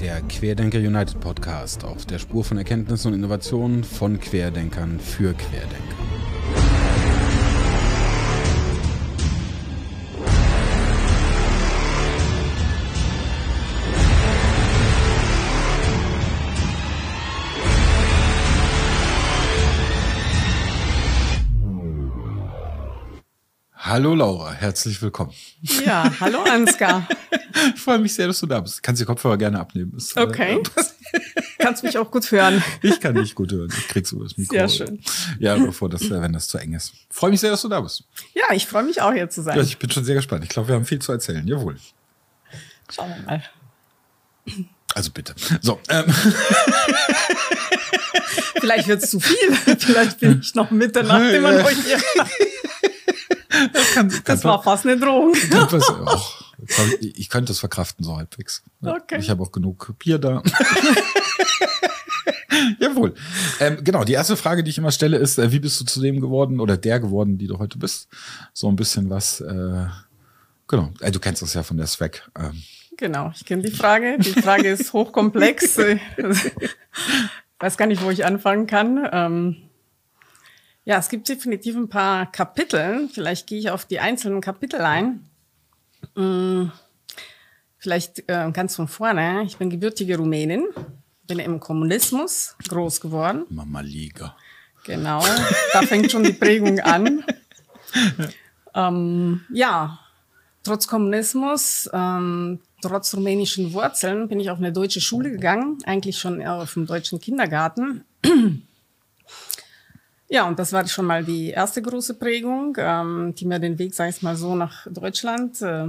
Der Querdenker United Podcast auf der Spur von Erkenntnissen und Innovationen von Querdenkern für Querdenker. Hallo Laura, herzlich willkommen. Ja, hallo Ansgar. Ich freue mich sehr, dass du da bist. Kannst die Kopfhörer gerne abnehmen. Ist, äh, okay. Äh, Kannst mich auch gut hören. Ich kann dich gut hören. Ich krieg's über das Mikro. Sehr schön. Ja, bevor das, äh, wenn das zu eng ist. Freue mich sehr, dass du da bist. Ja, ich freue mich auch hier zu sein. Ja, ich bin schon sehr gespannt. Ich glaube, wir haben viel zu erzählen. Jawohl. Schauen wir mal. Also bitte. So. Ähm. Vielleicht wird es zu viel. Vielleicht bin ich noch Mitternacht immer noch hier. Das, kann, das kann war fast eine Drohung. ich könnte es verkraften, so halbwegs. Okay. Ich habe auch genug Bier da. Jawohl. Ähm, genau, die erste Frage, die ich immer stelle, ist, äh, wie bist du zu dem geworden oder der geworden, die du heute bist? So ein bisschen was, äh, genau, äh, du kennst das ja von der Swag. Ähm. Genau, ich kenne die Frage. Die Frage ist hochkomplex. ich weiß gar nicht, wo ich anfangen kann. Ähm, ja, es gibt definitiv ein paar Kapitel. Vielleicht gehe ich auf die einzelnen Kapitel ein. Hm, vielleicht äh, ganz von vorne. Ich bin gebürtige Rumänin, bin im Kommunismus groß geworden. Mama Liga. Genau, da fängt schon die Prägung an. ähm, ja, trotz Kommunismus, ähm, trotz rumänischen Wurzeln bin ich auf eine deutsche Schule gegangen, eigentlich schon auf dem deutschen Kindergarten. Ja, und das war schon mal die erste große Prägung, ähm, die mir den Weg, sag ich mal so, nach Deutschland äh,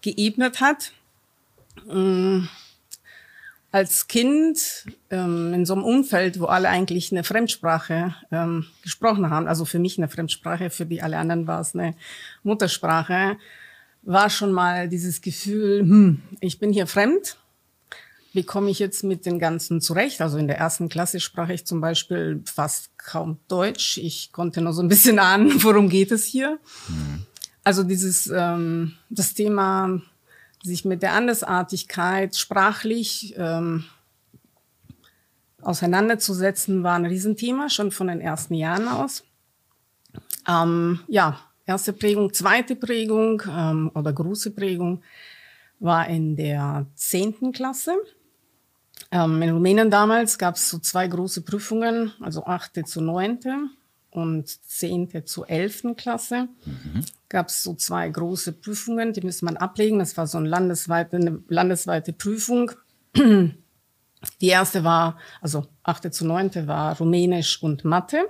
geebnet hat. Ähm, als Kind ähm, in so einem Umfeld, wo alle eigentlich eine Fremdsprache ähm, gesprochen haben, also für mich eine Fremdsprache, für die alle anderen war es eine Muttersprache, war schon mal dieses Gefühl, hm, ich bin hier fremd wie komme ich jetzt mit den Ganzen zurecht? Also in der ersten Klasse sprach ich zum Beispiel fast kaum Deutsch. Ich konnte nur so ein bisschen ahnen, worum geht es hier. Mhm. Also dieses ähm, das Thema, sich mit der Andersartigkeit sprachlich ähm, auseinanderzusetzen, war ein Riesenthema, schon von den ersten Jahren aus. Ähm, ja, erste Prägung, zweite Prägung ähm, oder große Prägung war in der zehnten Klasse. Ähm, in Rumänien damals gab es so zwei große Prüfungen, also achte zu neunte und zehnte zu elften Klasse. Mhm. Gab es so zwei große Prüfungen, die müsste man ablegen. Das war so eine landesweite, eine landesweite Prüfung. Die erste war, also achte zu neunte war Rumänisch und Mathe.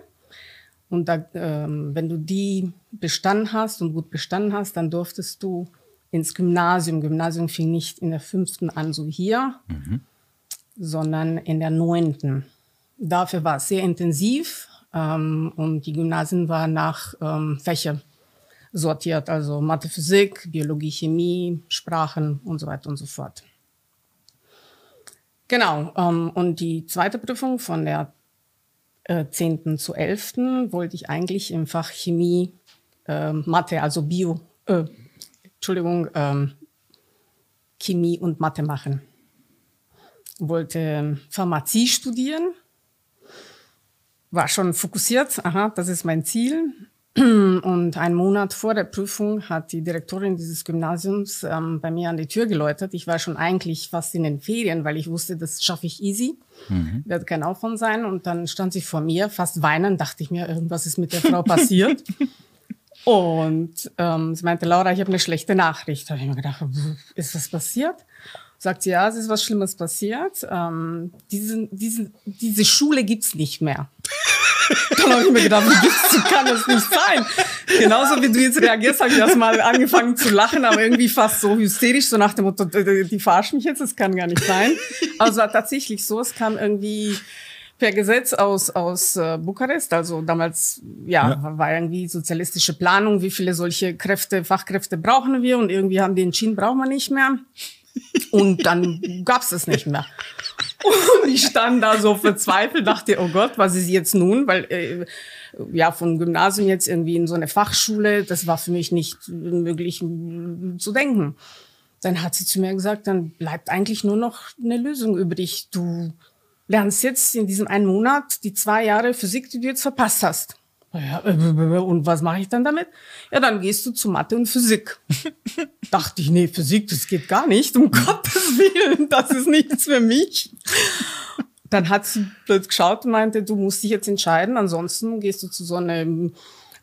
Und da, ähm, wenn du die bestanden hast und gut bestanden hast, dann durftest du ins Gymnasium. Gymnasium fing nicht in der fünften an, so hier, mhm sondern in der neunten. Dafür war es sehr intensiv ähm, und die Gymnasien waren nach ähm, Fächer sortiert, also Mathe, Physik, Biologie, Chemie, Sprachen und so weiter und so fort. Genau, ähm, und die zweite Prüfung von der äh, 10. zu 11. wollte ich eigentlich im Fach Chemie, äh, Mathe, also Bio, äh, Entschuldigung, ähm, Chemie und Mathe machen wollte Pharmazie studieren, war schon fokussiert, aha, das ist mein Ziel. Und einen Monat vor der Prüfung hat die Direktorin dieses Gymnasiums ähm, bei mir an die Tür geläutet. Ich war schon eigentlich fast in den Ferien, weil ich wusste, das schaffe ich easy, mhm. wird kein Aufwand sein. Und dann stand sie vor mir, fast weinend, dachte ich mir, irgendwas ist mit der Frau passiert. Und ähm, sie meinte, Laura, ich habe eine schlechte Nachricht. Da habe ich mir gedacht, ist was passiert? Sagt sie, ja, es ist was Schlimmes passiert. Ähm, diese, diese, diese Schule gibt's nicht mehr. Dann habe ich mir gedacht, wie kann das nicht sein? Genauso wie du jetzt reagierst, habe ich erstmal angefangen zu lachen, aber irgendwie fast so hysterisch, so nach dem Motto, die verarschen mich jetzt, das kann gar nicht sein. Also tatsächlich so, es kam irgendwie per Gesetz aus, aus äh, Bukarest, also damals ja, ja, war irgendwie sozialistische Planung, wie viele solche Kräfte, Fachkräfte brauchen wir und irgendwie haben die entschieden, brauchen wir nicht mehr. Und dann gab's es nicht mehr. Und ich stand da so verzweifelt, dachte, oh Gott, was ist jetzt nun? Weil äh, ja, von Gymnasium jetzt irgendwie in so eine Fachschule, das war für mich nicht möglich zu denken. dann hat sie zu mir gesagt, dann bleibt eigentlich nur noch eine Lösung übrig. Du lernst jetzt in diesem einen Monat die zwei Jahre Physik, die du jetzt verpasst hast. Ja, äh, und was mache ich dann damit? Ja, dann gehst du zu Mathe und Physik. Dachte ich, nee, Physik, das geht gar nicht, um Gottes Willen, das ist nichts für mich. Dann hat sie blöd geschaut und meinte, du musst dich jetzt entscheiden, ansonsten gehst du zu so einer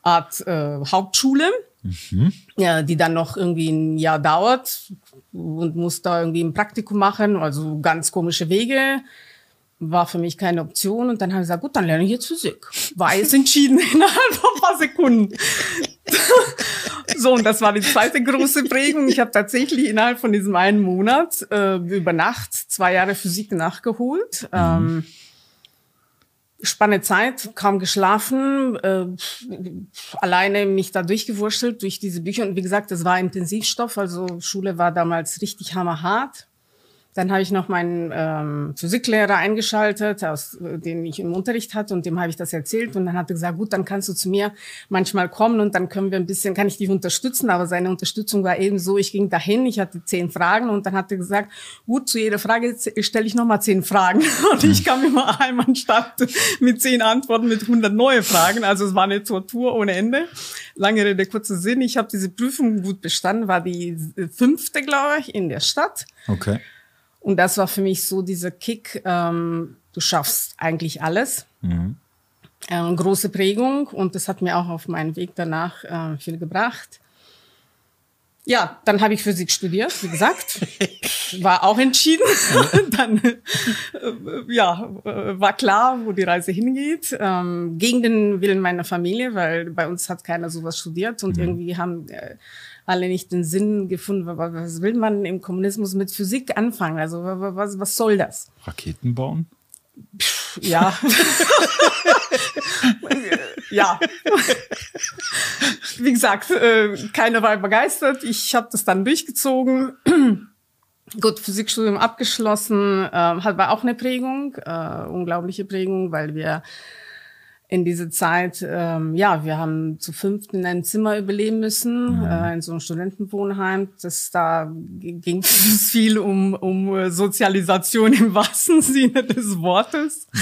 Art äh, Hauptschule, mhm. ja, die dann noch irgendwie ein Jahr dauert und musst da irgendwie ein Praktikum machen, also ganz komische Wege war für mich keine Option. Und dann habe ich gesagt, gut, dann lerne ich jetzt Physik. War jetzt entschieden innerhalb von ein paar Sekunden. so, und das war die zweite große Prägung. Ich habe tatsächlich innerhalb von diesem einen Monat äh, über Nacht zwei Jahre Physik nachgeholt. Mhm. Ähm, spannende Zeit, kaum geschlafen, äh, alleine mich da durchgewurschtelt durch diese Bücher. Und wie gesagt, das war Intensivstoff, also Schule war damals richtig hammerhart. Dann habe ich noch meinen ähm, Physiklehrer eingeschaltet, aus, den ich im Unterricht hatte, und dem habe ich das erzählt. Und dann hat er gesagt, gut, dann kannst du zu mir manchmal kommen und dann können wir ein bisschen, kann ich dich unterstützen. Aber seine Unterstützung war eben so, ich ging dahin, ich hatte zehn Fragen und dann hat er gesagt, gut, zu jeder Frage stelle ich nochmal zehn Fragen. Und ich kam immer heim anstatt mit zehn Antworten mit 100 neue Fragen. Also es war eine Tortur ohne Ende. Lange Rede, kurzer Sinn. Ich habe diese Prüfung gut bestanden, war die fünfte, glaube ich, in der Stadt. Okay. Und das war für mich so dieser Kick, ähm, du schaffst eigentlich alles. Mhm. Ähm, große Prägung und das hat mir auch auf meinen Weg danach äh, viel gebracht. Ja, dann habe ich Physik studiert, wie gesagt. War auch entschieden. dann äh, ja, äh, war klar, wo die Reise hingeht. Ähm, gegen den Willen meiner Familie, weil bei uns hat keiner sowas studiert und mhm. irgendwie haben äh, alle nicht den Sinn gefunden. Was will man im Kommunismus mit Physik anfangen? Also was, was soll das? Raketen bauen? Ja. ja. Wie gesagt, äh, keiner war begeistert. Ich habe das dann durchgezogen. Gut, Physikstudium abgeschlossen, äh, war auch eine Prägung, äh, unglaubliche Prägung, weil wir in diese Zeit, ähm, ja, wir haben zu fünft in einem Zimmer überleben müssen, mhm. äh, in so einem Studentenwohnheim. Das, da ging es viel um, um Sozialisation im wahrsten Sinne des Wortes. Mhm.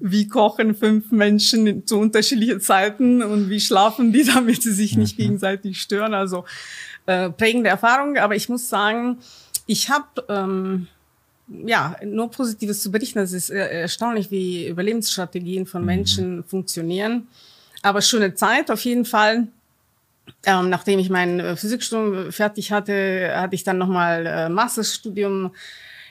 Wie kochen fünf Menschen zu unterschiedlichen Zeiten und wie schlafen die, damit sie sich nicht mhm. gegenseitig stören. Also äh, prägende Erfahrung. Aber ich muss sagen, ich habe... Ähm, ja, nur Positives zu berichten. Es ist äh, erstaunlich, wie Überlebensstrategien von mhm. Menschen funktionieren. Aber schöne Zeit auf jeden Fall. Ähm, nachdem ich mein äh, Physikstudium fertig hatte, hatte ich dann nochmal äh, Masterstudium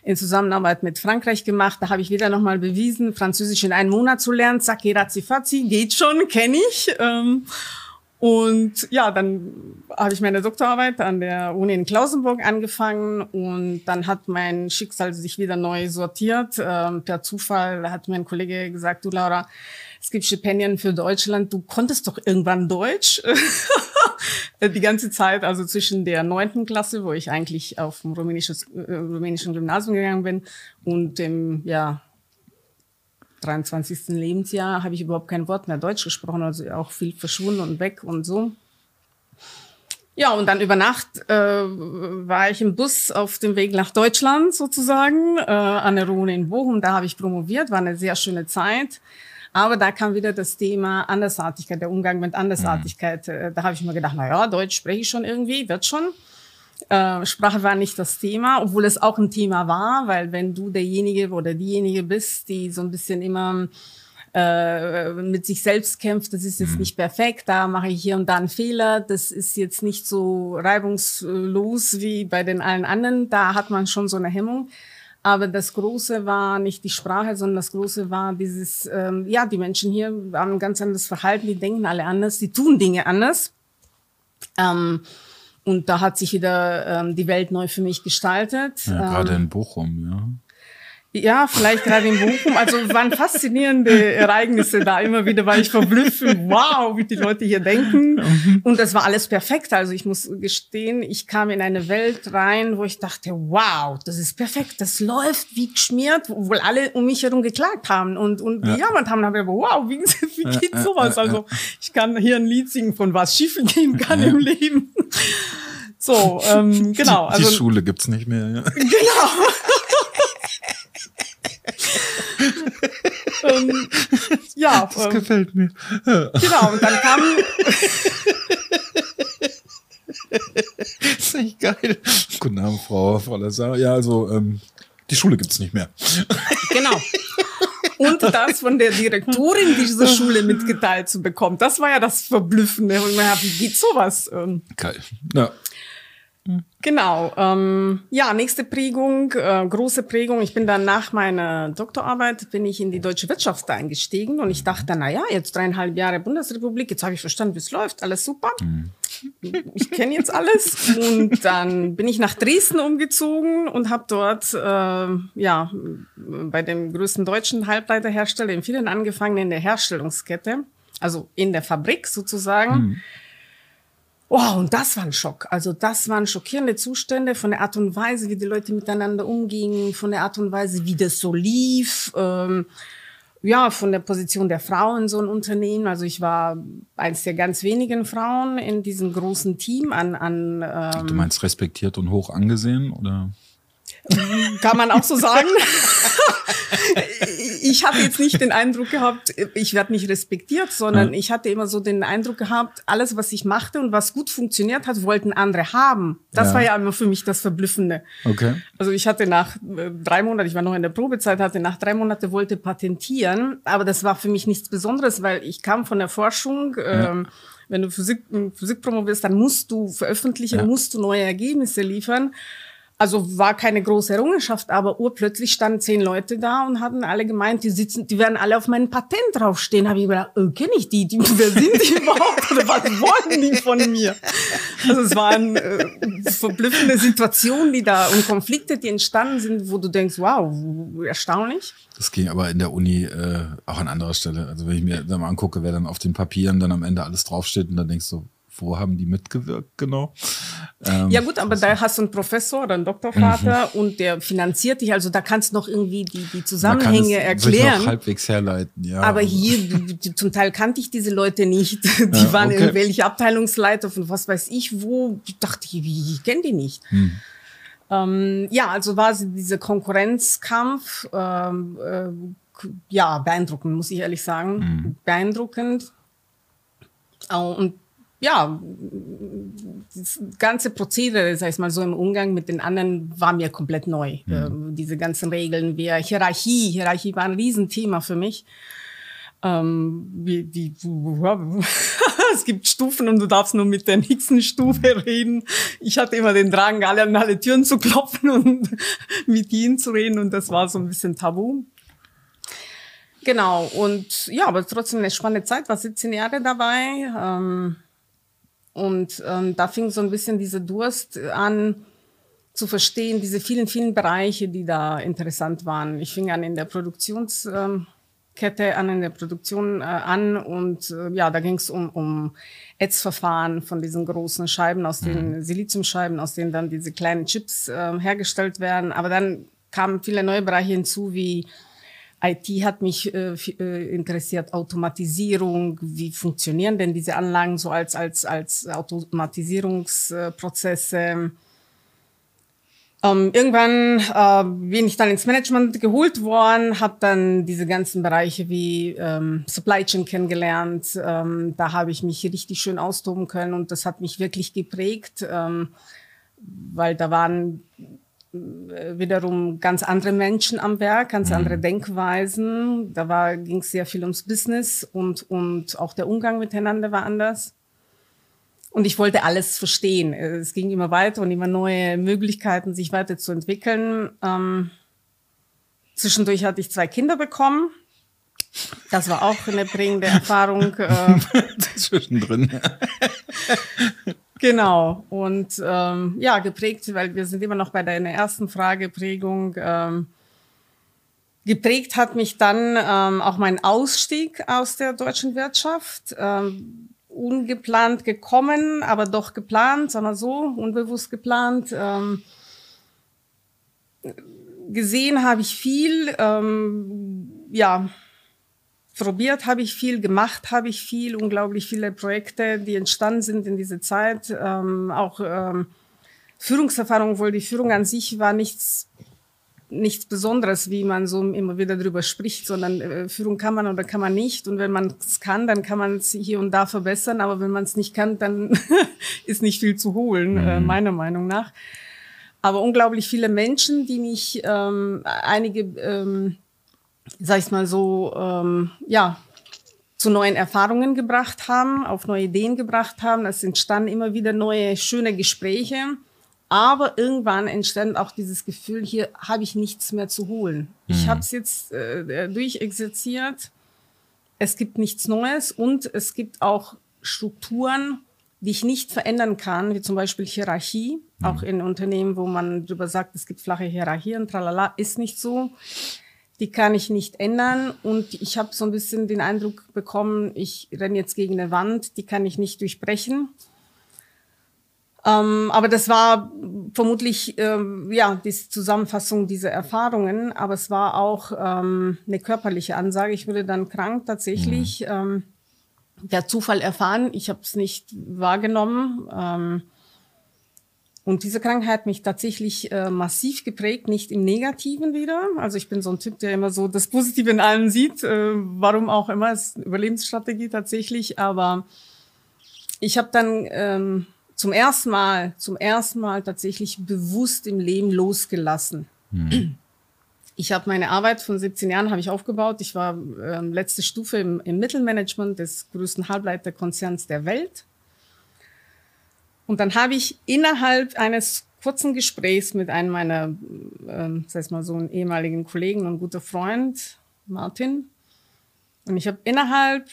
in Zusammenarbeit mit Frankreich gemacht. Da habe ich wieder nochmal bewiesen, Französisch in einem Monat zu lernen. Zacki, razzi, fazzi, geht schon, kenne ich. Ähm, und ja, dann habe ich meine Doktorarbeit an der Uni in Klausenburg angefangen und dann hat mein Schicksal sich wieder neu sortiert. Ähm, per Zufall hat mein Kollege gesagt, du Laura, es gibt Stipendien für Deutschland, du konntest doch irgendwann Deutsch. Die ganze Zeit, also zwischen der neunten Klasse, wo ich eigentlich auf dem rumänisches, äh, rumänischen Gymnasium gegangen bin, und dem ja, 23. Lebensjahr habe ich überhaupt kein Wort mehr Deutsch gesprochen, also auch viel verschwunden und weg und so. Ja, und dann über Nacht äh, war ich im Bus auf dem Weg nach Deutschland sozusagen, äh, an der Ruhe in Bochum. Da habe ich promoviert, war eine sehr schöne Zeit. Aber da kam wieder das Thema Andersartigkeit, der Umgang mit Andersartigkeit. Mhm. Da habe ich mir gedacht, na ja, Deutsch spreche ich schon irgendwie, wird schon. Äh, Sprache war nicht das Thema, obwohl es auch ein Thema war, weil wenn du derjenige oder diejenige bist, die so ein bisschen immer äh, mit sich selbst kämpft, das ist jetzt mhm. nicht perfekt, da mache ich hier und da einen Fehler, das ist jetzt nicht so reibungslos wie bei den allen anderen, da hat man schon so eine Hemmung. Aber das Große war nicht die Sprache, sondern das Große war dieses, ähm, ja, die Menschen hier haben ein ganz anderes Verhalten, die denken alle anders, die tun Dinge anders. Ähm, und da hat sich wieder ähm, die Welt neu für mich gestaltet. Ja, gerade ähm, in Bochum, ja. Ja, vielleicht gerade in Bochum. Also waren faszinierende Ereignisse da. Immer wieder war ich verblüfft. Wow, wie die Leute hier denken. Und das war alles perfekt. Also ich muss gestehen, ich kam in eine Welt rein, wo ich dachte, wow, das ist perfekt. Das läuft wie geschmiert, obwohl alle um mich herum geklagt haben und, und ja. gejammert haben. Aber wow, wie, wie geht sowas? Also ich kann hier ein Lied singen von was schief gehen kann im Leben. So, ähm, genau. Die, die also, Schule gibt's nicht mehr. Ja. Genau. ähm, ja. Das ähm, gefällt mir. Genau, und dann kam. das ist echt geil. Guten Abend, Frau, Frau Lazar. Ja, also, ähm, die Schule gibt's nicht mehr. Genau. Und das von der Direktorin dieser Schule mitgeteilt zu bekommen, das war ja das Verblüffende. Und man hat, wie geht sowas? Ähm, geil. Ja. Genau. Ähm, ja, nächste Prägung, äh, große Prägung. Ich bin dann nach meiner Doktorarbeit bin ich in die deutsche Wirtschaft eingestiegen und ich dachte, na ja, jetzt dreieinhalb Jahre Bundesrepublik, jetzt habe ich verstanden, wie es läuft, alles super. Mhm. Ich kenne jetzt alles und dann bin ich nach Dresden umgezogen und habe dort äh, ja bei dem größten deutschen Halbleiterhersteller in vielen angefangen in der Herstellungskette, also in der Fabrik sozusagen. Mhm Wow, und das war ein Schock. Also das waren schockierende Zustände von der Art und Weise, wie die Leute miteinander umgingen, von der Art und Weise, wie das so lief. Ähm, ja, von der Position der Frau in so einem Unternehmen. Also ich war eins der ganz wenigen Frauen in diesem großen Team an. an ähm, du meinst respektiert und hoch angesehen, oder? Kann man auch so sagen. ich hatte jetzt nicht den Eindruck gehabt, ich werde nicht respektiert, sondern ja. ich hatte immer so den Eindruck gehabt, alles, was ich machte und was gut funktioniert hat, wollten andere haben. Das ja. war ja immer für mich das Verblüffende. Okay. Also ich hatte nach äh, drei Monaten, ich war noch in der Probezeit, hatte nach drei Monaten wollte patentieren, aber das war für mich nichts Besonderes, weil ich kam von der Forschung. Ja. Ähm, wenn du Physik, Physik promovierst, dann musst du veröffentlichen, musst du neue Ergebnisse liefern. Also war keine große Errungenschaft, aber urplötzlich standen zehn Leute da und hatten alle gemeint, die sitzen, die werden alle auf meinem Patent draufstehen. Habe ich gedacht, oh, kenne ich die? die? Wer sind die überhaupt? Oder was wollen die von mir? Also es waren äh, verblüffende Situationen, die da und Konflikte, die entstanden sind, wo du denkst, wow, erstaunlich. Das ging aber in der Uni äh, auch an anderer Stelle. Also wenn ich mir dann mal angucke, wer dann auf den Papieren dann am Ende alles draufsteht und dann denkst du, wo haben die mitgewirkt genau? Ähm, ja gut, aber da hast du einen Professor oder einen Doktorvater mhm. und der finanziert dich, also da kannst du noch irgendwie die, die Zusammenhänge erklären. Noch halbwegs herleiten, ja. Aber hier, zum Teil kannte ich diese Leute nicht. Die ja, waren okay. irgendwelche Abteilungsleiter von was weiß ich wo. Ich dachte, ich, ich kenne die nicht. Hm. Ähm, ja, also war dieser Konkurrenzkampf, ähm, äh, ja, beeindruckend, muss ich ehrlich sagen. Mhm. Beeindruckend. Und ja, das ganze Prozedere, sag ich mal so im Umgang mit den anderen, war mir komplett neu. Mhm. Ähm, diese ganzen Regeln, wie Hierarchie, Hierarchie war ein Riesenthema für mich. Ähm, wie, wie, es gibt Stufen und du darfst nur mit der nächsten Stufe reden. Ich hatte immer den Drang, alle an alle Türen zu klopfen und mit ihnen zu reden und das war so ein bisschen tabu. Genau, und ja, aber trotzdem eine spannende Zeit, war 17 Jahre dabei. Ähm, und ähm, da fing so ein bisschen dieser Durst an, zu verstehen, diese vielen, vielen Bereiche, die da interessant waren. Ich fing an in der Produktionskette an, in der Produktion äh, an und äh, ja, da ging es um, um Ätzverfahren von diesen großen Scheiben, aus den mhm. Siliziumscheiben, aus denen dann diese kleinen Chips äh, hergestellt werden. Aber dann kamen viele neue Bereiche hinzu, wie IT hat mich äh, äh, interessiert, Automatisierung, wie funktionieren denn diese Anlagen so als, als, als Automatisierungsprozesse. Ähm, irgendwann äh, bin ich dann ins Management geholt worden, habe dann diese ganzen Bereiche wie ähm, Supply Chain kennengelernt. Ähm, da habe ich mich richtig schön austoben können und das hat mich wirklich geprägt, ähm, weil da waren wiederum ganz andere Menschen am Werk, ganz mhm. andere Denkweisen. Da ging es sehr viel ums Business und, und auch der Umgang miteinander war anders. Und ich wollte alles verstehen. Es ging immer weiter und immer neue Möglichkeiten, sich weiterzuentwickeln. Ähm, zwischendurch hatte ich zwei Kinder bekommen. Das war auch eine prägende Erfahrung. Äh, Zwischendrin. Genau. Und ähm, ja, geprägt, weil wir sind immer noch bei deiner ersten Frage, Prägung. Ähm, geprägt hat mich dann ähm, auch mein Ausstieg aus der deutschen Wirtschaft. Ähm, ungeplant gekommen, aber doch geplant, sagen wir so, unbewusst geplant. Ähm, gesehen habe ich viel, ähm, ja, probiert habe ich viel, gemacht habe ich viel, unglaublich viele Projekte, die entstanden sind in dieser Zeit, ähm, auch ähm, Führungserfahrung, obwohl die Führung an sich war nichts nichts Besonderes, wie man so immer wieder drüber spricht, sondern äh, Führung kann man oder kann man nicht. Und wenn man es kann, dann kann man es hier und da verbessern. Aber wenn man es nicht kann, dann ist nicht viel zu holen, äh, mhm. äh, meiner Meinung nach. Aber unglaublich viele Menschen, die mich ähm, einige, ähm, sag ich mal so, ähm, ja, zu neuen Erfahrungen gebracht haben, auf neue Ideen gebracht haben. Es entstanden immer wieder neue, schöne Gespräche. Aber irgendwann entstand auch dieses Gefühl, hier habe ich nichts mehr zu holen. Mhm. Ich habe es jetzt äh, durchexerziert. Es gibt nichts Neues und es gibt auch Strukturen, die ich nicht verändern kann, wie zum Beispiel Hierarchie. Mhm. Auch in Unternehmen, wo man darüber sagt, es gibt flache Hierarchien, tralala, ist nicht so. Die kann ich nicht ändern und ich habe so ein bisschen den Eindruck bekommen, ich renne jetzt gegen eine Wand, die kann ich nicht durchbrechen. Ähm, aber das war vermutlich ähm, ja die Zusammenfassung dieser Erfahrungen. Aber es war auch ähm, eine körperliche Ansage. Ich wurde dann krank tatsächlich. Mhm. Ähm, der Zufall erfahren. Ich habe es nicht wahrgenommen. Ähm, und diese Krankheit hat mich tatsächlich äh, massiv geprägt, nicht im Negativen wieder. Also ich bin so ein Typ, der immer so das Positive in allem sieht, äh, warum auch immer, es ist Überlebensstrategie tatsächlich. Aber ich habe dann ähm, zum ersten Mal, zum ersten Mal tatsächlich bewusst im Leben losgelassen. Mhm. Ich habe meine Arbeit von 17 Jahren habe ich aufgebaut. Ich war äh, letzte Stufe im, im Mittelmanagement des größten Halbleiterkonzerns der Welt. Und dann habe ich innerhalb eines kurzen Gesprächs mit einem meiner, äh, sag ich mal so, einen ehemaligen Kollegen und guter Freund, Martin, und ich habe innerhalb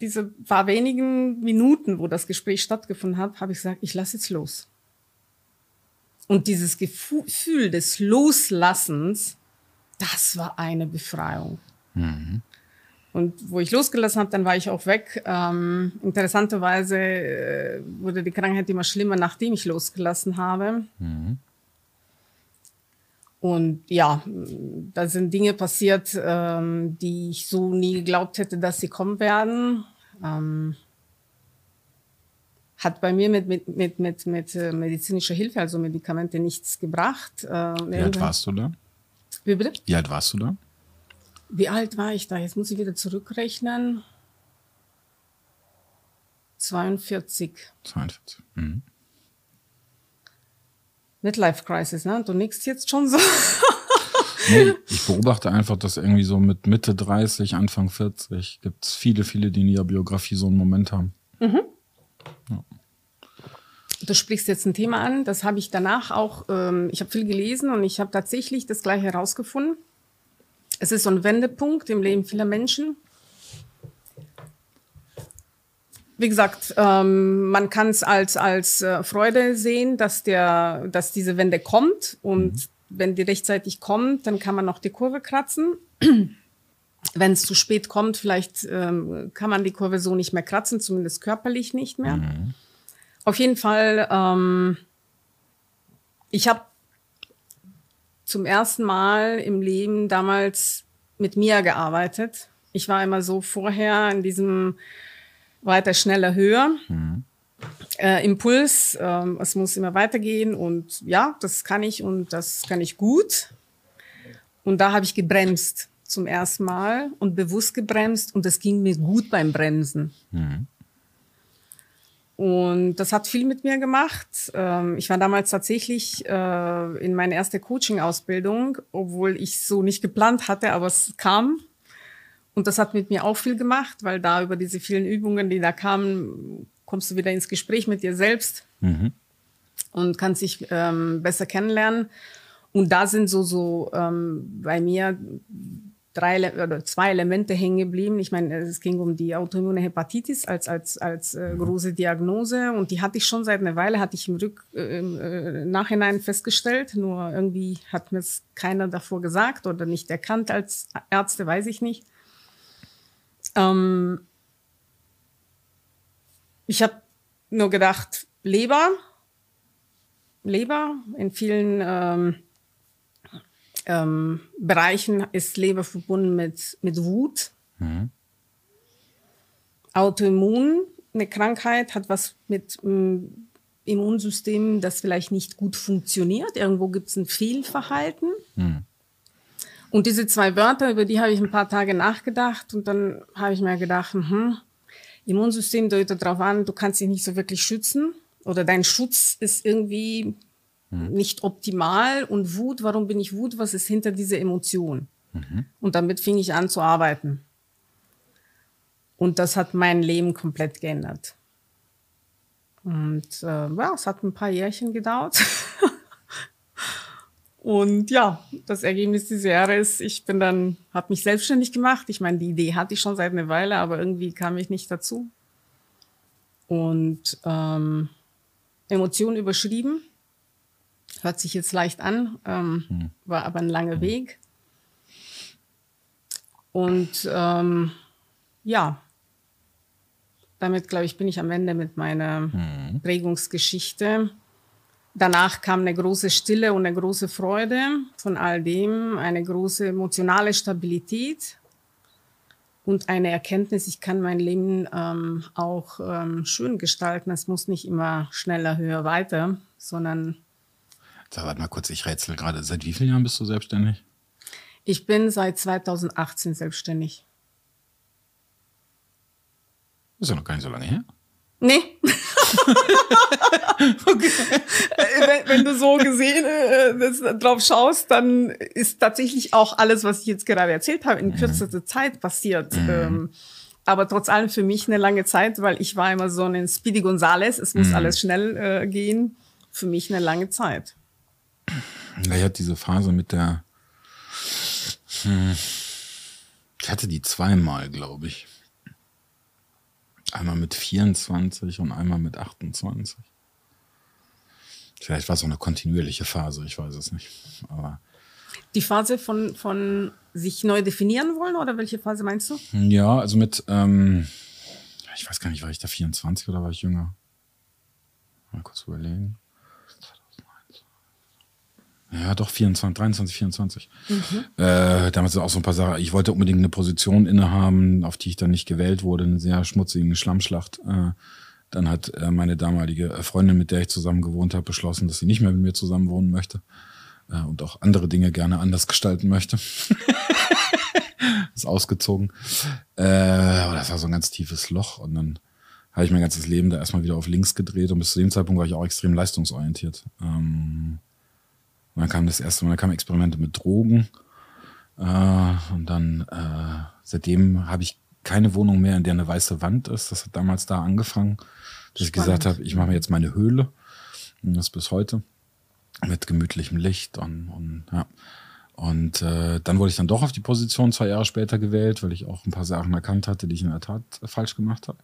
diese paar wenigen Minuten, wo das Gespräch stattgefunden hat, habe ich gesagt, ich lasse jetzt los. Und dieses Gefühl des Loslassens, das war eine Befreiung. Mhm. Und wo ich losgelassen habe, dann war ich auch weg. Ähm, interessanterweise äh, wurde die Krankheit immer schlimmer, nachdem ich losgelassen habe. Mhm. Und ja, da sind Dinge passiert, ähm, die ich so nie geglaubt hätte, dass sie kommen werden. Ähm, hat bei mir mit, mit, mit, mit, mit äh, medizinischer Hilfe, also Medikamente, nichts gebracht. Äh, Wie alt warst du da? Wie bitte? Wie alt warst du da? Wie alt war ich da? Jetzt muss ich wieder zurückrechnen. 42. 42. Mhm. Midlife Crisis, ne? Du nickst jetzt schon so. nee, ich beobachte einfach, dass irgendwie so mit Mitte 30, Anfang 40 gibt es viele, viele, die in ihrer Biografie so einen Moment haben. Mhm. Ja. Du sprichst jetzt ein Thema an, das habe ich danach auch, ähm, ich habe viel gelesen und ich habe tatsächlich das gleiche herausgefunden. Es ist so ein Wendepunkt im Leben vieler Menschen wie gesagt, ähm, man kann es als, als äh, Freude sehen, dass, der, dass diese Wende kommt. Und mhm. wenn die rechtzeitig kommt, dann kann man noch die Kurve kratzen. wenn es zu spät kommt, vielleicht ähm, kann man die Kurve so nicht mehr kratzen, zumindest körperlich nicht mehr. Mhm. Auf jeden Fall, ähm, ich habe zum ersten Mal im Leben damals mit mir gearbeitet. Ich war immer so vorher in diesem weiter, schneller, höher. Mhm. Äh, Impuls, äh, es muss immer weitergehen und ja, das kann ich und das kann ich gut. Und da habe ich gebremst zum ersten Mal und bewusst gebremst und das ging mir gut beim Bremsen. Mhm. Und das hat viel mit mir gemacht. Ähm, ich war damals tatsächlich äh, in meine erste Coaching-Ausbildung, obwohl ich so nicht geplant hatte, aber es kam. Und das hat mit mir auch viel gemacht, weil da über diese vielen Übungen, die da kamen, kommst du wieder ins Gespräch mit dir selbst mhm. und kannst dich ähm, besser kennenlernen. Und da sind so, so ähm, bei mir drei oder zwei Elemente hängen geblieben. Ich meine, es ging um die autoimmune Hepatitis als als als äh, mhm. große Diagnose und die hatte ich schon seit einer Weile, hatte ich im Rück äh, im äh, Nachhinein festgestellt. Nur irgendwie hat mir es keiner davor gesagt oder nicht erkannt als Ärzte, weiß ich nicht. Ähm, ich habe nur gedacht, Leber, Leber in vielen ähm, ähm, Bereichen ist Leber verbunden mit, mit Wut. Mhm. Autoimmun, eine Krankheit, hat was mit m, Immunsystem, das vielleicht nicht gut funktioniert. Irgendwo gibt es ein Fehlverhalten. Hm. Und diese zwei Wörter, über die habe ich ein paar Tage nachgedacht und dann habe ich mir gedacht, hm, Immunsystem deutet darauf an, du kannst dich nicht so wirklich schützen oder dein Schutz ist irgendwie hm. nicht optimal und Wut, warum bin ich Wut? Was ist hinter dieser Emotion? Mhm. Und damit fing ich an zu arbeiten. Und das hat mein Leben komplett geändert. Und äh, ja, es hat ein paar Jährchen gedauert. Und ja, das Ergebnis dieser Jahre ist, ich bin dann, habe mich selbstständig gemacht. Ich meine, die Idee hatte ich schon seit einer Weile, aber irgendwie kam ich nicht dazu. Und ähm, Emotionen überschrieben. Hört sich jetzt leicht an, ähm, hm. war aber ein langer Weg. Und ähm, ja, damit, glaube ich, bin ich am Ende mit meiner hm. Prägungsgeschichte. Danach kam eine große Stille und eine große Freude von all dem, eine große emotionale Stabilität und eine Erkenntnis, ich kann mein Leben ähm, auch ähm, schön gestalten. Es muss nicht immer schneller, höher, weiter, sondern. Da warte mal kurz, ich rätsel gerade. Seit wie vielen Jahren bist du selbstständig? Ich bin seit 2018 selbstständig. ist ja noch gar nicht so lange her. Nee. okay. wenn, wenn, du so gesehen äh, drauf schaust, dann ist tatsächlich auch alles, was ich jetzt gerade erzählt habe, in mhm. kürzester Zeit passiert. Mhm. Ähm, aber trotz allem für mich eine lange Zeit, weil ich war immer so ein Speedy Gonzales, es muss mhm. alles schnell äh, gehen. Für mich eine lange Zeit. Ja, ich hatte diese Phase mit der. Hm, ich hatte die zweimal, glaube ich. Einmal mit 24 und einmal mit 28. Vielleicht war es so eine kontinuierliche Phase, ich weiß es nicht. Aber die Phase von, von sich neu definieren wollen oder welche Phase meinst du? Ja, also mit, ähm, ich weiß gar nicht, war ich da 24 oder war ich jünger? Mal kurz überlegen. Ja, doch, 24, 23, 24. Mhm. Äh, damals sind auch so ein paar Sachen. Ich wollte unbedingt eine Position innehaben, auf die ich dann nicht gewählt wurde, eine sehr schmutzige Schlammschlacht. Äh, dann hat äh, meine damalige Freundin, mit der ich zusammen gewohnt habe, beschlossen, dass sie nicht mehr mit mir zusammen wohnen möchte äh, und auch andere Dinge gerne anders gestalten möchte. ist ausgezogen. Äh, aber das war so ein ganz tiefes Loch und dann habe ich mein ganzes Leben da erstmal wieder auf links gedreht und bis zu dem Zeitpunkt war ich auch extrem leistungsorientiert. Ähm, und dann kam das erste Mal, dann kamen Experimente mit Drogen. Äh, und dann, äh, seitdem habe ich keine Wohnung mehr, in der eine weiße Wand ist. Das hat damals da angefangen, dass Spannend. ich gesagt habe, ich mache mir jetzt meine Höhle. Und das bis heute. Mit gemütlichem Licht und, und ja. Und äh, dann wurde ich dann doch auf die Position zwei Jahre später gewählt, weil ich auch ein paar Sachen erkannt hatte, die ich in der Tat falsch gemacht habe.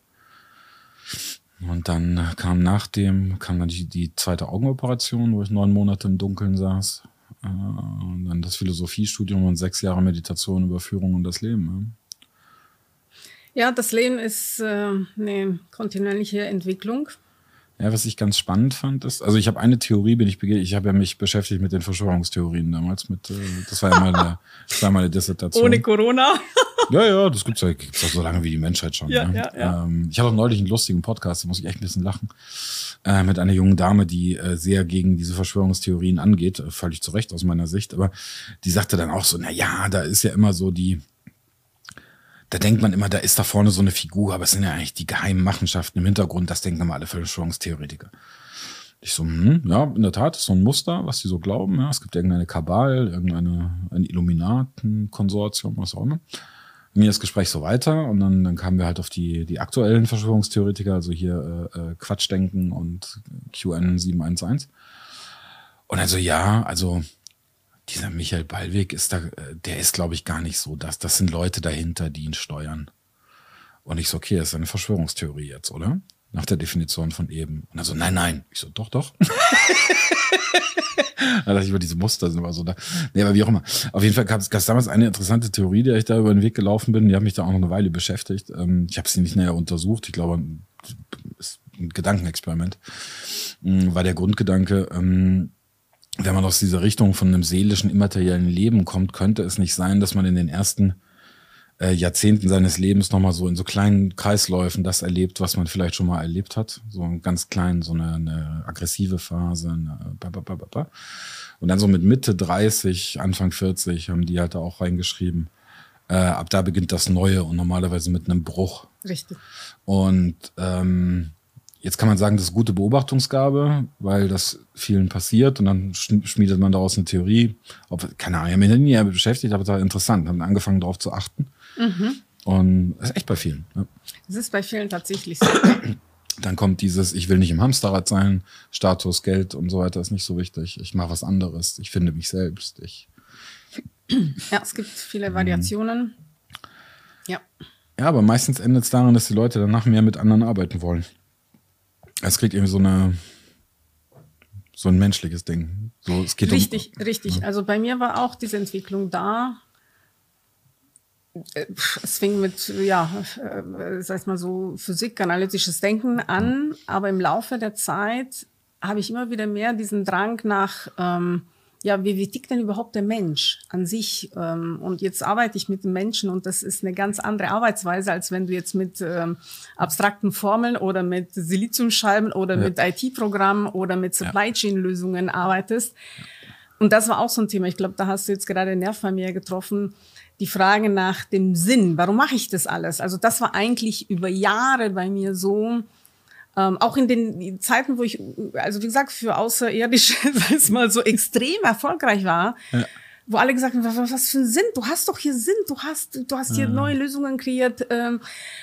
Und dann kam nach dem, kam dann die, die zweite Augenoperation, wo ich neun Monate im Dunkeln saß. Äh, und dann das Philosophiestudium und sechs Jahre Meditation über Führung und das Leben. Ja, das Leben ist äh, eine kontinuierliche Entwicklung. Ja, was ich ganz spannend fand, ist, also ich habe eine Theorie, bin ich ich habe ja mich beschäftigt mit den Verschwörungstheorien damals, mit, äh, das war ja meine, das war meine Dissertation. Ohne Corona. ja, ja, das gibt's ja gibt's auch so lange wie die Menschheit schon. Ja, ja. ja. Ähm, ich hatte auch neulich einen lustigen Podcast, da muss ich echt ein bisschen lachen, äh, mit einer jungen Dame, die äh, sehr gegen diese Verschwörungstheorien angeht, äh, völlig zu Recht aus meiner Sicht, aber die sagte dann auch so, na ja, da ist ja immer so die, da denkt man immer, da ist da vorne so eine Figur, aber es sind ja eigentlich die geheimen Machenschaften im Hintergrund, das denken immer alle Verschwörungstheoretiker. Ich so, hm, ja, in der Tat, ist so ein Muster, was die so glauben. Ja, es gibt irgendeine Kabal, irgendeine ein Illuminaten-Konsortium, was auch immer. Mir das Gespräch so weiter und dann, dann kamen wir halt auf die, die aktuellen Verschwörungstheoretiker, also hier äh, äh Quatschdenken und QN 711. Und also ja, also dieser Michael Ballweg ist da, äh, der ist, glaube ich, gar nicht so. Das, das sind Leute dahinter, die ihn steuern. Und ich so, okay, das ist eine Verschwörungstheorie jetzt, oder? Nach der Definition von eben. Und er so, nein, nein. Ich so, doch, doch. da dachte ich über diese Muster sind immer so da. Nee, aber wie auch immer. Auf jeden Fall gab es damals eine interessante Theorie, der ich da über den Weg gelaufen bin. Die hat mich da auch noch eine Weile beschäftigt. Ähm, ich habe sie nicht näher untersucht. Ich glaube, ist ein Gedankenexperiment. Hm, war der Grundgedanke, ähm, wenn man aus dieser Richtung von einem seelischen, immateriellen Leben kommt, könnte es nicht sein, dass man in den ersten äh, Jahrzehnten seines Lebens nochmal so in so kleinen Kreisläufen das erlebt, was man vielleicht schon mal erlebt hat. So einen ganz kleinen, so eine, eine aggressive Phase. Eine, und dann so mit Mitte 30, Anfang 40 haben die halt da auch reingeschrieben. Äh, ab da beginnt das Neue und normalerweise mit einem Bruch. Richtig. Und ähm, Jetzt kann man sagen, das ist gute Beobachtungsgabe, weil das vielen passiert und dann schmiedet man daraus eine Theorie. Ob, keine Ahnung, ich habe mich nie beschäftigt, aber es war interessant. Haben angefangen darauf zu achten. Mhm. Und das ist echt bei vielen. Ja. Das ist bei vielen tatsächlich so. Dann kommt dieses, ich will nicht im Hamsterrad sein, Status, Geld und so weiter ist nicht so wichtig. Ich mache was anderes. Ich finde mich selbst. Ich ja, es gibt viele Variationen. Ja. Ja, aber meistens endet es daran, dass die Leute danach mehr mit anderen arbeiten wollen. Es kriegt irgendwie so eine so ein menschliches Ding. So, es geht richtig, um, richtig. Ja. Also bei mir war auch diese Entwicklung da. Es fing mit, ja, äh, sag ich mal so, Physik, analytisches Denken an, aber im Laufe der Zeit habe ich immer wieder mehr diesen Drang nach ähm, ja, wie, wie tickt denn überhaupt der Mensch an sich? Ähm, und jetzt arbeite ich mit dem Menschen und das ist eine ganz andere Arbeitsweise, als wenn du jetzt mit ähm, abstrakten Formeln oder mit Siliziumscheiben oder ja. mit IT-Programmen oder mit Supply Chain-Lösungen arbeitest. Und das war auch so ein Thema. Ich glaube, da hast du jetzt gerade einen Nerv bei mir getroffen. Die Frage nach dem Sinn. Warum mache ich das alles? Also das war eigentlich über Jahre bei mir so, ähm, auch in den Zeiten, wo ich, also wie gesagt, für Außerirdische, sag ich mal, so extrem erfolgreich war, ja wo alle gesagt haben, was, was für ein Sinn, du hast doch hier Sinn, du hast, du hast hier ja. neue Lösungen kreiert, ähm,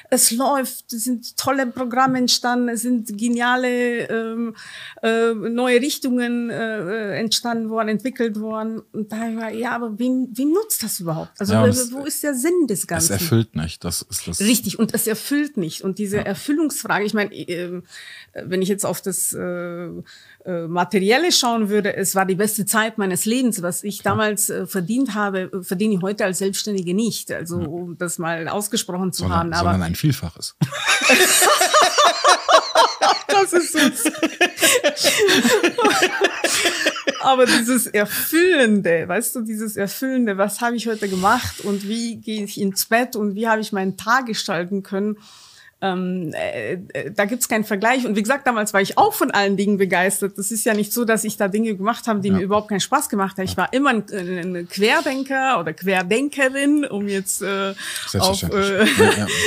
es läuft, es sind tolle Programme entstanden, es sind geniale ähm, äh, neue Richtungen äh, entstanden worden, entwickelt worden. Und da war, ja, aber wem, wem nutzt das überhaupt? Also ja, wo ist der Sinn des Ganzen? Es erfüllt nicht, das ist das. Richtig, und es erfüllt nicht. Und diese ja. Erfüllungsfrage, ich meine, äh, wenn ich jetzt auf das äh, äh, Materielle schauen würde, es war die beste Zeit meines Lebens. Was ich Klar. damals äh, verdient habe, äh, verdiene ich heute als Selbstständige nicht. Also um das mal ausgesprochen zu sondern, haben. Aber sondern ein Vielfaches. das ist so. Aber dieses Erfüllende, weißt du, dieses Erfüllende, was habe ich heute gemacht und wie gehe ich ins Bett und wie habe ich meinen Tag gestalten können, ähm, äh, äh, da gibt's keinen Vergleich. Und wie gesagt, damals war ich auch von allen Dingen begeistert. Das ist ja nicht so, dass ich da Dinge gemacht habe, die ja. mir überhaupt keinen Spaß gemacht haben. Ich war immer ein, ein Querdenker oder Querdenkerin, um jetzt äh, auf äh, ja, ja.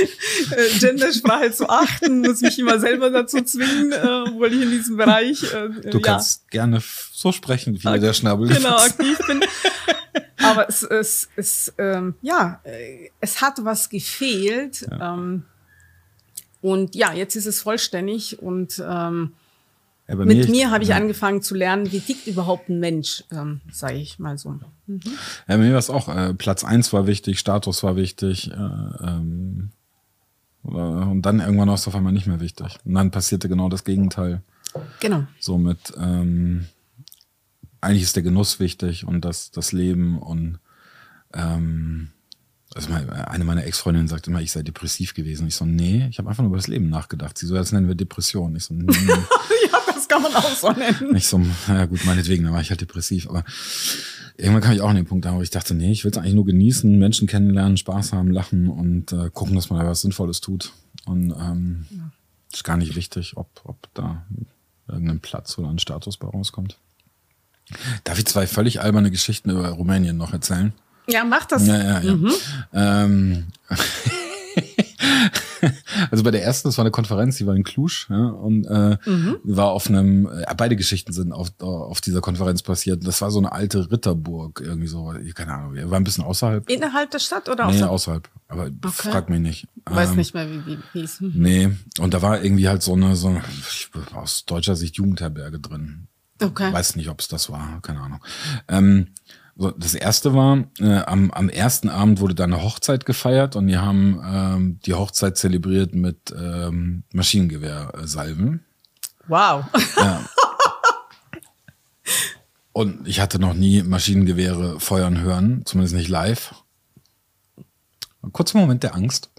Äh, Gendersprache zu achten, muss mich immer selber dazu zwingen, äh, obwohl ich in diesem Bereich. Äh, du kannst gerne so sprechen, wie Ak der Schnabel. Genau, aktiv bin. Aber es, es, es ähm, ja, äh, es hat was gefehlt. Ähm, und ja, jetzt ist es vollständig und ähm, ja, mit mir, mir habe ich ja. angefangen zu lernen, wie tickt überhaupt ein Mensch, ähm, sage ich mal so. Mhm. Ja, bei mir war es auch, äh, Platz eins war wichtig, Status war wichtig, äh, ähm, und dann irgendwann war es auf einmal nicht mehr wichtig. Und dann passierte genau das Gegenteil. Genau. Somit, ähm, eigentlich ist der Genuss wichtig und das, das Leben und ähm, also eine meiner Ex-Freundinnen sagt immer, ich sei depressiv gewesen. Ich so, nee, ich habe einfach nur über das Leben nachgedacht. Sie so, das nennen wir Depression. Ich so, nee. ja, das kann man auch so nennen. Ich so, ja gut, meinetwegen, dann war ich halt depressiv. Aber irgendwann kam ich auch an den Punkt, wo ich dachte, nee, ich will es eigentlich nur genießen, Menschen kennenlernen, Spaß haben, lachen und äh, gucken, dass man da was Sinnvolles tut. Und ähm, ja. ist gar nicht wichtig, ob, ob da irgendein Platz oder ein Status bei rauskommt. Darf ich zwei völlig alberne Geschichten über Rumänien noch erzählen? Ja, mach das. Ja, ja, ja. Mhm. Ähm, also bei der ersten, das war eine Konferenz, die war in Cluj ja, und äh, mhm. war auf einem, äh, beide Geschichten sind auf, auf dieser Konferenz passiert. Das war so eine alte Ritterburg, irgendwie so, keine Ahnung, wir waren ein bisschen außerhalb. Innerhalb der Stadt oder außerhalb? Nee, außerhalb. Aber okay. frag mich nicht. Weiß ähm, nicht mehr, wie, wie hieß. Nee, und da war irgendwie halt so eine, so eine, aus deutscher Sicht Jugendherberge drin. Okay. Weiß nicht, ob es das war, keine Ahnung. Ähm, das erste war, äh, am, am ersten Abend wurde da eine Hochzeit gefeiert und die haben ähm, die Hochzeit zelebriert mit ähm, Maschinengewehrsalven. Wow. Ja. Und ich hatte noch nie Maschinengewehre feuern hören, zumindest nicht live. Kurzer Moment der Angst.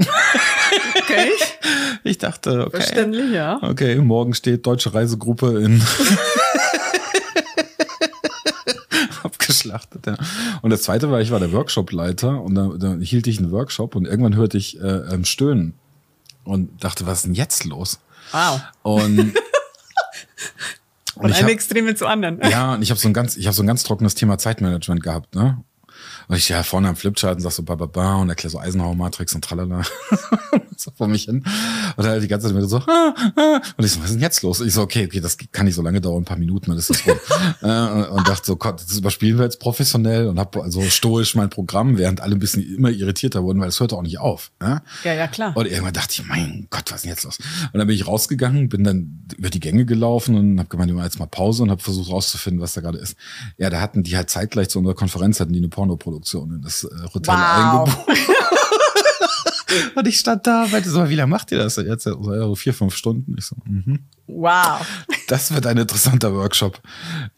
Okay. Ich dachte, okay. Verständlich, ja. Okay, morgen steht deutsche Reisegruppe in geschlachtet. Ja. Und das zweite war, ich war der Workshopleiter und da, da hielt ich einen Workshop und irgendwann hörte ich äh, ähm, Stöhnen und dachte, was ist denn jetzt los? Wow. Und Von einem Extreme zu anderen. Ja, und ich habe so ein ganz, ich habe so ein ganz trockenes Thema Zeitmanagement gehabt, ne? Und ich ja vorne am Flipchart und sag so ba, ba, ba und erkläre so Eisenhower-Matrix und tralala. so vor mich hin. Und halt die ganze Zeit wieder so, ah, ah. und ich so, was ist denn jetzt los? Und ich so, okay, okay, das kann nicht so lange dauern, ein paar Minuten, dann ist das rum. äh, und dachte so, Gott, das überspielen wir jetzt professionell und habe also stoisch mein Programm, während alle ein bisschen immer irritierter wurden, weil es hörte auch nicht auf. Ja, ja, ja klar. Und irgendwann dachte ich, mein Gott, was ist denn jetzt los? Und dann bin ich rausgegangen, bin dann über die Gänge gelaufen und habe gemeint, mache jetzt mal Pause und habe versucht rauszufinden, was da gerade ist. Ja, da hatten die halt zeitgleich zu unserer Konferenz hatten die eine Pornoproduktion in das äh, Hotel wow. eingebucht. Und ich stand da, meinte so, wie lange macht ihr das jetzt? So vier, fünf Stunden. Ich so, mhm. Wow. Das wird ein interessanter Workshop.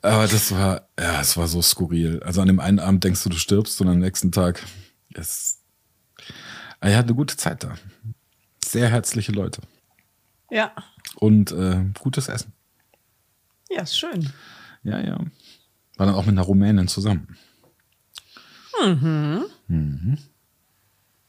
Aber das war, ja, es war so skurril. Also an dem einen Abend denkst du, du stirbst und am nächsten Tag ist, er hat eine gute Zeit da. Sehr herzliche Leute. Ja. Und äh, gutes Essen. Ja, ist schön. Ja, ja. War dann auch mit einer Rumänin zusammen. Mhm. Mhm.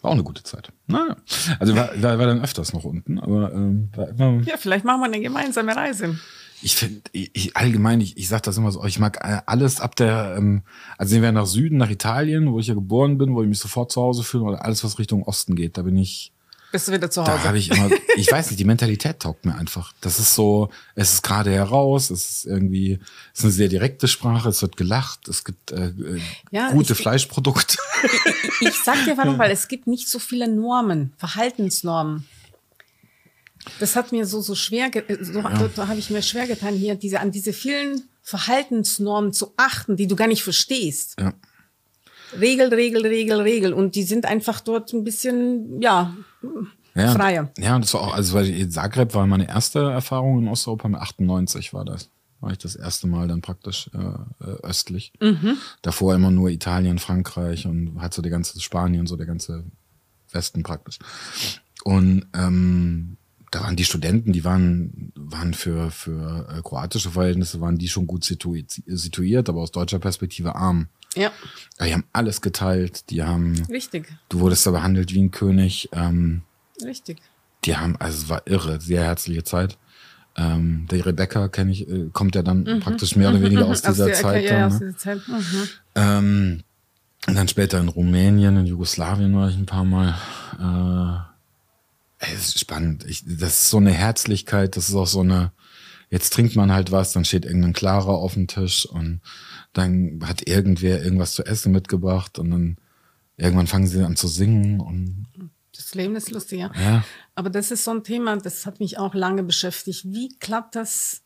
War auch eine gute Zeit. Naja. Also war, war, war dann öfters noch unten, aber ähm, war immer. Ja, vielleicht machen wir eine gemeinsame Reise. Ich finde, ich, allgemein, ich, ich sag das immer so, ich mag alles ab der, ähm, also sehen wir nach Süden, nach Italien, wo ich ja geboren bin, wo ich mich sofort zu Hause fühle, oder alles, was Richtung Osten geht, da bin ich bist du wieder zu Hause? Da habe ich immer, ich weiß nicht, die Mentalität taugt mir einfach. Das ist so, es ist gerade heraus, es ist irgendwie, es ist eine sehr direkte Sprache, es wird gelacht, es gibt äh, äh ja, gute ich, Fleischprodukte. Ich, ich sag dir warum, weil es gibt nicht so viele Normen, Verhaltensnormen. Das hat mir so, so schwer, so, ja. da habe ich mir schwer getan, hier diese, an diese vielen Verhaltensnormen zu achten, die du gar nicht verstehst. Ja. Regel, Regel, Regel, Regel. Und die sind einfach dort ein bisschen, ja, ja, freier. Ja, und das war auch, also weil Zagreb war meine erste Erfahrung in Osteuropa, mit 98 war das. War ich das erste Mal dann praktisch äh, äh, östlich. Mhm. Davor immer nur Italien, Frankreich und hat so der ganze Spanien, so der ganze Westen praktisch. Und ähm, da waren die Studenten, die waren, waren für, für äh, kroatische Verhältnisse, waren die schon gut situiert, aber aus deutscher Perspektive arm. Ja. Die haben alles geteilt, die haben. Richtig. Du wurdest da behandelt wie ein König. Ähm, Richtig. Die haben, also es war irre, sehr herzliche Zeit. Ähm, der Rebecca kenne ich, äh, kommt ja dann mhm. praktisch mehr oder weniger aus dieser aus Zeit. Ja, aus ne? dieser Zeit. Mhm. Ähm, und dann später in Rumänien, in Jugoslawien war ich ein paar Mal. Äh, es ist spannend. Ich, das ist so eine Herzlichkeit, das ist auch so eine, jetzt trinkt man halt was, dann steht irgendein Klarer auf dem Tisch und dann hat irgendwer irgendwas zu essen mitgebracht und dann irgendwann fangen sie an zu singen und das Leben ist lustig, ja. ja. Aber das ist so ein Thema, das hat mich auch lange beschäftigt. Wie klappt das,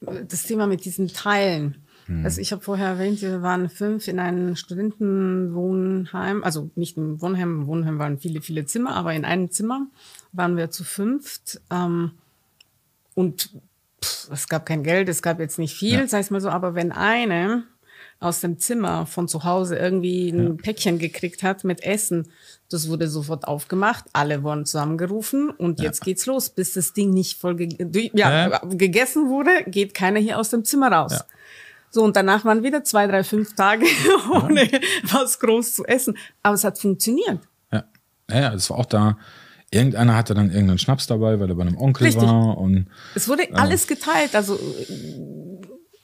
das Thema mit diesen Teilen? Hm. Also ich habe vorher erwähnt, wir waren fünf in einem Studentenwohnheim, also nicht im Wohnheim, im Wohnheim waren viele, viele Zimmer, aber in einem Zimmer waren wir zu fünft. Ähm, und pff, es gab kein Geld, es gab jetzt nicht viel, ja. sag ich mal so, aber wenn eine aus dem Zimmer von zu Hause irgendwie ein ja. Päckchen gekriegt hat mit Essen, das wurde sofort aufgemacht, alle wurden zusammengerufen und ja. jetzt geht's los, bis das Ding nicht voll ge ja, gegessen wurde, geht keiner hier aus dem Zimmer raus. So, und danach waren wieder zwei, drei, fünf Tage ohne was groß zu essen. Aber es hat funktioniert. Ja, ja, das war auch da. Irgendeiner hatte dann irgendeinen Schnaps dabei, weil er bei einem Onkel Richtig. war. Und, es wurde äh, alles geteilt. Also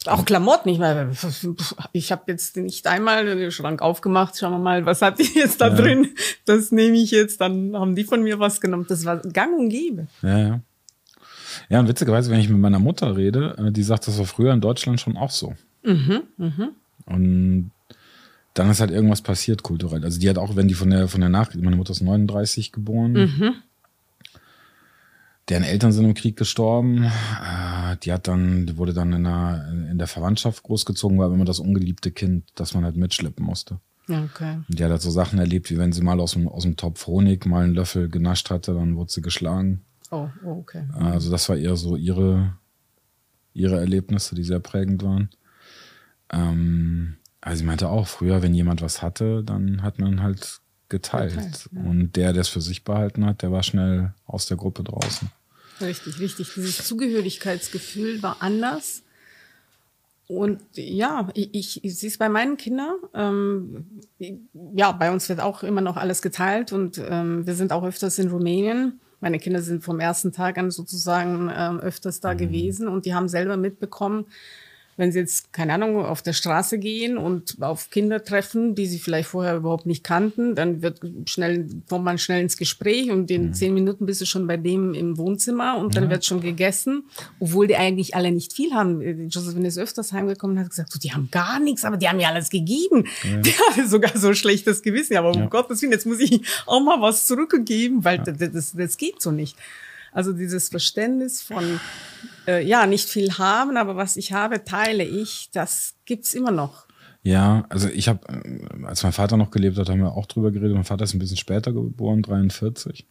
auch Klamotten. Ich meine, ich habe jetzt nicht einmal den Schrank aufgemacht. Schauen wir mal, was hat die jetzt da ja. drin? Das nehme ich jetzt. Dann haben die von mir was genommen. Das war gang und gäbe. Ja, ja. Ja, und witzigerweise, wenn ich mit meiner Mutter rede, äh, die sagt, das war früher in Deutschland schon auch so. Mhm, mhm. Und dann ist halt irgendwas passiert kulturell. Also die hat auch, wenn die von der, von der Nachricht, meine Mutter ist 39 geboren, mhm. Deren Eltern sind im Krieg gestorben. Äh, die hat dann, die wurde dann in der, in der Verwandtschaft großgezogen, war immer das ungeliebte Kind, das man halt mitschleppen musste. Okay. Und die hat halt so Sachen erlebt, wie wenn sie mal aus dem, aus dem Topf Honig mal einen Löffel genascht hatte, dann wurde sie geschlagen. Oh, oh okay. Also das war eher so ihre, ihre Erlebnisse, die sehr prägend waren. Ähm, also sie meinte auch, früher, wenn jemand was hatte, dann hat man halt geteilt. geteilt ja. Und der, der es für sich behalten hat, der war schnell aus der Gruppe draußen. Richtig, richtig. Dieses Zugehörigkeitsgefühl war anders. Und ja, ich, ich sehe es bei meinen Kindern. Ähm, ja, bei uns wird auch immer noch alles geteilt und ähm, wir sind auch öfters in Rumänien. Meine Kinder sind vom ersten Tag an sozusagen ähm, öfters da mhm. gewesen und die haben selber mitbekommen, wenn sie jetzt, keine Ahnung, auf der Straße gehen und auf Kinder treffen, die sie vielleicht vorher überhaupt nicht kannten, dann wird schnell, kommt man schnell ins Gespräch und in mhm. zehn Minuten bist du schon bei dem im Wohnzimmer und dann wird schon gegessen, obwohl die eigentlich alle nicht viel haben. Josephine ist öfters heimgekommen und hat gesagt, so, die haben gar nichts, aber die haben mir alles gegeben. Ja. Die hatte sogar so schlechtes Gewissen, aber um ja. Gottes Willen, jetzt muss ich auch mal was zurückgeben, weil ja. das, das, das geht so nicht. Also dieses Verständnis von, äh, ja, nicht viel haben, aber was ich habe, teile ich, das gibt's immer noch. Ja, also ich habe, äh, als mein Vater noch gelebt hat, haben wir auch drüber geredet. Mein Vater ist ein bisschen später geboren, 43.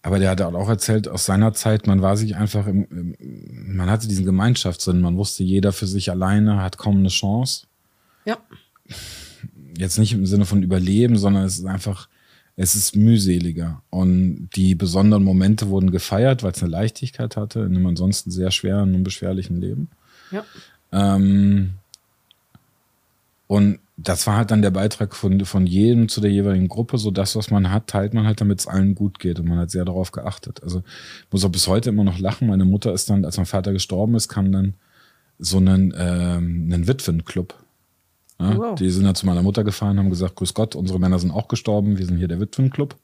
Aber der hat auch erzählt, aus seiner Zeit, man war sich einfach, im, im, man hatte diesen Gemeinschaftssinn, man wusste, jeder für sich alleine hat kaum eine Chance. Ja. Jetzt nicht im Sinne von Überleben, sondern es ist einfach, es ist mühseliger. Und die besonderen Momente wurden gefeiert, weil es eine Leichtigkeit hatte in einem ansonsten sehr schweren und beschwerlichen Leben. Ja. Ähm, und das war halt dann der Beitrag von, von jedem zu der jeweiligen Gruppe. So das, was man hat, teilt man halt, damit es allen gut geht. Und man hat sehr darauf geachtet. Also ich muss auch bis heute immer noch lachen. Meine Mutter ist dann, als mein Vater gestorben ist, kam dann so einen, ähm, einen Witwenclub ja, wow. Die sind ja zu meiner Mutter gefahren, haben gesagt, grüß Gott, unsere Männer sind auch gestorben, wir sind hier der Witwenclub.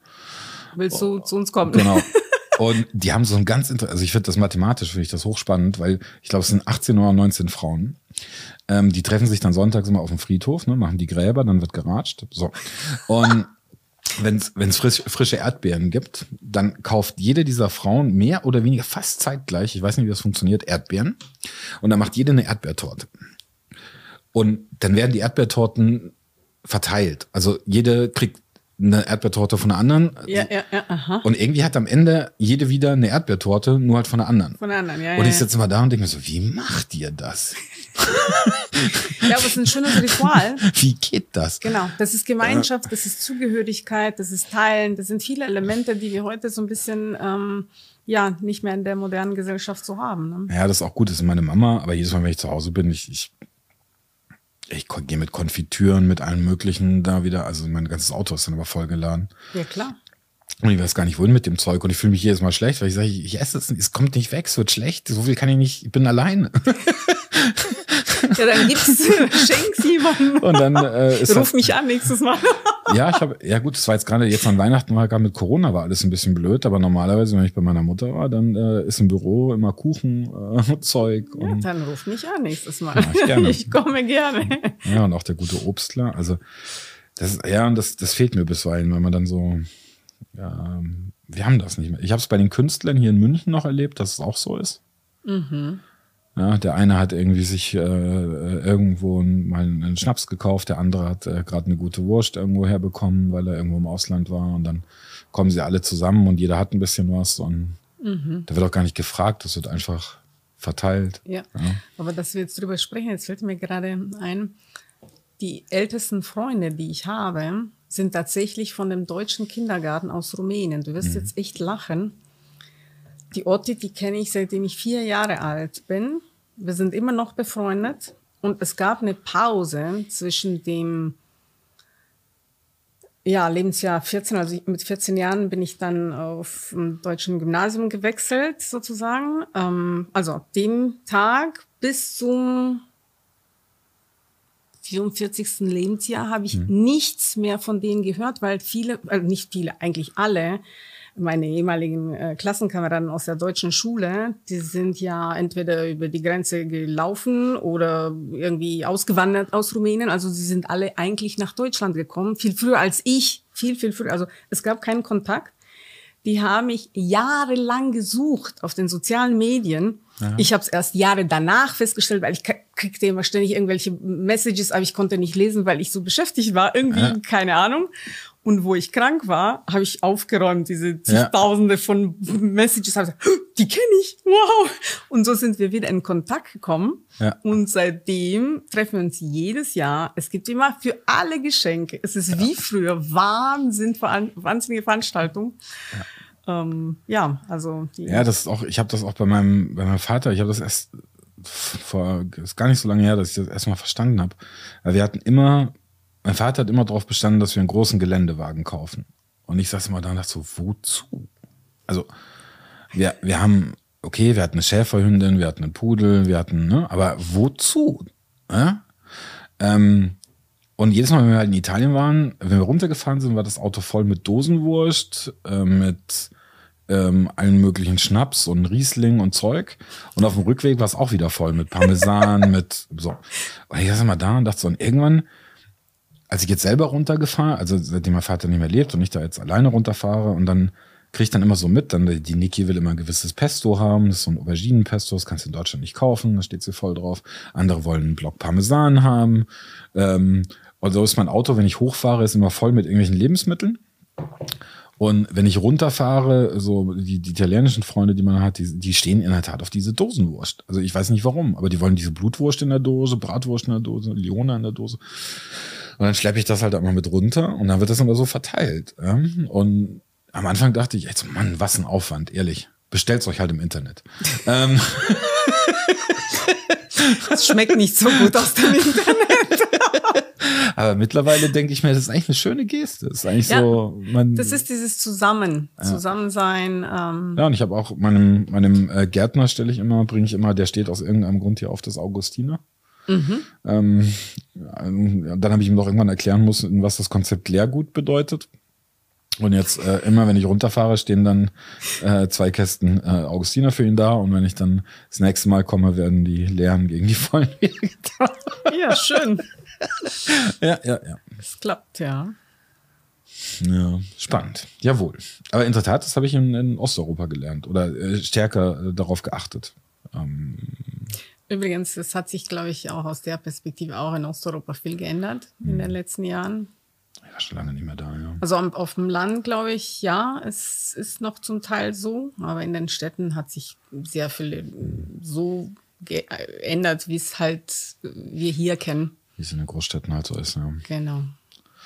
Willst du oh, zu uns kommen? Genau. Und die haben so ein ganz, also ich finde das mathematisch, finde ich das hochspannend, weil ich glaube, es sind 18 oder 19 Frauen. Ähm, die treffen sich dann sonntags immer auf dem Friedhof, ne, machen die Gräber, dann wird geratscht. So. Und wenn es frisch, frische Erdbeeren gibt, dann kauft jede dieser Frauen mehr oder weniger fast zeitgleich, ich weiß nicht, wie das funktioniert, Erdbeeren. Und dann macht jede eine Erdbeertorte. Und dann werden die Erdbeertorten verteilt. Also jede kriegt eine Erdbeertorte von der anderen. Ja, ja, ja, aha. Und irgendwie hat am Ende jede wieder eine Erdbeertorte, nur halt von der anderen. Von der anderen, ja. Und ich sitze mal da und denke mir so, wie macht ihr das? ja, aber es ist ein schönes Ritual. Wie geht das? Genau, das ist Gemeinschaft, das ist Zugehörigkeit, das ist Teilen, das sind viele Elemente, die wir heute so ein bisschen ähm, ja nicht mehr in der modernen Gesellschaft so haben. Ne? Ja, das ist auch gut, das ist meine Mama, aber jedes Mal, wenn ich zu Hause bin, ich, ich ich gehe mit Konfitüren, mit allem Möglichen da wieder. Also mein ganzes Auto ist dann aber vollgeladen. Ja, klar. Und ich weiß gar nicht, wohin mit dem Zeug. Und ich fühle mich jedes Mal schlecht, weil ich sage, ich, esse es, es kommt nicht weg, es wird schlecht. So viel kann ich nicht, ich bin alleine. Ja, dann gib's, schenk's jemandem. Und dann äh, ist Ruf mich an nächstes Mal. ja, ich habe, ja gut, das war jetzt gerade jetzt an Weihnachten war gerade mit Corona war alles ein bisschen blöd, aber normalerweise, wenn ich bei meiner Mutter war, dann äh, ist im Büro immer Kuchen, äh, Zeug. Und, ja, dann ruf mich an nächstes Mal. Ja, ich, gerne. ich komme gerne. Ja, und auch der gute Obstler. Also das ja, und das, das fehlt mir bisweilen, wenn man dann so, ja, wir haben das nicht mehr. Ich habe es bei den Künstlern hier in München noch erlebt, dass es auch so ist. Mhm. Ja, der eine hat irgendwie sich äh, irgendwo mal einen Schnaps gekauft, der andere hat äh, gerade eine gute Wurst irgendwo herbekommen, weil er irgendwo im Ausland war und dann kommen sie alle zusammen und jeder hat ein bisschen was und mhm. da wird auch gar nicht gefragt, das wird einfach verteilt. Ja. ja. aber dass wir jetzt drüber sprechen, jetzt fällt mir gerade ein, die ältesten Freunde, die ich habe, sind tatsächlich von dem deutschen Kindergarten aus Rumänien. Du wirst mhm. jetzt echt lachen. Die Otti, die kenne ich seitdem ich vier Jahre alt bin. Wir sind immer noch befreundet und es gab eine Pause zwischen dem ja, Lebensjahr 14, also mit 14 Jahren bin ich dann auf ein deutschen Gymnasium gewechselt, sozusagen. Ähm, also ab dem Tag bis zum 44. Lebensjahr habe ich mhm. nichts mehr von denen gehört, weil viele, also nicht viele, eigentlich alle, meine ehemaligen äh, Klassenkameraden aus der deutschen Schule, die sind ja entweder über die Grenze gelaufen oder irgendwie ausgewandert aus Rumänien. Also sie sind alle eigentlich nach Deutschland gekommen, viel früher als ich, viel, viel früher. Also es gab keinen Kontakt. Die haben mich jahrelang gesucht auf den sozialen Medien. Ja. Ich habe es erst Jahre danach festgestellt, weil ich kriegte immer ständig irgendwelche Messages, aber ich konnte nicht lesen, weil ich so beschäftigt war. Irgendwie, ja. keine Ahnung. Und wo ich krank war, habe ich aufgeräumt, diese zigtausende ja. von Messages. Hab gesagt, die kenne ich, wow. Und so sind wir wieder in Kontakt gekommen. Ja. Und seitdem treffen wir uns jedes Jahr. Es gibt immer für alle Geschenke. Es ist ja. wie früher Wahnsinn, wahnsinnige Veranstaltung. Ja. Ähm, ja, also ja, das ist auch. Ich habe das auch bei meinem bei meinem Vater. Ich habe das erst vor, ist gar nicht so lange her, dass ich das erstmal verstanden habe. Wir hatten immer, mein Vater hat immer darauf bestanden, dass wir einen großen Geländewagen kaufen. Und ich saß immer da und dachte so, wozu? Also, wir, wir haben, okay, wir hatten eine Schäferhündin, wir hatten einen Pudel, wir hatten, ne, aber wozu? Ja? Ähm, und jedes Mal, wenn wir halt in Italien waren, wenn wir runtergefahren sind, war das Auto voll mit Dosenwurst, äh, mit ähm, allen möglichen Schnaps und Riesling und Zeug. Und auf dem Rückweg war es auch wieder voll mit Parmesan, mit so. Und ich saß immer da und dachte so, und irgendwann, als ich jetzt selber runtergefahren, also seitdem mein Vater nicht mehr lebt und ich da jetzt alleine runterfahre und dann kriege ich dann immer so mit, dann die Niki will immer ein gewisses Pesto haben, das ist so ein Auberginenpesto, das kannst du in Deutschland nicht kaufen, da steht sie voll drauf. Andere wollen einen Block Parmesan haben. Ähm, und so ist mein Auto, wenn ich hochfahre, ist immer voll mit irgendwelchen Lebensmitteln. Und wenn ich runterfahre, so die, die italienischen Freunde, die man hat, die, die stehen in der Tat auf diese Dosenwurst. Also ich weiß nicht warum, aber die wollen diese Blutwurst in der Dose, Bratwurst in der Dose, Lione in der Dose. Und dann schleppe ich das halt immer mit runter und dann wird das immer so verteilt. Ja? Und am Anfang dachte ich, jetzt, Mann, was ein Aufwand, ehrlich. Bestellt's euch halt im Internet. ähm. Das schmeckt nicht so gut aus dem Internet. Aber mittlerweile denke ich mir, das ist eigentlich eine schöne Geste. Das ist eigentlich ja, so. Man, das ist dieses Zusammen, ja. Zusammensein. Ähm. Ja, und ich habe auch meinem meinem äh, Gärtner stelle ich immer, bringe ich immer, der steht aus irgendeinem Grund hier auf das Augustiner. Mhm. Ähm, dann habe ich ihm noch irgendwann erklären müssen, was das Konzept Leergut bedeutet. Und jetzt äh, immer, wenn ich runterfahre, stehen dann äh, zwei Kästen äh, Augustiner für ihn da. Und wenn ich dann das nächste Mal komme, werden die leeren gegen die vollen wieder getan. Ja, schön. ja, ja, ja. Es klappt, ja. Ja, spannend. Jawohl. Aber in der Tat, das habe ich in, in, Osteuropa gelernt oder äh, stärker äh, darauf geachtet. Ähm, Übrigens, es hat sich, glaube ich, auch aus der Perspektive auch in Osteuropa viel geändert in mhm. den letzten Jahren. Ich war schon lange nicht mehr da, ja. Also auf dem Land, glaube ich, ja, es ist noch zum Teil so, aber in den Städten hat sich sehr viel so geändert, wie es halt wir hier kennen. Wie es in den Großstädten halt so ist, ja. Genau.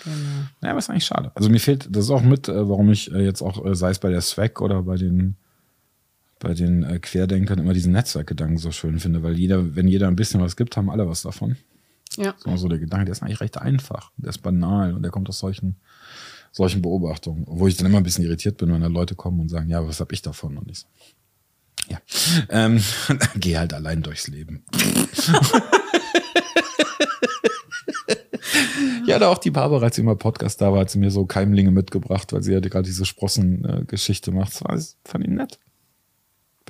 Genau. Ja, aber ist eigentlich schade. Also mir fehlt, das ist auch mit, äh, warum ich äh, jetzt auch, äh, sei es bei der SWAG oder bei den, bei den Querdenkern immer diesen Netzwerkgedanken so schön finde, weil jeder, wenn jeder ein bisschen was gibt, haben alle was davon. Ja. So, so der Gedanke, der ist eigentlich recht einfach, der ist banal und der kommt aus solchen, solchen Beobachtungen, wo ich dann immer ein bisschen irritiert bin, wenn da Leute kommen und sagen, ja, was habe ich davon? Und ich so, ja, ähm, geh halt allein durchs Leben. ja, da auch die Barbara, als sie immer Podcast da war, hat sie mir so Keimlinge mitgebracht, weil sie ja gerade diese Sprossen-Geschichte macht. Das war, fand ich nett.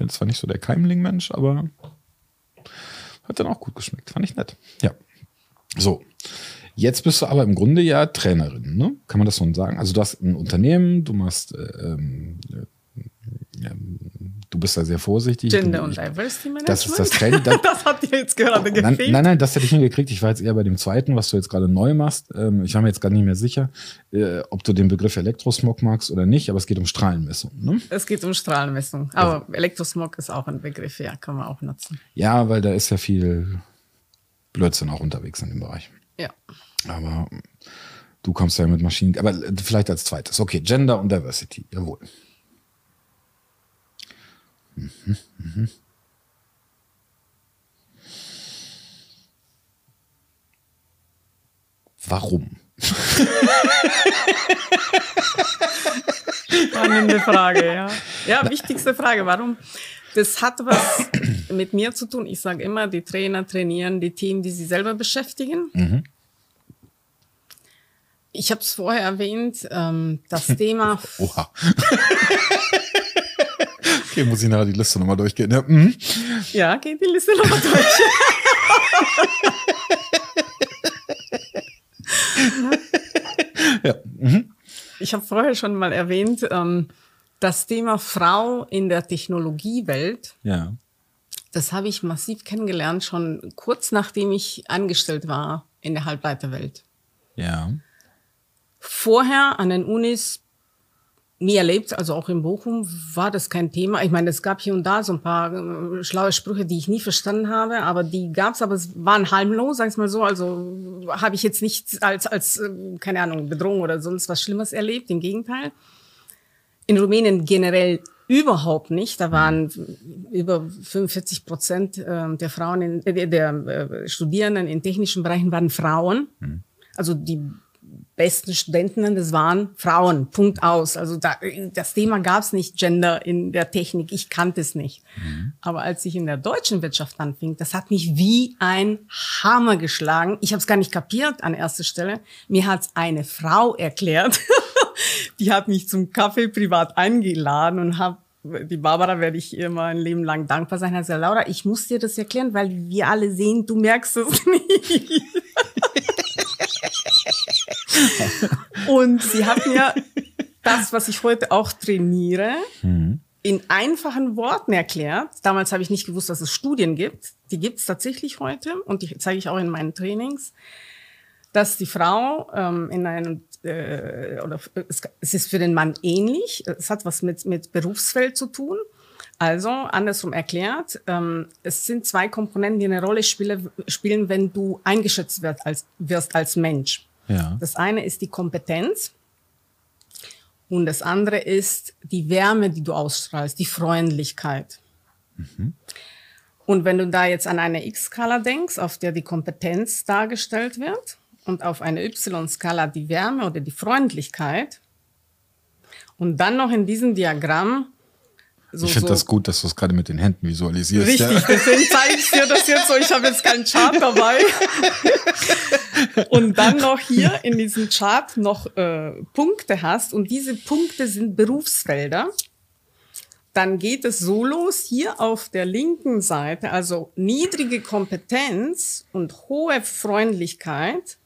Bin zwar nicht so der Keimling-Mensch, aber hat dann auch gut geschmeckt. Fand ich nett. Ja. So. Jetzt bist du aber im Grunde ja Trainerin, ne? Kann man das so sagen? Also du hast ein Unternehmen, du machst äh, ähm, äh, du bist da sehr vorsichtig. Gender und Diversity Management. Das ist das Training. Das, das hat dir jetzt gerade gefehlt. Nein, nein, nein, das hätte ich hingekriegt. Ich war jetzt eher bei dem zweiten, was du jetzt gerade neu machst. Ähm, ich war mir jetzt gar nicht mehr sicher, äh, ob du den Begriff Elektrosmog magst oder nicht, aber es geht um Strahlenmessung. Ne? Es geht um Strahlenmessung. Aber also, Elektrosmog ist auch ein Begriff, ja, kann man auch nutzen. Ja, weil da ist ja viel Blödsinn auch unterwegs in dem Bereich. Ja. Aber du kommst ja mit Maschinen, aber vielleicht als zweites. Okay, Gender und Diversity, jawohl. Mhm, mhm. Warum? Spannende Frage, ja. Ja, wichtigste Frage. Warum? Das hat was mit mir zu tun. Ich sage immer, die Trainer trainieren die Teams, die sie selber beschäftigen. Mhm. Ich habe es vorher erwähnt, ähm, das Thema. Oha. okay, muss ich nachher die Liste nochmal durchgehen. Ja, mhm. ja geht die Liste nochmal durch. ja. Mhm. Ich habe vorher schon mal erwähnt, ähm, das Thema Frau in der Technologiewelt. Ja. Das habe ich massiv kennengelernt, schon kurz nachdem ich angestellt war in der Halbleiterwelt. Ja. Vorher an den Unis nie erlebt, also auch in Bochum war das kein Thema. Ich meine, es gab hier und da so ein paar äh, schlaue Sprüche, die ich nie verstanden habe, aber die gab's, aber es waren harmlos, sag ich mal so. Also habe ich jetzt nicht als als äh, keine Ahnung Bedrohung oder sonst was Schlimmes erlebt. Im Gegenteil. In Rumänien generell Überhaupt nicht. Da waren über 45 Prozent ähm, der Frauen, in, äh, der äh, Studierenden in technischen Bereichen waren Frauen. Mhm. Also die besten Studentinnen, das waren Frauen. Punkt aus. Also da, das Thema gab es nicht, Gender in der Technik. Ich kannte es nicht. Mhm. Aber als ich in der deutschen Wirtschaft anfing, das hat mich wie ein Hammer geschlagen. Ich habe es gar nicht kapiert an erster Stelle. Mir hat es eine Frau erklärt. Die hat mich zum Kaffee privat eingeladen und habe die Barbara werde ich ihr mal ein Leben lang dankbar sein. Hat gesagt, Laura, ich muss dir das erklären, weil wir alle sehen, du merkst es nicht. Und sie hat mir das, was ich heute auch trainiere, mhm. in einfachen Worten erklärt. Damals habe ich nicht gewusst, dass es Studien gibt. Die gibt es tatsächlich heute und die zeige ich auch in meinen Trainings, dass die Frau ähm, in einem äh, oder es, es ist für den Mann ähnlich. Es hat was mit mit Berufsfeld zu tun. Also andersrum erklärt, ähm, es sind zwei Komponenten, die eine Rolle spiele, spielen, wenn du eingeschätzt wirst als, wirst als Mensch. Ja. Das eine ist die Kompetenz und das andere ist die Wärme, die du ausstrahlst, die Freundlichkeit. Mhm. Und wenn du da jetzt an eine X-Skala denkst, auf der die Kompetenz dargestellt wird und auf eine Y-Skala die Wärme oder die Freundlichkeit und dann noch in diesem Diagramm so, ich finde so. das gut, dass du es gerade mit den Händen visualisierst. Richtig, ja. deswegen zeige ich dir das jetzt so. Ich habe jetzt keinen Chart dabei. und dann noch hier in diesem Chart noch äh, Punkte hast und diese Punkte sind Berufsfelder. Dann geht es so los hier auf der linken Seite, also niedrige Kompetenz und hohe Freundlichkeit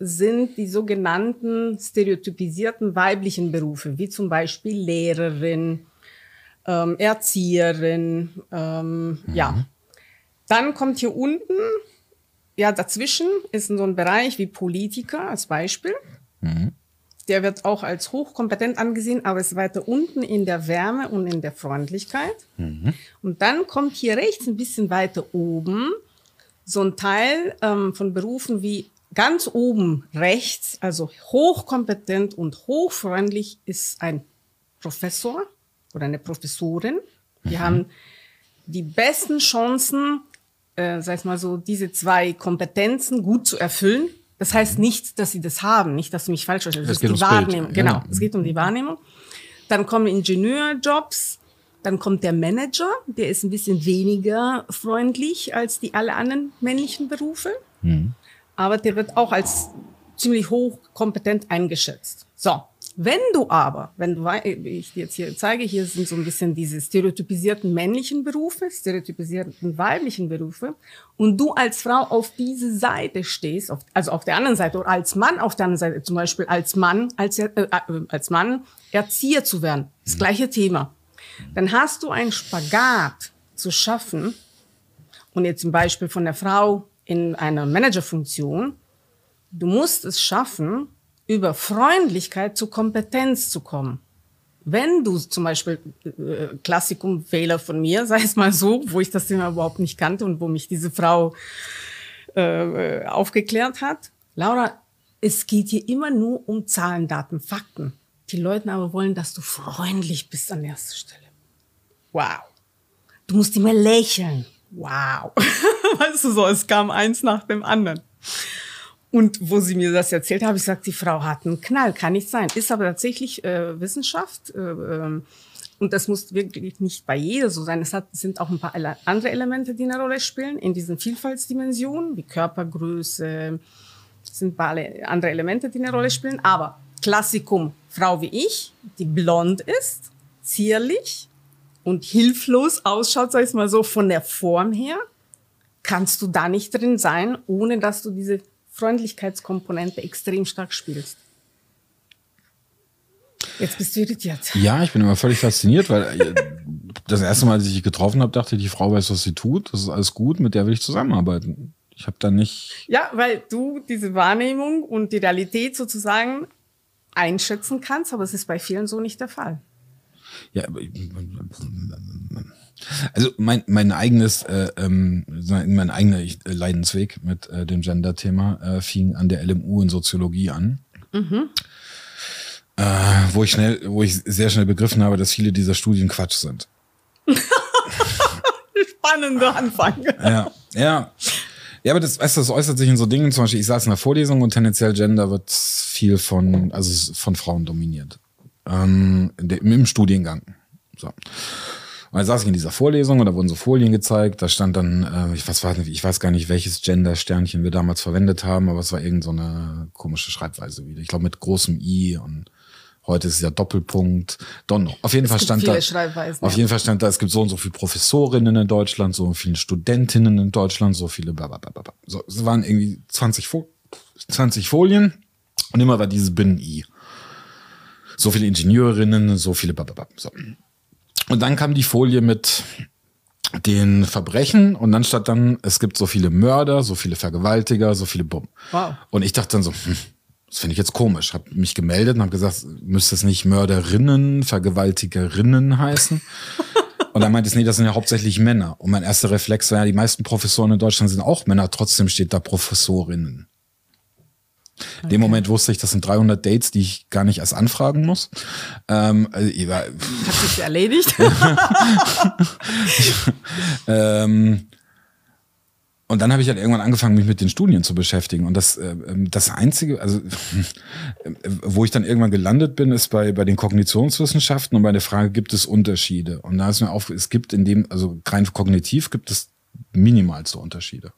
sind die sogenannten stereotypisierten weiblichen Berufe, wie zum Beispiel Lehrerin, ähm, Erzieherin, ähm, mhm. ja. Dann kommt hier unten, ja, dazwischen ist so ein Bereich wie Politiker als Beispiel. Mhm. Der wird auch als hochkompetent angesehen, aber ist weiter unten in der Wärme und in der Freundlichkeit. Mhm. Und dann kommt hier rechts ein bisschen weiter oben so ein Teil ähm, von Berufen wie ganz oben rechts, also hochkompetent und hochfreundlich ist ein Professor oder eine Professorin. Die mhm. haben die besten Chancen, äh, sag ich mal so, diese zwei Kompetenzen gut zu erfüllen. Das heißt mhm. nicht, dass sie das haben, nicht, dass du mich falsch verstehst. Es geht die Wahrnehmung. Genau, ja. es geht um die Wahrnehmung. Dann kommen Ingenieurjobs, dann kommt der Manager, der ist ein bisschen weniger freundlich als die alle anderen männlichen Berufe, mhm. aber der wird auch als ziemlich hochkompetent eingeschätzt. So, wenn du aber, wenn du, wie ich dir jetzt hier zeige, hier sind so ein bisschen diese stereotypisierten männlichen Berufe, stereotypisierten weiblichen Berufe, und du als Frau auf diese Seite stehst, auf, also auf der anderen Seite oder als Mann auf der anderen Seite, zum Beispiel als Mann, als, äh, äh als Mann Erzieher zu werden, das mhm. gleiche Thema, dann hast du einen Spagat zu schaffen, und jetzt zum Beispiel von der Frau in einer Managerfunktion, du musst es schaffen, über Freundlichkeit zu Kompetenz zu kommen. Wenn du zum Beispiel äh, Klassikum-Fehler von mir, sei es mal so, wo ich das Thema überhaupt nicht kannte und wo mich diese Frau äh, aufgeklärt hat, Laura, es geht hier immer nur um Zahlen, Daten, Fakten. Die Leute aber wollen, dass du freundlich bist an erster Stelle. Wow. Du musst immer lächeln. Wow. weißt du so, es kam eins nach dem anderen. Und wo sie mir das erzählt habe, ich gesagt, die Frau hat einen Knall, kann nicht sein. Ist aber tatsächlich äh, Wissenschaft. Äh, ähm, und das muss wirklich nicht bei jeder so sein. Es hat, sind auch ein paar andere Elemente, die eine Rolle spielen in diesen Vielfaltsdimensionen, wie Körpergröße, sind ein paar andere Elemente, die eine Rolle spielen. Aber Klassikum, Frau wie ich, die blond ist, zierlich und hilflos ausschaut, sag ich mal so, von der Form her, kannst du da nicht drin sein, ohne dass du diese Freundlichkeitskomponente extrem stark spielst. Jetzt bist du irritiert. Ja, ich bin immer völlig fasziniert, weil äh, das erste Mal, als ich dich getroffen habe, dachte ich, die Frau weiß, was sie tut. Das ist alles gut, mit der will ich zusammenarbeiten. Ich habe da nicht. Ja, weil du diese Wahrnehmung und die Realität sozusagen einschätzen kannst, aber es ist bei vielen so nicht der Fall. Ja, also mein, mein eigenes, äh, ähm, mein eigener Leidensweg mit äh, dem Gender-Thema äh, fing an der LMU in Soziologie an. Mhm. äh, wo ich schnell, wo ich sehr schnell begriffen habe, dass viele dieser Studien Quatsch sind. Spannender Anfang. Ja, ja. Ja, aber das, weißt du, das äußert sich in so Dingen, zum Beispiel, ich saß in der Vorlesung und tendenziell Gender wird viel von, also von Frauen dominiert. Ähm, Im Studiengang. So. Und dann saß ich in dieser Vorlesung und da wurden so Folien gezeigt. Da stand dann, äh, ich, weiß, ich weiß gar nicht, welches Gender-Sternchen wir damals verwendet haben, aber es war irgend so eine komische Schreibweise wieder. Ich glaube mit großem I und Heute ist es ja Doppelpunkt. Donno. Auf jeden es Fall stand da. Auf jeden Fall stand da, es gibt so und so viele Professorinnen in Deutschland, so viele Studentinnen in Deutschland, so viele. Blablabla. So, es waren irgendwie 20, Fo 20 Folien und immer war dieses Binnen-I. So viele Ingenieurinnen, so viele. Blablabla. So. Und dann kam die Folie mit den Verbrechen und dann stand dann, es gibt so viele Mörder, so viele Vergewaltiger, so viele Bumm. Wow. Und ich dachte dann so, hm, das finde ich jetzt komisch. Habe mich gemeldet und habe gesagt, müsste es nicht Mörderinnen, Vergewaltigerinnen heißen? Und dann meinte es, nee, das sind ja hauptsächlich Männer. Und mein erster Reflex war ja, die meisten Professoren in Deutschland sind auch Männer, trotzdem steht da Professorinnen. Okay. In dem Moment wusste ich, das sind 300 Dates, die ich gar nicht erst anfragen muss. Ähm, also, ich war, Hat sich erledigt? ähm, und dann habe ich halt irgendwann angefangen, mich mit den Studien zu beschäftigen. Und das, äh, ähm, das Einzige, also äh, wo ich dann irgendwann gelandet bin, ist bei, bei den Kognitionswissenschaften und bei der Frage, gibt es Unterschiede? Und da ist mir auf, es gibt in dem, also rein kognitiv gibt es minimalste Unterschiede.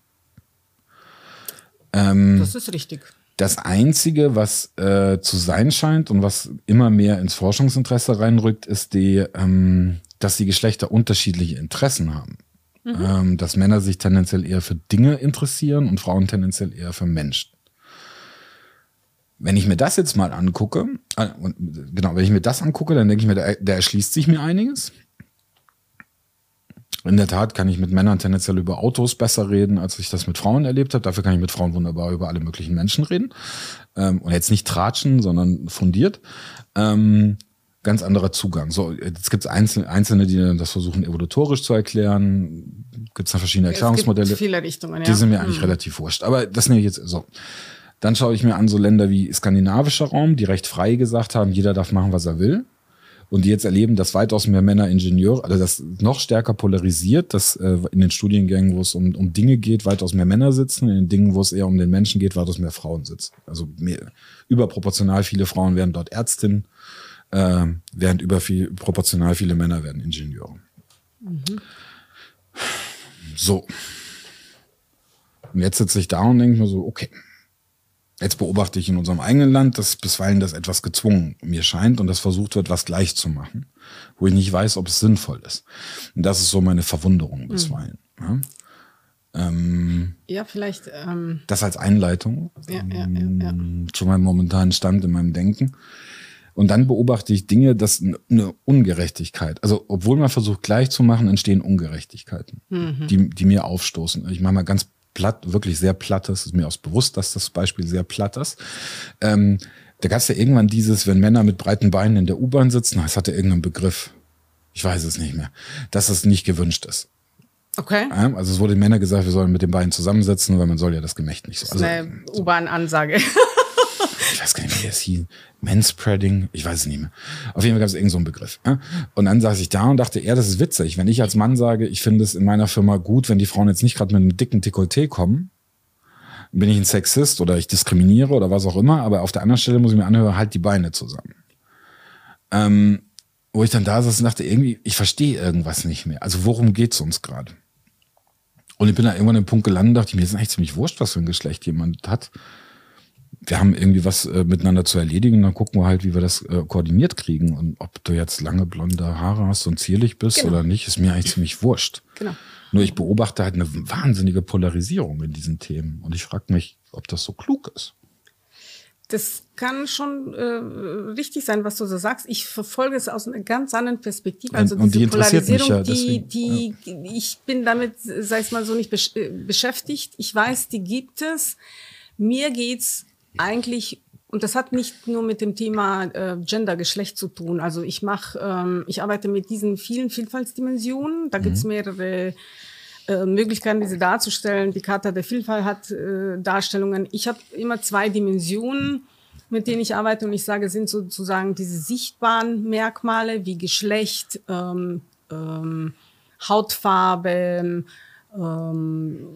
Ähm, das ist richtig. Das Einzige, was äh, zu sein scheint und was immer mehr ins Forschungsinteresse reinrückt, ist die, ähm, dass die Geschlechter unterschiedliche Interessen haben. Mhm. Ähm, dass Männer sich tendenziell eher für Dinge interessieren und Frauen tendenziell eher für Menschen. Wenn ich mir das jetzt mal angucke, äh, genau, wenn ich mir das angucke, dann denke ich mir, da, da erschließt sich mir einiges. In der Tat kann ich mit Männern tendenziell über Autos besser reden, als ich das mit Frauen erlebt habe. Dafür kann ich mit Frauen wunderbar über alle möglichen Menschen reden. Ähm, und jetzt nicht tratschen, sondern fundiert. Ähm, ganz anderer Zugang. So, jetzt gibt es Einzel Einzelne, die das versuchen evolutorisch zu erklären. Gibt es da verschiedene Erklärungsmodelle. Es gibt viele Richtungen, ja. Die sind mir eigentlich hm. relativ wurscht. Aber das nehme ich jetzt so. Dann schaue ich mir an so Länder wie skandinavischer Raum, die recht frei gesagt haben, jeder darf machen, was er will. Und die jetzt erleben, dass weitaus mehr Männer Ingenieure, also das noch stärker polarisiert, dass äh, in den Studiengängen, wo es um, um Dinge geht, weitaus mehr Männer sitzen, in den Dingen, wo es eher um den Menschen geht, weitaus mehr Frauen sitzen. Also mehr, überproportional viele Frauen werden dort Ärztinnen, äh, während über viel, proportional viele Männer werden Ingenieure. Mhm. So. Und jetzt sitze ich da und denke mir so, okay, jetzt beobachte ich in unserem eigenen Land, dass bisweilen das etwas gezwungen mir scheint und das versucht wird, was gleich zu machen, wo ich nicht weiß, ob es sinnvoll ist. Und das ist so meine Verwunderung bisweilen. Mhm. Ja. Ähm, ja, vielleicht. Ähm, das als Einleitung ja, ja, ja, zu meinem momentanen Stand in meinem Denken. Und dann beobachte ich Dinge, dass eine Ungerechtigkeit, also obwohl man versucht gleich zu machen, entstehen Ungerechtigkeiten, mhm. die, die mir aufstoßen. Ich mache mal ganz platt, wirklich sehr plattes, ist mir auch bewusst, dass das Beispiel sehr platt ist. Ähm, da gab es ja irgendwann dieses, wenn Männer mit breiten Beinen in der U-Bahn sitzen, das hatte irgendeinen Begriff. Ich weiß es nicht mehr. Dass es nicht gewünscht ist. Okay. Also es wurde den Männern gesagt, wir sollen mit den Beinen zusammensetzen, weil man soll ja das Gemächt nicht so. Das ist also, eine U-Bahn-Ansage. ich weiß gar nicht mehr, wie es hieß. Manspreading, ich weiß es nicht mehr. Auf jeden Fall gab es irgendeinen so einen Begriff. Und dann saß ich da und dachte, ja, das ist witzig. Wenn ich als Mann sage, ich finde es in meiner Firma gut, wenn die Frauen jetzt nicht gerade mit einem dicken Dekolleté kommen, bin ich ein Sexist oder ich diskriminiere oder was auch immer, aber auf der anderen Stelle muss ich mir anhören, halt die Beine zusammen. Ähm, wo ich dann da saß und dachte, irgendwie, ich verstehe irgendwas nicht mehr. Also worum geht's uns gerade? Und ich bin da irgendwann an den Punkt gelandet, dachte ich, mir ist eigentlich ziemlich wurscht, was für ein Geschlecht jemand hat wir haben irgendwie was äh, miteinander zu erledigen, dann gucken wir halt, wie wir das äh, koordiniert kriegen. Und ob du jetzt lange blonde Haare hast und zierlich bist genau. oder nicht, ist mir eigentlich ziemlich wurscht. Genau. Nur ich beobachte halt eine wahnsinnige Polarisierung in diesen Themen. Und ich frage mich, ob das so klug ist. Das kann schon äh, richtig sein, was du so sagst. Ich verfolge es aus einer ganz anderen Perspektive. Also und, diese die Polarisierung, ja, die, die, ja. ich bin damit, sei es mal so, nicht besch äh, beschäftigt. Ich weiß, die gibt es. Mir geht's eigentlich und das hat nicht nur mit dem Thema äh, Gender, Geschlecht zu tun. Also ich mache, ähm, ich arbeite mit diesen vielen Vielfaltsdimensionen. Da mhm. gibt es mehrere äh, Möglichkeiten, diese darzustellen. Die Charta der Vielfalt hat äh, Darstellungen. Ich habe immer zwei Dimensionen. mit denen ich arbeite und ich sage, sind sozusagen diese sichtbaren Merkmale wie Geschlecht, ähm, ähm, Hautfarbe, ähm,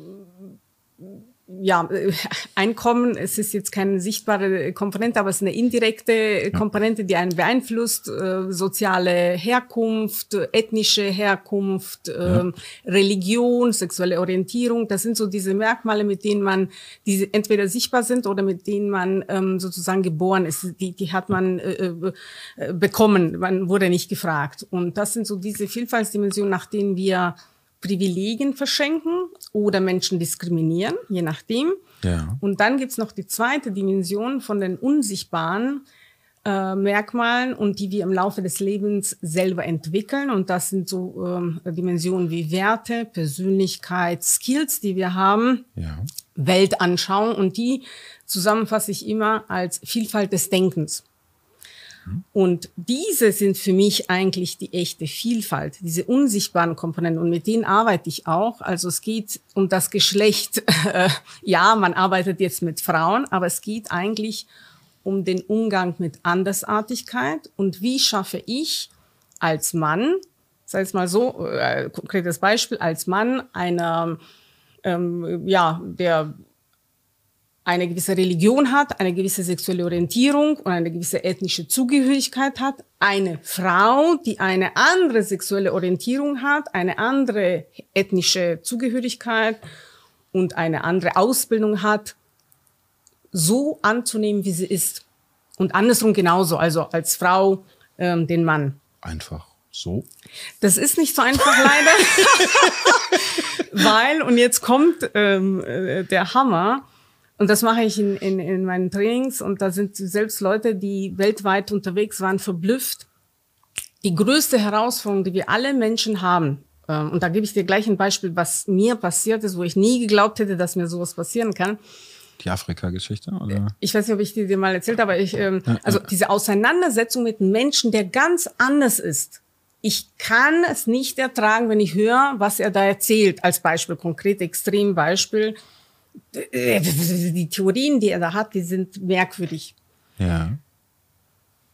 ja, äh, Einkommen, es ist jetzt keine sichtbare Komponente, aber es ist eine indirekte Komponente, die einen beeinflusst, äh, soziale Herkunft, ethnische Herkunft, äh, ja. Religion, sexuelle Orientierung, das sind so diese Merkmale, mit denen man, die entweder sichtbar sind oder mit denen man ähm, sozusagen geboren ist, die, die hat man äh, äh, bekommen, man wurde nicht gefragt. Und das sind so diese Vielfaltsdimensionen, nach denen wir Privilegien verschenken oder Menschen diskriminieren, je nachdem. Ja. Und dann gibt's noch die zweite Dimension von den unsichtbaren äh, Merkmalen und die wir im Laufe des Lebens selber entwickeln. Und das sind so ähm, Dimensionen wie Werte, Persönlichkeit, Skills, die wir haben, ja. Weltanschauung und die zusammenfasse ich immer als Vielfalt des Denkens. Und diese sind für mich eigentlich die echte Vielfalt, diese unsichtbaren Komponenten. Und mit denen arbeite ich auch. Also es geht um das Geschlecht. ja, man arbeitet jetzt mit Frauen, aber es geht eigentlich um den Umgang mit Andersartigkeit und wie schaffe ich als Mann, sei es mal so, äh, konkretes Beispiel, als Mann einer, ähm, ja, der eine gewisse Religion hat, eine gewisse sexuelle Orientierung und eine gewisse ethnische Zugehörigkeit hat, eine Frau, die eine andere sexuelle Orientierung hat, eine andere ethnische Zugehörigkeit und eine andere Ausbildung hat, so anzunehmen, wie sie ist. Und andersrum genauso, also als Frau ähm, den Mann. Einfach so. Das ist nicht so einfach leider, weil, und jetzt kommt ähm, äh, der Hammer, und das mache ich in, in, in meinen Trainings und da sind selbst Leute, die weltweit unterwegs waren, verblüfft. Die größte Herausforderung, die wir alle Menschen haben, ähm, und da gebe ich dir gleich ein Beispiel, was mir passiert ist, wo ich nie geglaubt hätte, dass mir sowas passieren kann. Die Afrika-Geschichte, oder? Ich weiß nicht, ob ich die dir mal erzählt habe, aber ich, ähm, also diese Auseinandersetzung mit einem Menschen, der ganz anders ist. Ich kann es nicht ertragen, wenn ich höre, was er da erzählt. Als Beispiel, konkret Extrembeispiel. Die Theorien, die er da hat, die sind merkwürdig. Ja.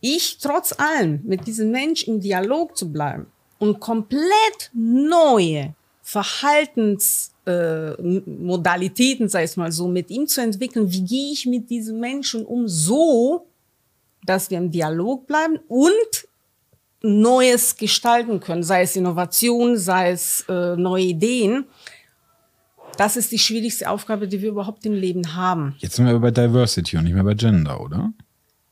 Ich trotz allem mit diesem Mensch im Dialog zu bleiben und komplett neue Verhaltensmodalitäten, äh, sei es mal so, mit ihm zu entwickeln. Wie gehe ich mit diesem Menschen um so, dass wir im Dialog bleiben und Neues gestalten können, sei es Innovation, sei es äh, neue Ideen das ist die schwierigste Aufgabe, die wir überhaupt im Leben haben. Jetzt sind wir aber bei Diversity und nicht mehr bei Gender, oder?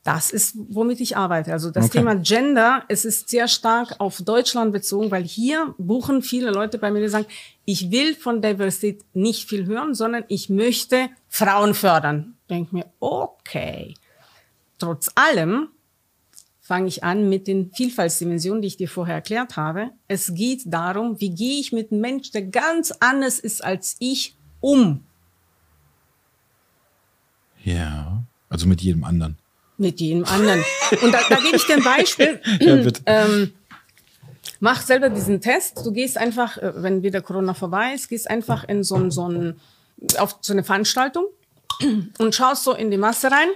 Das ist, womit ich arbeite. Also das okay. Thema Gender, es ist sehr stark auf Deutschland bezogen, weil hier buchen viele Leute bei mir, die sagen, ich will von Diversity nicht viel hören, sondern ich möchte Frauen fördern. Denk mir, okay. Trotz allem fange ich an mit den Vielfaltsdimensionen, die ich dir vorher erklärt habe. Es geht darum, wie gehe ich mit einem Mensch, der ganz anders ist als ich, um. Ja, also mit jedem anderen. Mit jedem anderen. Und da, da gebe ich dir ein Beispiel. ja, bitte. Ähm, mach selber diesen Test. Du gehst einfach, äh, wenn wieder Corona vorbei ist, gehst einfach in so, so ein, auf so eine Veranstaltung und schaust so in die Masse rein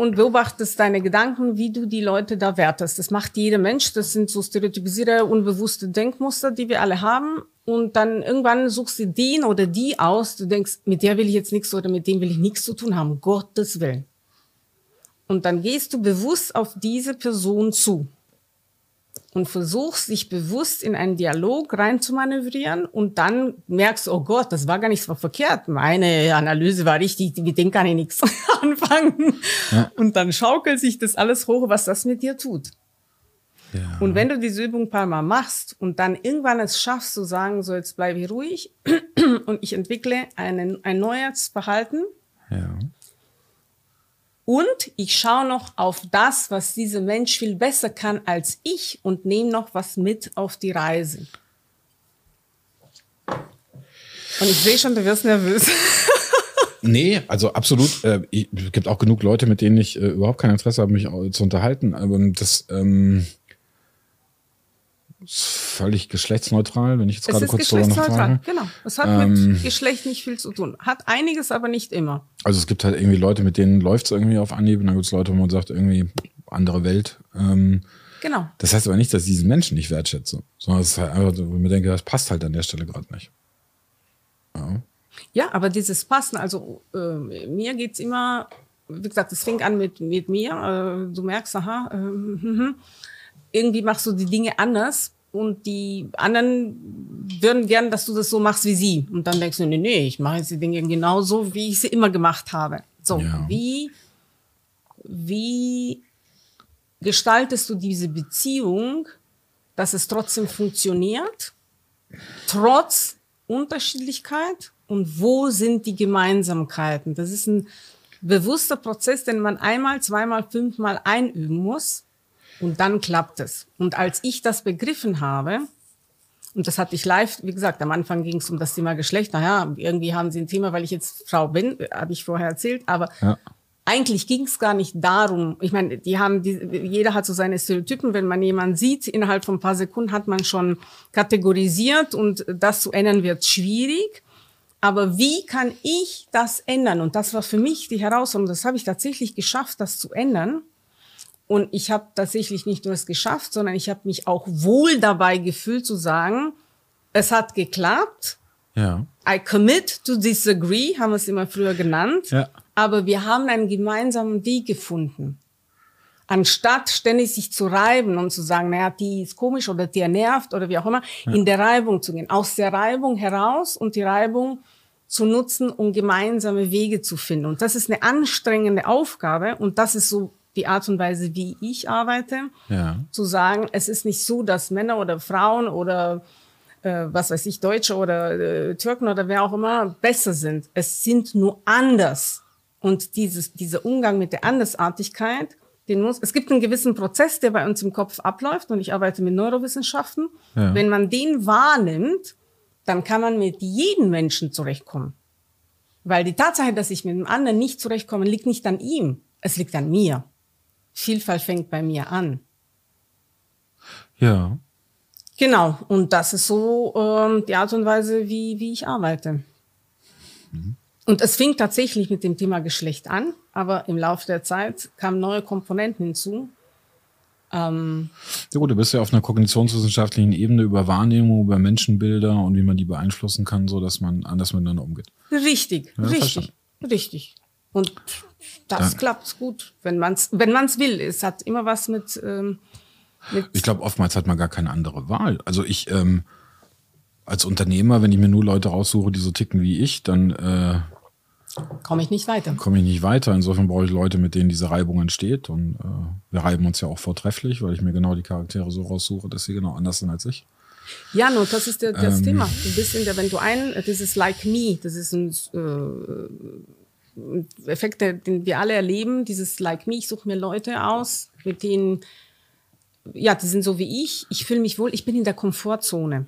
und beobachtest deine Gedanken, wie du die Leute da wertest. Das macht jeder Mensch. Das sind so stereotypisierte, unbewusste Denkmuster, die wir alle haben. Und dann irgendwann suchst du den oder die aus. Du denkst, mit der will ich jetzt nichts oder mit dem will ich nichts zu tun haben. Gottes Willen. Und dann gehst du bewusst auf diese Person zu und versuchst, dich bewusst in einen Dialog reinzumanövrieren und dann merkst du, oh Gott, das war gar nicht so verkehrt. Meine Analyse war richtig, mit dem kann ich nichts anfangen. Ja. Und dann schaukelt sich das alles hoch, was das mit dir tut. Ja. Und wenn du diese Übung ein paar Mal machst und dann irgendwann es schaffst zu sagen, so jetzt bleibe ich ruhig und ich entwickle einen, ein neues Verhalten, ja. Und ich schaue noch auf das, was dieser Mensch viel besser kann als ich und nehme noch was mit auf die Reise. Und ich sehe schon, du wirst nervös. Nee, also absolut. Äh, es gibt auch genug Leute, mit denen ich äh, überhaupt kein Interesse habe, mich zu unterhalten. Aber das, ähm, völlig geschlechtsneutral, wenn ich jetzt gerade kurz drüber nachfrage. Genau. Es hat ähm, mit Geschlecht nicht viel zu tun. Hat einiges, aber nicht immer. Also es gibt halt irgendwie Leute, mit denen läuft es irgendwie auf Anhieb und dann gibt es Leute, wo man sagt, irgendwie andere Welt. Ähm, genau. Das heißt aber nicht, dass ich diesen Menschen nicht wertschätze, sondern es ist halt einfach, wo ich mir denke, das passt halt an der Stelle gerade nicht. Ja. ja, aber dieses Passen, also äh, mir es immer, wie gesagt, es fängt an mit, mit mir. Äh, du merkst, aha, äh, irgendwie machst du die Dinge anders und die anderen würden gern, dass du das so machst wie sie. Und dann denkst du, nee, nee, ich mache jetzt die Dinge genauso, wie ich sie immer gemacht habe. So, ja. wie, wie gestaltest du diese Beziehung, dass es trotzdem funktioniert, trotz Unterschiedlichkeit? Und wo sind die Gemeinsamkeiten? Das ist ein bewusster Prozess, den man einmal, zweimal, fünfmal einüben muss und dann klappt es. Und als ich das begriffen habe, und das hatte ich live, wie gesagt, am Anfang ging es um das Thema Geschlecht. Naja, irgendwie haben sie ein Thema, weil ich jetzt Frau bin, habe ich vorher erzählt. Aber ja. eigentlich ging es gar nicht darum. Ich meine, die haben, die, jeder hat so seine Stereotypen. Wenn man jemanden sieht, innerhalb von ein paar Sekunden hat man schon kategorisiert und das zu ändern wird schwierig. Aber wie kann ich das ändern? Und das war für mich die Herausforderung. Das habe ich tatsächlich geschafft, das zu ändern. Und ich habe tatsächlich nicht nur es geschafft, sondern ich habe mich auch wohl dabei gefühlt zu sagen, es hat geklappt. Ja. I commit to disagree, haben wir es immer früher genannt. Ja. Aber wir haben einen gemeinsamen Weg gefunden. Anstatt ständig sich zu reiben und zu sagen, naja, die ist komisch oder die nervt oder wie auch immer, ja. in der Reibung zu gehen. Aus der Reibung heraus und die Reibung zu nutzen, um gemeinsame Wege zu finden. Und das ist eine anstrengende Aufgabe und das ist so die Art und Weise, wie ich arbeite, ja. zu sagen, es ist nicht so, dass Männer oder Frauen oder äh, was weiß ich, Deutsche oder äh, Türken oder wer auch immer besser sind. Es sind nur anders. Und dieses, dieser Umgang mit der Andersartigkeit, den muss, es gibt einen gewissen Prozess, der bei uns im Kopf abläuft und ich arbeite mit Neurowissenschaften. Ja. Wenn man den wahrnimmt, dann kann man mit jedem Menschen zurechtkommen. Weil die Tatsache, dass ich mit dem anderen nicht zurechtkomme, liegt nicht an ihm, es liegt an mir. Vielfalt fängt bei mir an. Ja. Genau, und das ist so ähm, die Art und Weise, wie, wie ich arbeite. Mhm. Und es fing tatsächlich mit dem Thema Geschlecht an, aber im Laufe der Zeit kamen neue Komponenten hinzu. Ähm, ja gut, du bist ja auf einer kognitionswissenschaftlichen Ebene über Wahrnehmung, über Menschenbilder und wie man die beeinflussen kann, so dass man anders miteinander umgeht. Richtig, ja, richtig, richtig. Und das klappt gut, wenn man es wenn man's will. Es hat immer was mit. Ähm, mit ich glaube, oftmals hat man gar keine andere Wahl. Also ich ähm, als Unternehmer, wenn ich mir nur Leute raussuche, die so ticken wie ich, dann äh, komme ich nicht weiter. Komme ich nicht weiter. Insofern brauche ich Leute, mit denen diese Reibung entsteht. Und äh, wir reiben uns ja auch vortrefflich, weil ich mir genau die Charaktere so raussuche, dass sie genau anders sind als ich. Ja, nur das ist der, das ähm, Thema. Du bist in der, wenn du ein, das ist like me, das ist ein äh, Effekte, den wir alle erleben, dieses Like Me, ich suche mir Leute aus, mit denen, ja, die sind so wie ich, ich fühle mich wohl, ich bin in der Komfortzone.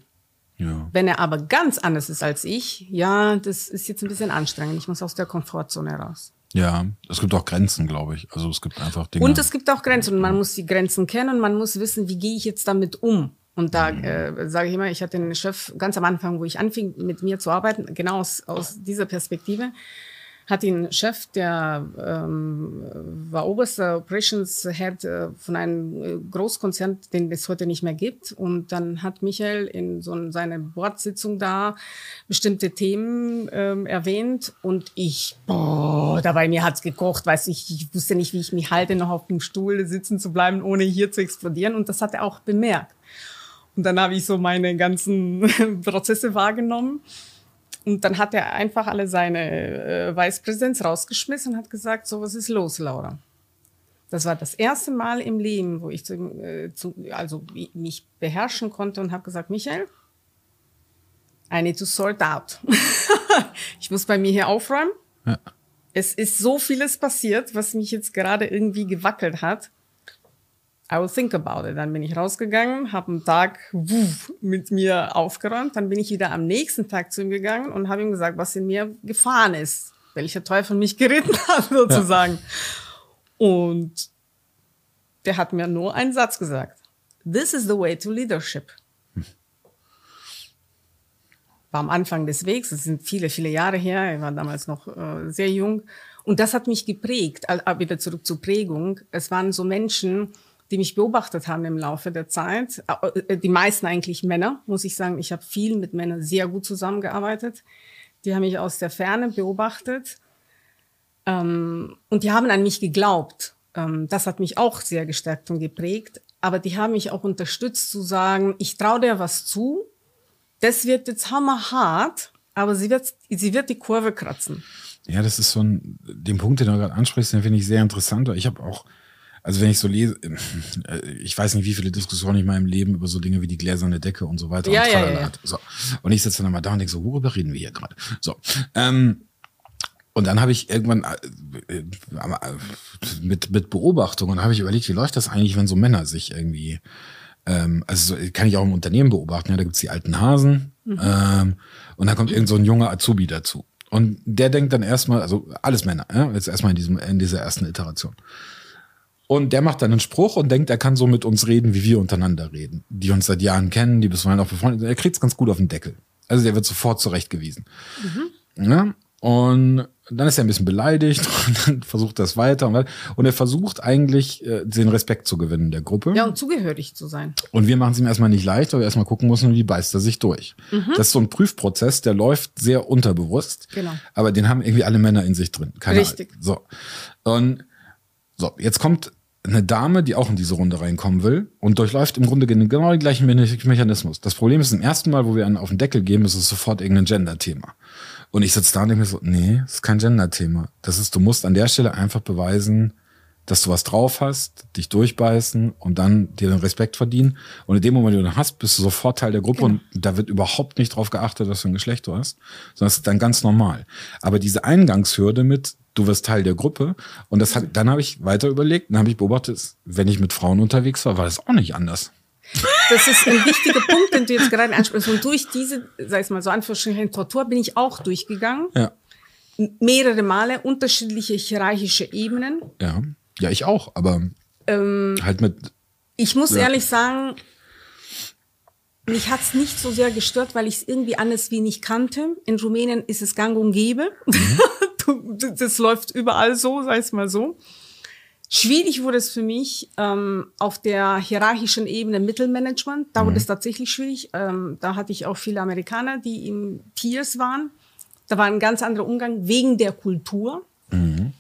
Ja. Wenn er aber ganz anders ist als ich, ja, das ist jetzt ein bisschen anstrengend. Ich muss aus der Komfortzone raus. Ja, es gibt auch Grenzen, glaube ich. Also es gibt einfach Dinge. Und es gibt auch Grenzen und man muss die Grenzen kennen und man muss wissen, wie gehe ich jetzt damit um. Und da mhm. äh, sage ich immer, ich hatte einen Chef ganz am Anfang, wo ich anfing, mit mir zu arbeiten, genau aus, aus dieser Perspektive hat ihn Chef, der ähm, war oberster Operations Head äh, von einem äh, Großkonzern, den es heute nicht mehr gibt. Und dann hat Michael in so seiner Bordsitzung da bestimmte Themen ähm, erwähnt und ich, boah, dabei mir hat's gekocht, weiß ich, ich wusste nicht, wie ich mich halte, noch auf dem Stuhl sitzen zu bleiben, ohne hier zu explodieren. Und das hat er auch bemerkt. Und dann habe ich so meine ganzen Prozesse wahrgenommen. Und dann hat er einfach alle seine äh, Vicepräsidents rausgeschmissen und hat gesagt, so, was ist los, Laura? Das war das erste Mal im Leben, wo ich zu, äh, zu, also mich beherrschen konnte und habe gesagt, Michael, I need to sort out. ich muss bei mir hier aufräumen. Ja. Es ist so vieles passiert, was mich jetzt gerade irgendwie gewackelt hat. I will think about it. Dann bin ich rausgegangen, habe einen Tag wuff, mit mir aufgeräumt. Dann bin ich wieder am nächsten Tag zu ihm gegangen und habe ihm gesagt, was in mir gefahren ist, welcher Teufel mich geritten hat sozusagen. Ja. Und der hat mir nur einen Satz gesagt. This is the way to leadership. war am Anfang des Wegs, das sind viele, viele Jahre her, ich war damals noch äh, sehr jung. Und das hat mich geprägt, also wieder zurück zur Prägung. Es waren so Menschen, die mich beobachtet haben im Laufe der Zeit. Äh, die meisten eigentlich Männer, muss ich sagen. Ich habe viel mit Männern sehr gut zusammengearbeitet. Die haben mich aus der Ferne beobachtet. Ähm, und die haben an mich geglaubt. Ähm, das hat mich auch sehr gestärkt und geprägt. Aber die haben mich auch unterstützt zu sagen, ich traue dir was zu. Das wird jetzt hammerhart, aber sie wird, sie wird die Kurve kratzen. Ja, das ist so ein, den Punkt, den du gerade ansprichst, den finde ich sehr interessant. Ich habe auch, also wenn ich so lese, äh, ich weiß nicht, wie viele Diskussionen ich in meinem Leben über so Dinge wie die gläserne Decke und so weiter ja, und ja, ja, ja. So. Und ich sitze dann mal da und denke so, worüber reden wir hier gerade? So. Ähm, und dann habe ich irgendwann äh, äh, mit, mit Beobachtungen habe ich überlegt, wie läuft das eigentlich, wenn so Männer sich irgendwie, ähm, also kann ich auch im Unternehmen beobachten, ja, da gibt's die alten Hasen mhm. ähm, und dann kommt irgend so ein junger Azubi dazu. Und der denkt dann erstmal, also alles Männer, ja, jetzt erstmal in, diesem, in dieser ersten Iteration. Und der macht dann einen Spruch und denkt, er kann so mit uns reden, wie wir untereinander reden. Die uns seit Jahren kennen, die bisweilen auch befreundet sind. Er kriegt's ganz gut auf den Deckel. Also der wird sofort zurechtgewiesen. Mhm. Ja? Und dann ist er ein bisschen beleidigt und dann versucht er es weiter und, und er versucht eigentlich äh, den Respekt zu gewinnen der Gruppe. Ja, und zugehörig zu sein. Und wir machen es ihm erstmal nicht leicht, weil wir erstmal gucken müssen, wie beißt er sich durch. Mhm. Das ist so ein Prüfprozess, der läuft sehr unterbewusst. Genau. Aber den haben irgendwie alle Männer in sich drin. Keine Richtig. Ahnung. So. Und so, jetzt kommt eine Dame, die auch in diese Runde reinkommen will und durchläuft im Grunde genau den gleichen Mechanismus. Das Problem ist, im ersten Mal, wo wir einen auf den Deckel geben, ist es sofort irgendein Gender-Thema. Und ich sitze da und denke mir so, nee, das ist kein Gender-Thema. Das ist, du musst an der Stelle einfach beweisen, dass du was drauf hast, dich durchbeißen und dann dir den Respekt verdienen. Und in dem Moment, wo du den hast, bist du sofort Teil der Gruppe genau. und da wird überhaupt nicht drauf geachtet, was für ein Geschlecht du hast, sondern es ist dann ganz normal. Aber diese Eingangshürde mit, du wirst Teil der Gruppe und das hat, dann habe ich weiter überlegt, dann habe ich beobachtet, wenn ich mit Frauen unterwegs war, war das auch nicht anders. Das ist ein wichtiger Punkt, den du jetzt gerade ansprichst. Und durch diese, sag ich mal so Anführungsstrichen, Tortur bin ich auch durchgegangen. Ja. Mehrere Male, unterschiedliche hierarchische Ebenen. Ja, ja, ich auch, aber ähm, halt mit. Ich muss ja. ehrlich sagen, mich hat's nicht so sehr gestört, weil ich es irgendwie anders wie nicht kannte. In Rumänien ist es gang und gäbe. Mhm. das läuft überall so, sag ich mal so. Schwierig wurde es für mich ähm, auf der hierarchischen Ebene Mittelmanagement. Da mhm. wurde es tatsächlich schwierig. Ähm, da hatte ich auch viele Amerikaner, die im Peers waren. Da war ein ganz anderer Umgang wegen der Kultur. Mhm.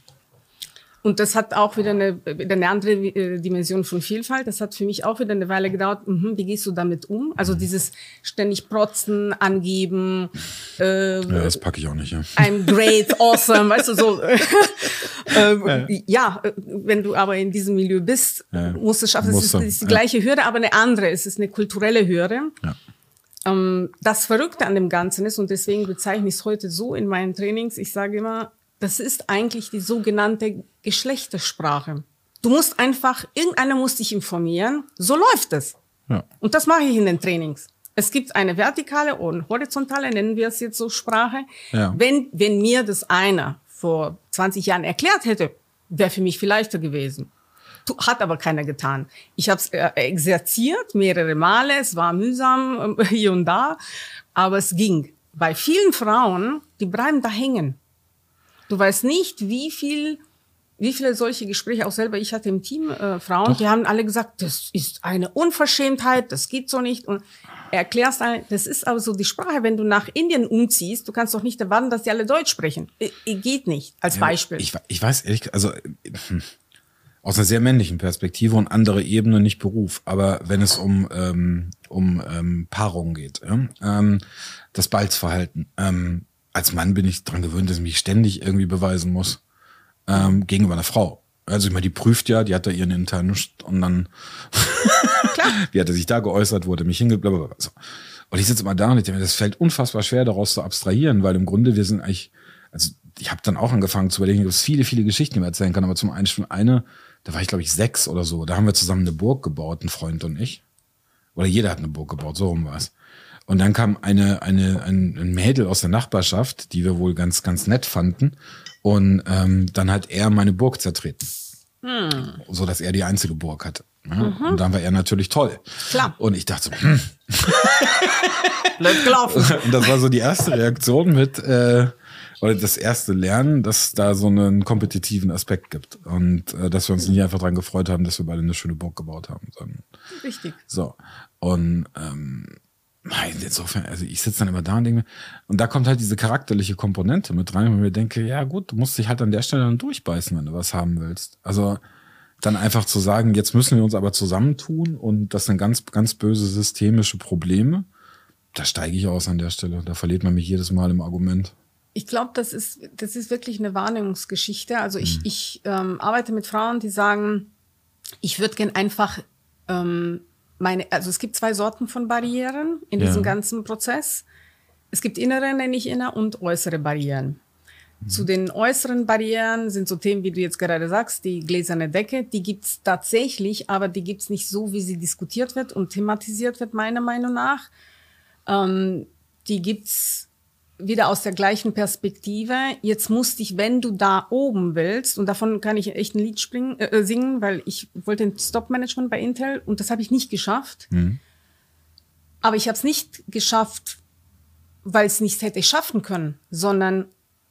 Und das hat auch wieder eine, wieder eine andere äh, Dimension von Vielfalt. Das hat für mich auch wieder eine Weile gedauert. Mhm, wie gehst du damit um? Also dieses ständig protzen, angeben. Äh, ja, das packe ich auch nicht. Ja. I'm great, awesome, weißt du so. äh, ja. ja. wenn du aber in diesem Milieu bist, ja. musst du es schaffen. Es ist, ist, die gleiche Hürde, aber eine andere. Es ist eine kulturelle Hürde. Ähm, das Verrückte an dem Ganzen ist, und deswegen bezeichne ich es heute so in meinen Trainings, ich sage immer, das ist eigentlich die sogenannte Geschlechtersprache. Du musst einfach, irgendeiner muss dich informieren, so läuft es. Ja. Und das mache ich in den Trainings. Es gibt eine vertikale und horizontale, nennen wir es jetzt so Sprache. Ja. Wenn, wenn mir das einer vor 20 Jahren erklärt hätte, wäre für mich viel leichter gewesen. Hat aber keiner getan. Ich habe es äh, exerziert mehrere Male, es war mühsam äh, hier und da, aber es ging. Bei vielen Frauen, die bleiben da hängen. Du weißt nicht, wie viel, wie viele solche Gespräche auch selber ich hatte im Team äh, Frauen, Doch. die haben alle gesagt, das ist eine Unverschämtheit, das geht so nicht und erklärst allen, das ist aber so die Sprache, wenn du nach Indien umziehst, du kannst doch nicht erwarten, dass die alle Deutsch sprechen. I geht nicht, als Beispiel. Ich, ich weiß ehrlich, also aus einer sehr männlichen Perspektive und andere Ebene, nicht Beruf. Aber wenn es um, ähm, um ähm, Paarung geht, ja? ähm, das Balzverhalten, ähm, als Mann bin ich dran gewöhnt, dass ich mich ständig irgendwie beweisen muss ähm, gegenüber einer Frau. Also ich meine, die prüft ja, die hat da ihren internen und dann wie hat er sich da geäußert, wurde mich hingeblabbert. So. Und ich sitze immer da und ich denke mir, das fällt unfassbar schwer, daraus zu abstrahieren, weil im Grunde wir sind eigentlich, also ich habe dann auch angefangen zu überlegen, dass es viele, viele Geschichten, die man erzählen kann, aber zum einen schon eine, da war ich glaube ich sechs oder so, da haben wir zusammen eine Burg gebaut, ein Freund und ich. Oder jeder hat eine Burg gebaut, so rum war es. Und dann kam eine, eine, ein, ein Mädel aus der Nachbarschaft, die wir wohl ganz, ganz nett fanden. Und ähm, dann hat er meine Burg zertreten. Hm. So dass er die einzige Burg hatte. Ja, mhm. Und dann war er natürlich toll. Klar. Und ich dachte so, hm. Blöd gelaufen. Und das war so die erste Reaktion mit, äh, oder das erste Lernen, dass da so einen kompetitiven Aspekt gibt. Und äh, dass wir uns nicht einfach dran gefreut haben, dass wir beide eine schöne Burg gebaut haben. Sondern, Richtig. So. Und ähm, insofern, also ich sitze dann immer da und denke mir, und da kommt halt diese charakterliche Komponente mit rein, wo ich mir denke, ja gut, du musst dich halt an der Stelle dann durchbeißen, wenn du was haben willst. Also dann einfach zu sagen, jetzt müssen wir uns aber zusammentun und das sind ganz, ganz böse systemische Probleme. Da steige ich aus an der Stelle. Da verliert man mich jedes Mal im Argument. Ich glaube, das ist, das ist wirklich eine Wahrnehmungsgeschichte. Also ich, mhm. ich ähm, arbeite mit Frauen, die sagen, ich würde gern einfach ähm, meine, also es gibt zwei Sorten von Barrieren in ja. diesem ganzen Prozess. Es gibt innere, nenne ich inner, und äußere Barrieren. Zu den äußeren Barrieren sind so Themen, wie du jetzt gerade sagst, die gläserne Decke, die gibt's tatsächlich, aber die gibt's nicht so, wie sie diskutiert wird und thematisiert wird, meiner Meinung nach. Ähm, die gibt's wieder aus der gleichen Perspektive. Jetzt musste ich, wenn du da oben willst, und davon kann ich echt ein Lied springen, äh, äh singen, weil ich wollte ein Stop-Management bei Intel und das habe ich nicht geschafft. Mhm. Aber ich habe es nicht geschafft, weil es nicht hätte schaffen können, sondern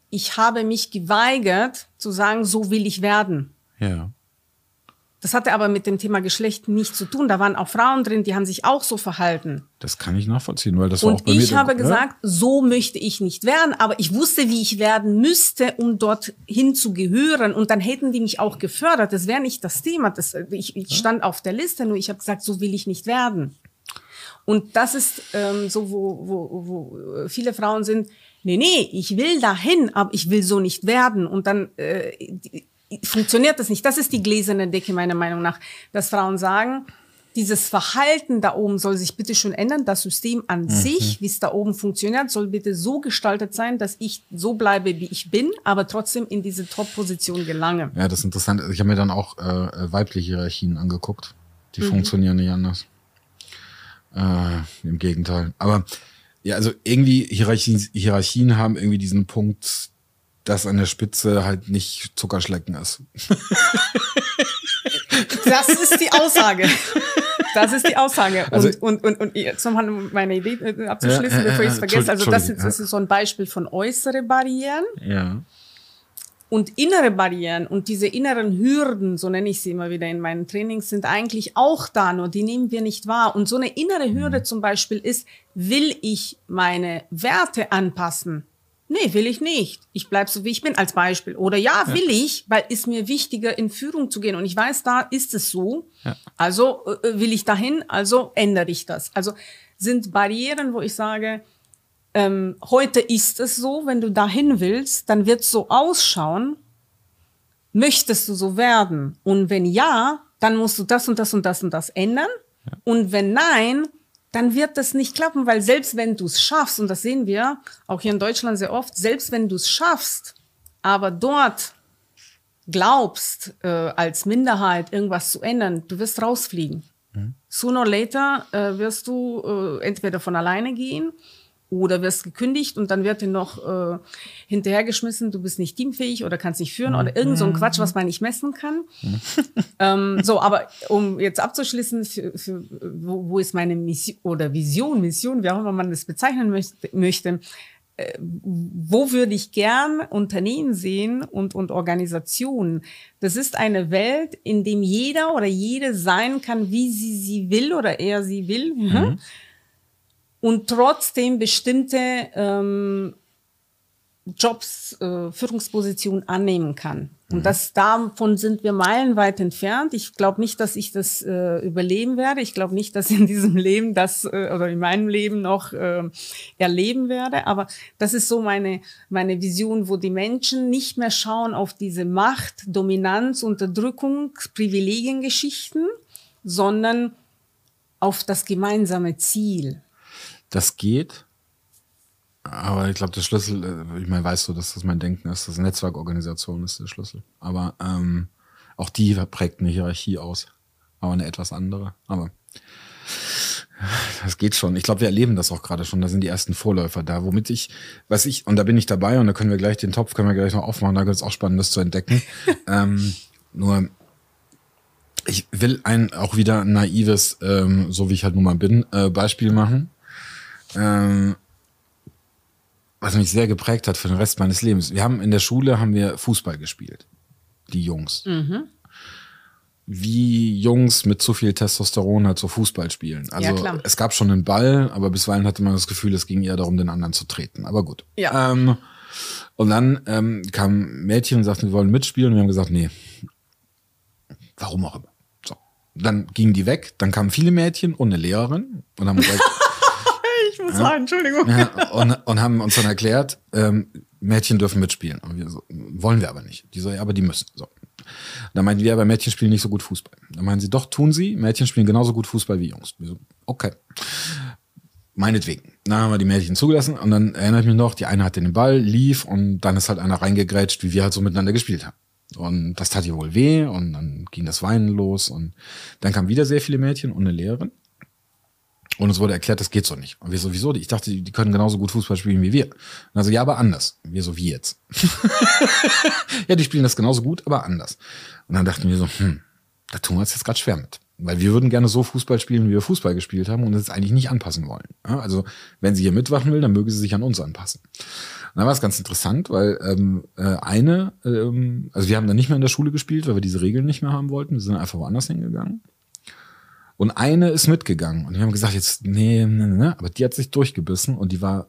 ich habe mich geweigert zu sagen, so will ich werden. Ja. Das hatte aber mit dem Thema Geschlecht nichts zu tun. Da waren auch Frauen drin, die haben sich auch so verhalten. Das kann ich nachvollziehen, weil das und war auch bei mir. Und ich habe gesagt, so möchte ich nicht werden, aber ich wusste, wie ich werden müsste, um dorthin zu gehören. Und dann hätten die mich auch gefördert. Das wäre nicht das Thema. Das, ich, ich stand auf der Liste, nur ich habe gesagt, so will ich nicht werden. Und das ist ähm, so, wo, wo, wo viele Frauen sind, nee, nee, ich will dahin, aber ich will so nicht werden. Und dann äh, funktioniert das nicht. Das ist die gläserne Decke meiner Meinung nach, dass Frauen sagen, dieses Verhalten da oben soll sich bitte schon ändern. Das System an mhm. sich, wie es da oben funktioniert, soll bitte so gestaltet sein, dass ich so bleibe, wie ich bin, aber trotzdem in diese Top-Position gelange. Ja, das ist interessant. Ich habe mir dann auch äh, weibliche Hierarchien angeguckt. Die mhm. funktionieren nicht anders. Äh, Im Gegenteil. Aber ja, also irgendwie Hierarchien, Hierarchien haben irgendwie diesen Punkt, dass an der Spitze halt nicht Zuckerschlecken ist. Das ist die Aussage. Das ist die Aussage. Und, also, und, und, und jetzt nochmal meine Idee äh, abzuschließen, ja, bevor ich es vergesse. Also das ist, das ist so ein Beispiel von äußere Barrieren. Ja. Und innere Barrieren und diese inneren Hürden, so nenne ich sie immer wieder in meinen Trainings, sind eigentlich auch da, nur die nehmen wir nicht wahr. Und so eine innere Hürde mhm. zum Beispiel ist, will ich meine Werte anpassen? Nee, will ich nicht. Ich bleib so, wie ich bin, als Beispiel. Oder ja, will ja. ich, weil ist mir wichtiger, in Führung zu gehen. Und ich weiß, da ist es so. Ja. Also äh, will ich dahin, also ändere ich das. Also sind Barrieren, wo ich sage, ähm, heute ist es so, wenn du dahin willst, dann wird es so ausschauen, möchtest du so werden? Und wenn ja, dann musst du das und das und das und das ändern. Ja. Und wenn nein, dann wird das nicht klappen, weil selbst wenn du es schaffst, und das sehen wir auch hier in Deutschland sehr oft, selbst wenn du es schaffst, aber dort glaubst, äh, als Minderheit irgendwas zu ändern, du wirst rausfliegen. Mhm. Sooner or later äh, wirst du äh, entweder von alleine gehen oder wirst gekündigt und dann wird dir noch äh, hinterhergeschmissen, du bist nicht teamfähig oder kannst nicht führen oder irgend so ein Quatsch, was man nicht messen kann. ähm, so, aber um jetzt abzuschließen, für, für, wo, wo ist meine Mission oder Vision, Mission, wie auch immer man das bezeichnen möchte, möchte äh, wo würde ich gern Unternehmen sehen und, und Organisationen? Das ist eine Welt, in dem jeder oder jede sein kann, wie sie sie will oder er sie will. Mhm und trotzdem bestimmte ähm, Jobs, äh, Führungspositionen annehmen kann. Und mhm. das davon sind wir meilenweit entfernt. Ich glaube nicht, dass ich das äh, überleben werde. Ich glaube nicht, dass in diesem Leben das äh, oder in meinem Leben noch äh, erleben werde. Aber das ist so meine meine Vision, wo die Menschen nicht mehr schauen auf diese Macht, Dominanz, Unterdrückung, Privilegiengeschichten, sondern auf das gemeinsame Ziel. Das geht. Aber ich glaube, der Schlüssel, äh, ich meine, weißt du, dass das mein Denken ist, dass Netzwerkorganisation ist der Schlüssel. Aber ähm, auch die prägt eine Hierarchie aus. Aber eine etwas andere. Aber das geht schon. Ich glaube, wir erleben das auch gerade schon. Da sind die ersten Vorläufer da, womit ich, was ich, und da bin ich dabei und da können wir gleich den Topf, können wir gleich noch aufmachen, da gibt es auch Spannendes zu entdecken. ähm, nur Ich will ein auch wieder naives, ähm, so wie ich halt nun mal bin, äh, Beispiel machen. Ähm, was mich sehr geprägt hat für den Rest meines Lebens. Wir haben in der Schule haben wir Fußball gespielt. Die Jungs. Mhm. Wie Jungs mit zu viel Testosteron halt so Fußball spielen. Also ja, es gab schon einen Ball, aber bisweilen hatte man das Gefühl, es ging eher darum, den anderen zu treten. Aber gut. Ja. Ähm, und dann ähm, kam Mädchen und sagten, wir wollen mitspielen. Und wir haben gesagt, nee. Warum auch immer. So. Dann gingen die weg, dann kamen viele Mädchen und eine Lehrerin und haben gesagt, ja, sagen, Entschuldigung. Ja, und, und haben uns dann erklärt, ähm, Mädchen dürfen mitspielen. Und wir so, wollen wir aber nicht. Die so, ja, aber die müssen. So. Da meinten wir, aber Mädchen spielen nicht so gut Fußball. Da meinen sie, doch, tun sie. Mädchen spielen genauso gut Fußball wie Jungs. Wir so, okay. Meinetwegen. Dann haben wir die Mädchen zugelassen und dann erinnere ich mich noch, die eine hatte den Ball, lief und dann ist halt einer reingegrätscht, wie wir halt so miteinander gespielt haben. Und das tat ihr wohl weh und dann ging das Weinen los und dann kamen wieder sehr viele Mädchen und eine Lehrerin. Und uns wurde erklärt, das geht so nicht. Und wir so, wieso? Ich dachte, die können genauso gut Fußball spielen wie wir. Und also, ja, aber anders. Wir so, wie jetzt? ja, die spielen das genauso gut, aber anders. Und dann dachten wir so, hm, da tun wir uns jetzt gerade schwer mit. Weil wir würden gerne so Fußball spielen, wie wir Fußball gespielt haben und es eigentlich nicht anpassen wollen. Also, wenn sie hier mitwachen will, dann möge sie sich an uns anpassen. Und dann war es ganz interessant, weil ähm, äh, eine, ähm, also wir haben dann nicht mehr in der Schule gespielt, weil wir diese Regeln nicht mehr haben wollten. Wir sind einfach woanders hingegangen. Und eine ist mitgegangen. Und wir haben gesagt, jetzt, nee, nee, nee, aber die hat sich durchgebissen und die war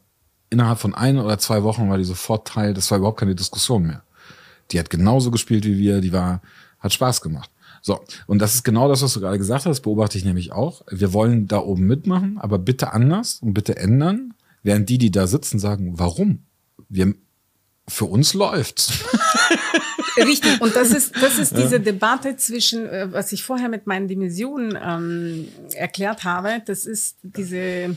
innerhalb von ein oder zwei Wochen war die sofort Teil, das war überhaupt keine Diskussion mehr. Die hat genauso gespielt wie wir, die war, hat Spaß gemacht. So, und das ist genau das, was du gerade gesagt hast, beobachte ich nämlich auch. Wir wollen da oben mitmachen, aber bitte anders und bitte ändern, während die, die da sitzen, sagen, warum? Wir, für uns läuft's. Richtig, und das ist, das ist diese Debatte zwischen, äh, was ich vorher mit meinen Dimensionen ähm, erklärt habe, das ist diese,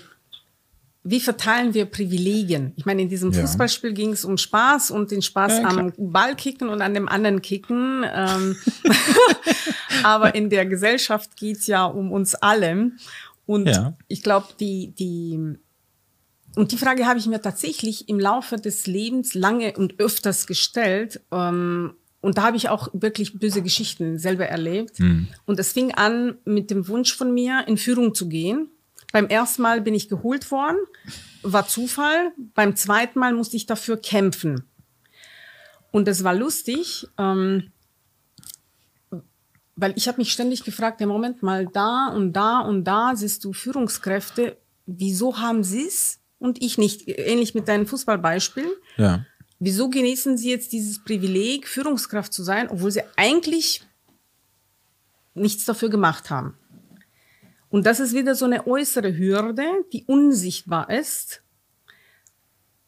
wie verteilen wir Privilegien? Ich meine, in diesem ja. Fußballspiel ging es um Spaß und den Spaß ja, am Ball kicken und an dem anderen kicken. Ähm, aber in der Gesellschaft geht's ja um uns alle. Und ja. ich glaube, die, die und die Frage habe ich mir tatsächlich im Laufe des Lebens lange und öfters gestellt. Ähm, und da habe ich auch wirklich böse Geschichten selber erlebt. Mhm. Und es fing an mit dem Wunsch von mir, in Führung zu gehen. Beim ersten Mal bin ich geholt worden, war Zufall. Beim zweiten Mal musste ich dafür kämpfen. Und es war lustig, ähm, weil ich habe mich ständig gefragt, der Moment mal da und da und da siehst du Führungskräfte. Wieso haben sie es und ich nicht? Ähnlich mit deinem Fußballbeispiel. Ja. Wieso genießen Sie jetzt dieses Privileg, Führungskraft zu sein, obwohl Sie eigentlich nichts dafür gemacht haben? Und das ist wieder so eine äußere Hürde, die unsichtbar ist.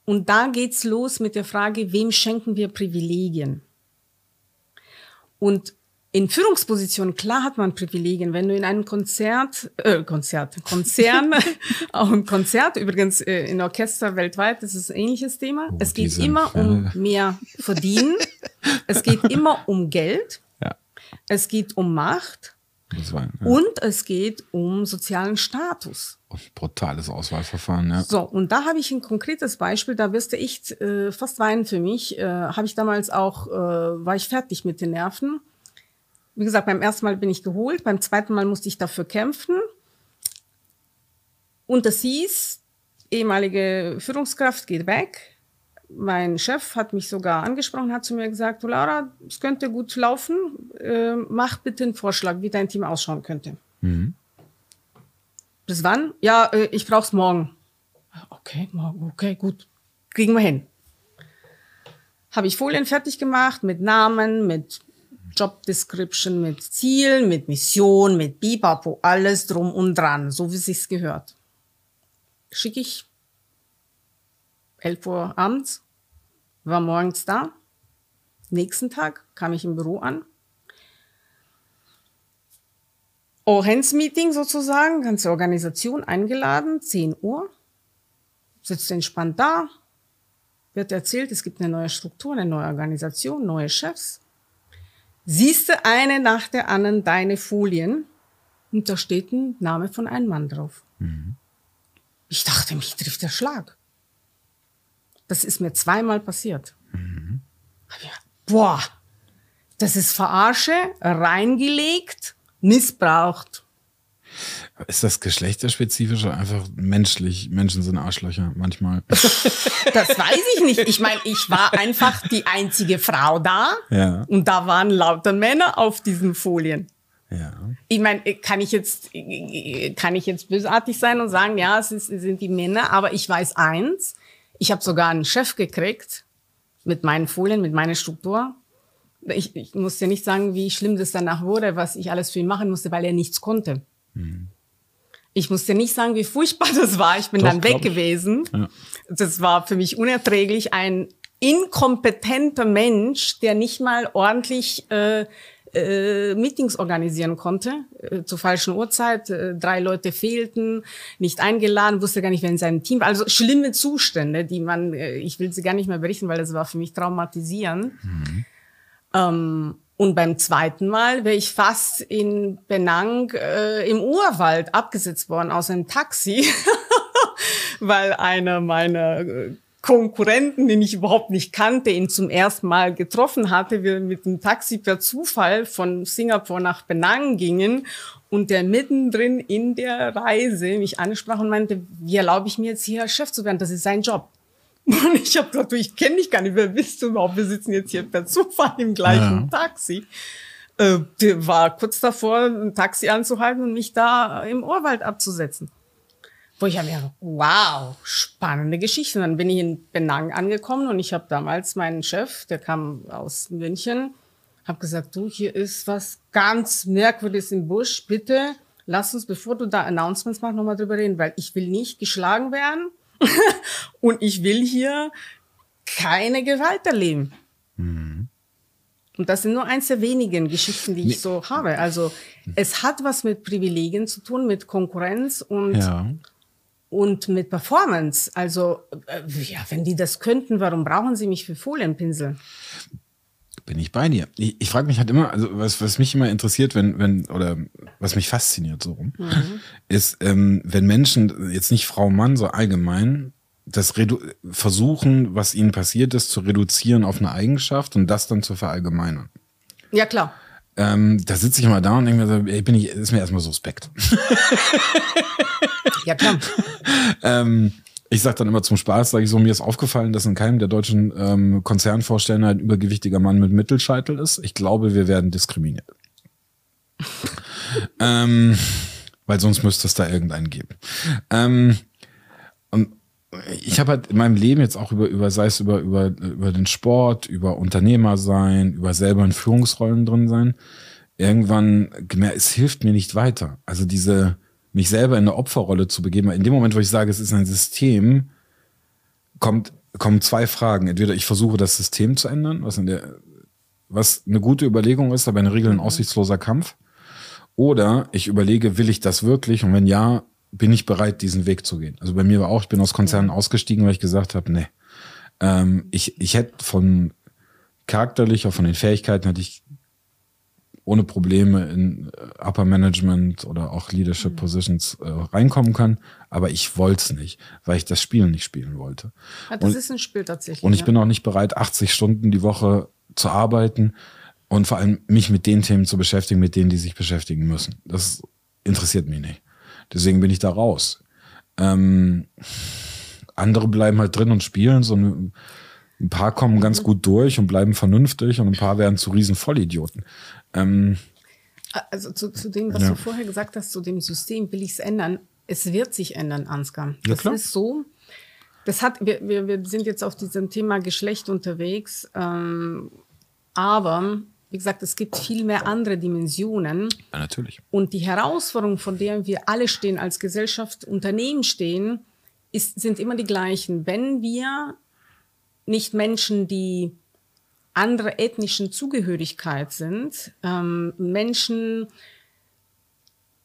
Und da geht's los mit der Frage, wem schenken wir Privilegien? Und in Führungspositionen, klar hat man Privilegien. Wenn du in einem Konzert, äh, Konzert, Konzern, auch im Konzert, übrigens äh, in Orchester weltweit, das ist ein ähnliches Thema. Oh, es geht immer um mehr verdienen. es geht immer um Geld. Ja. Es geht um Macht. War, ja. Und es geht um sozialen Status. Brutales Auswahlverfahren, ja. So, und da habe ich ein konkretes Beispiel, da wirst du echt äh, fast weinen für mich. Äh, habe ich damals auch, äh, war ich fertig mit den Nerven wie gesagt, beim ersten Mal bin ich geholt, beim zweiten Mal musste ich dafür kämpfen. Und das hieß, ehemalige Führungskraft geht weg. Mein Chef hat mich sogar angesprochen, hat zu mir gesagt, du Laura, es könnte gut laufen, äh, mach bitte einen Vorschlag, wie dein Team ausschauen könnte. Mhm. Bis wann? Ja, äh, ich brauch's morgen. Okay, morgen, okay, gut. Kriegen wir hin. Habe ich Folien fertig gemacht mit Namen, mit Job Description mit Zielen, mit Mission, mit Bipapo, alles drum und dran, so wie sich's gehört. Schicke ich 11 Uhr abends, war morgens da. Nächsten Tag kam ich im Büro an. All-Hands-Meeting sozusagen, ganze Organisation eingeladen, 10 Uhr. Sitzt entspannt da, wird erzählt, es gibt eine neue Struktur, eine neue Organisation, neue Chefs siehst du eine nach der anderen deine Folien und da steht ein Name von einem Mann drauf. Mhm. Ich dachte, mich trifft der Schlag. Das ist mir zweimal passiert. Mhm. Boah, das ist Verarsche, reingelegt, missbraucht. Ist das geschlechterspezifisch oder einfach menschlich? Menschen sind Arschlöcher manchmal. das weiß ich nicht. Ich meine, ich war einfach die einzige Frau da ja. und da waren lauter Männer auf diesen Folien. Ja. Ich meine, kann ich jetzt kann ich jetzt bösartig sein und sagen, ja, es, ist, es sind die Männer, aber ich weiß eins, ich habe sogar einen Chef gekriegt mit meinen Folien, mit meiner Struktur. Ich, ich muss ja nicht sagen, wie schlimm das danach wurde, was ich alles für ihn machen musste, weil er nichts konnte. Ich musste nicht sagen, wie furchtbar das war. Ich bin Doch, dann weg gewesen. Ja. Das war für mich unerträglich. Ein inkompetenter Mensch, der nicht mal ordentlich äh, äh, Meetings organisieren konnte, äh, zur falschen Uhrzeit. Äh, drei Leute fehlten, nicht eingeladen, wusste gar nicht, wer in seinem Team war. Also schlimme Zustände, die man, äh, ich will sie gar nicht mehr berichten, weil das war für mich traumatisierend. Mhm. Ähm, und beim zweiten Mal wäre ich fast in Benang äh, im Urwald abgesetzt worden aus einem Taxi, weil einer meiner äh, Konkurrenten, den ich überhaupt nicht kannte, ihn zum ersten Mal getroffen hatte. Wir mit dem Taxi per Zufall von Singapur nach Penang gingen und der mittendrin in der Reise mich ansprach und meinte, wie erlaube ich mir jetzt hier Chef zu werden? Das ist sein Job. Und ich habe gesagt, du, ich kenne dich gar nicht, wer bist du überhaupt? Wir sitzen jetzt hier per Zufall im gleichen ja. Taxi. Äh, der war kurz davor, ein Taxi anzuhalten und mich da im Urwald abzusetzen. Wo ich habe mir wow, spannende Geschichte. Und dann bin ich in Benang angekommen und ich habe damals meinen Chef, der kam aus München, habe gesagt, du, hier ist was ganz Merkwürdiges im Busch. Bitte lass uns, bevor du da Announcements machst, nochmal drüber reden, weil ich will nicht geschlagen werden und ich will hier keine Gewalt erleben. Mhm. Und das sind nur eins der wenigen Geschichten, die ich nee. so habe. Also es hat was mit Privilegien zu tun, mit Konkurrenz und ja und mit Performance. Also, äh, ja, wenn die das könnten, warum brauchen sie mich für Folienpinsel? Bin ich bei dir. Ich, ich frage mich halt immer, also was, was mich immer interessiert, wenn, wenn, oder was mich fasziniert so rum, mhm. ist, ähm, wenn Menschen, jetzt nicht Frau, Mann, so allgemein, das redu versuchen, was ihnen passiert ist, zu reduzieren auf eine Eigenschaft und das dann zu verallgemeinern. Ja, klar. Ähm, da sitze ich mal da und denke mir so, ey, bin ich, ist mir erstmal suspekt. ja, klar. ähm, ich sage dann immer zum Spaß, sage ich so, mir ist aufgefallen, dass in keinem der deutschen ähm, Konzernvorstellen ein übergewichtiger Mann mit Mittelscheitel ist. Ich glaube, wir werden diskriminiert. ähm, weil sonst müsste es da irgendeinen geben. Ähm, und ich habe halt in meinem Leben jetzt auch über, über sei es über, über, über den Sport, über Unternehmer sein, über selber in Führungsrollen drin sein, irgendwann gemerkt, es hilft mir nicht weiter. Also diese, mich selber in eine Opferrolle zu begeben. In dem Moment, wo ich sage, es ist ein System, kommt, kommen zwei Fragen. Entweder ich versuche, das System zu ändern, was, der, was eine gute Überlegung ist, aber in der Regel ein mhm. aussichtsloser Kampf. Oder ich überlege, will ich das wirklich? Und wenn ja, bin ich bereit, diesen Weg zu gehen. Also bei mir war auch, ich bin aus Konzernen ausgestiegen, weil ich gesagt habe, nee. Ähm, ich, ich hätte von charakterlich, auch von den Fähigkeiten, hätte ich ohne Probleme in äh, Upper Management oder auch Leadership mhm. Positions äh, reinkommen können. Aber ich wollte es nicht, weil ich das Spiel nicht spielen wollte. Ja, das und, ist ein Spiel tatsächlich. Und ich ja. bin auch nicht bereit, 80 Stunden die Woche zu arbeiten und vor allem mich mit den Themen zu beschäftigen, mit denen die sich beschäftigen müssen. Das interessiert mich nicht. Deswegen bin ich da raus. Ähm, andere bleiben halt drin und spielen. So ein, ein paar kommen ganz gut durch und bleiben vernünftig und ein paar werden zu riesen Vollidioten. Ähm, also zu, zu dem, was ja. du vorher gesagt hast, zu dem System will ich es ändern. Es wird sich ändern, Ansgar. Ja, das klar. ist so. Das hat, wir, wir, wir sind jetzt auf diesem Thema Geschlecht unterwegs, ähm, aber wie gesagt, es gibt viel mehr andere Dimensionen. Ja, natürlich. Und die Herausforderungen, vor denen wir alle stehen, als Gesellschaft, Unternehmen stehen, ist, sind immer die gleichen. Wenn wir nicht Menschen, die andere ethnischen Zugehörigkeit sind, ähm, Menschen,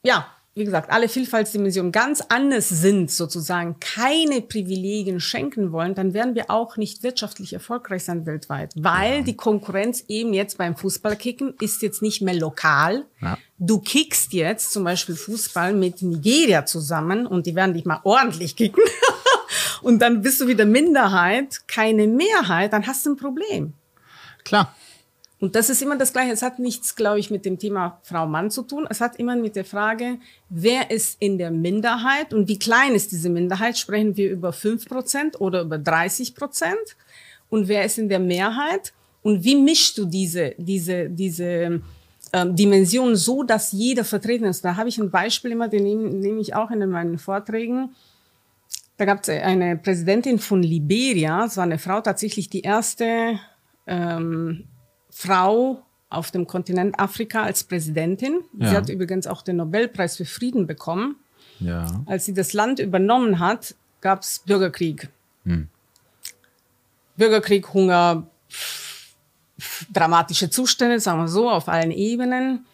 ja, wie gesagt, alle Vielfaltsdimensionen ganz anders sind, sozusagen keine Privilegien schenken wollen, dann werden wir auch nicht wirtschaftlich erfolgreich sein weltweit, weil ja. die Konkurrenz eben jetzt beim Fußballkicken ist jetzt nicht mehr lokal. Ja. Du kickst jetzt zum Beispiel Fußball mit Nigeria zusammen und die werden dich mal ordentlich kicken. und dann bist du wieder Minderheit, keine Mehrheit, dann hast du ein Problem. Klar. Und das ist immer das Gleiche. Es hat nichts, glaube ich, mit dem Thema Frau-Mann zu tun. Es hat immer mit der Frage, wer ist in der Minderheit und wie klein ist diese Minderheit? Sprechen wir über 5% oder über 30%? Und wer ist in der Mehrheit? Und wie mischst du diese, diese, diese ähm, Dimension so, dass jeder vertreten ist? Da habe ich ein Beispiel immer, den nehme, nehme ich auch in meinen Vorträgen. Da gab es eine Präsidentin von Liberia, es war eine Frau, tatsächlich die erste ähm, Frau auf dem Kontinent Afrika als Präsidentin. Ja. Sie hat übrigens auch den Nobelpreis für Frieden bekommen. Ja. Als sie das Land übernommen hat, gab es Bürgerkrieg. Hm. Bürgerkrieg, Hunger, dramatische Zustände, sagen wir so, auf allen Ebenen.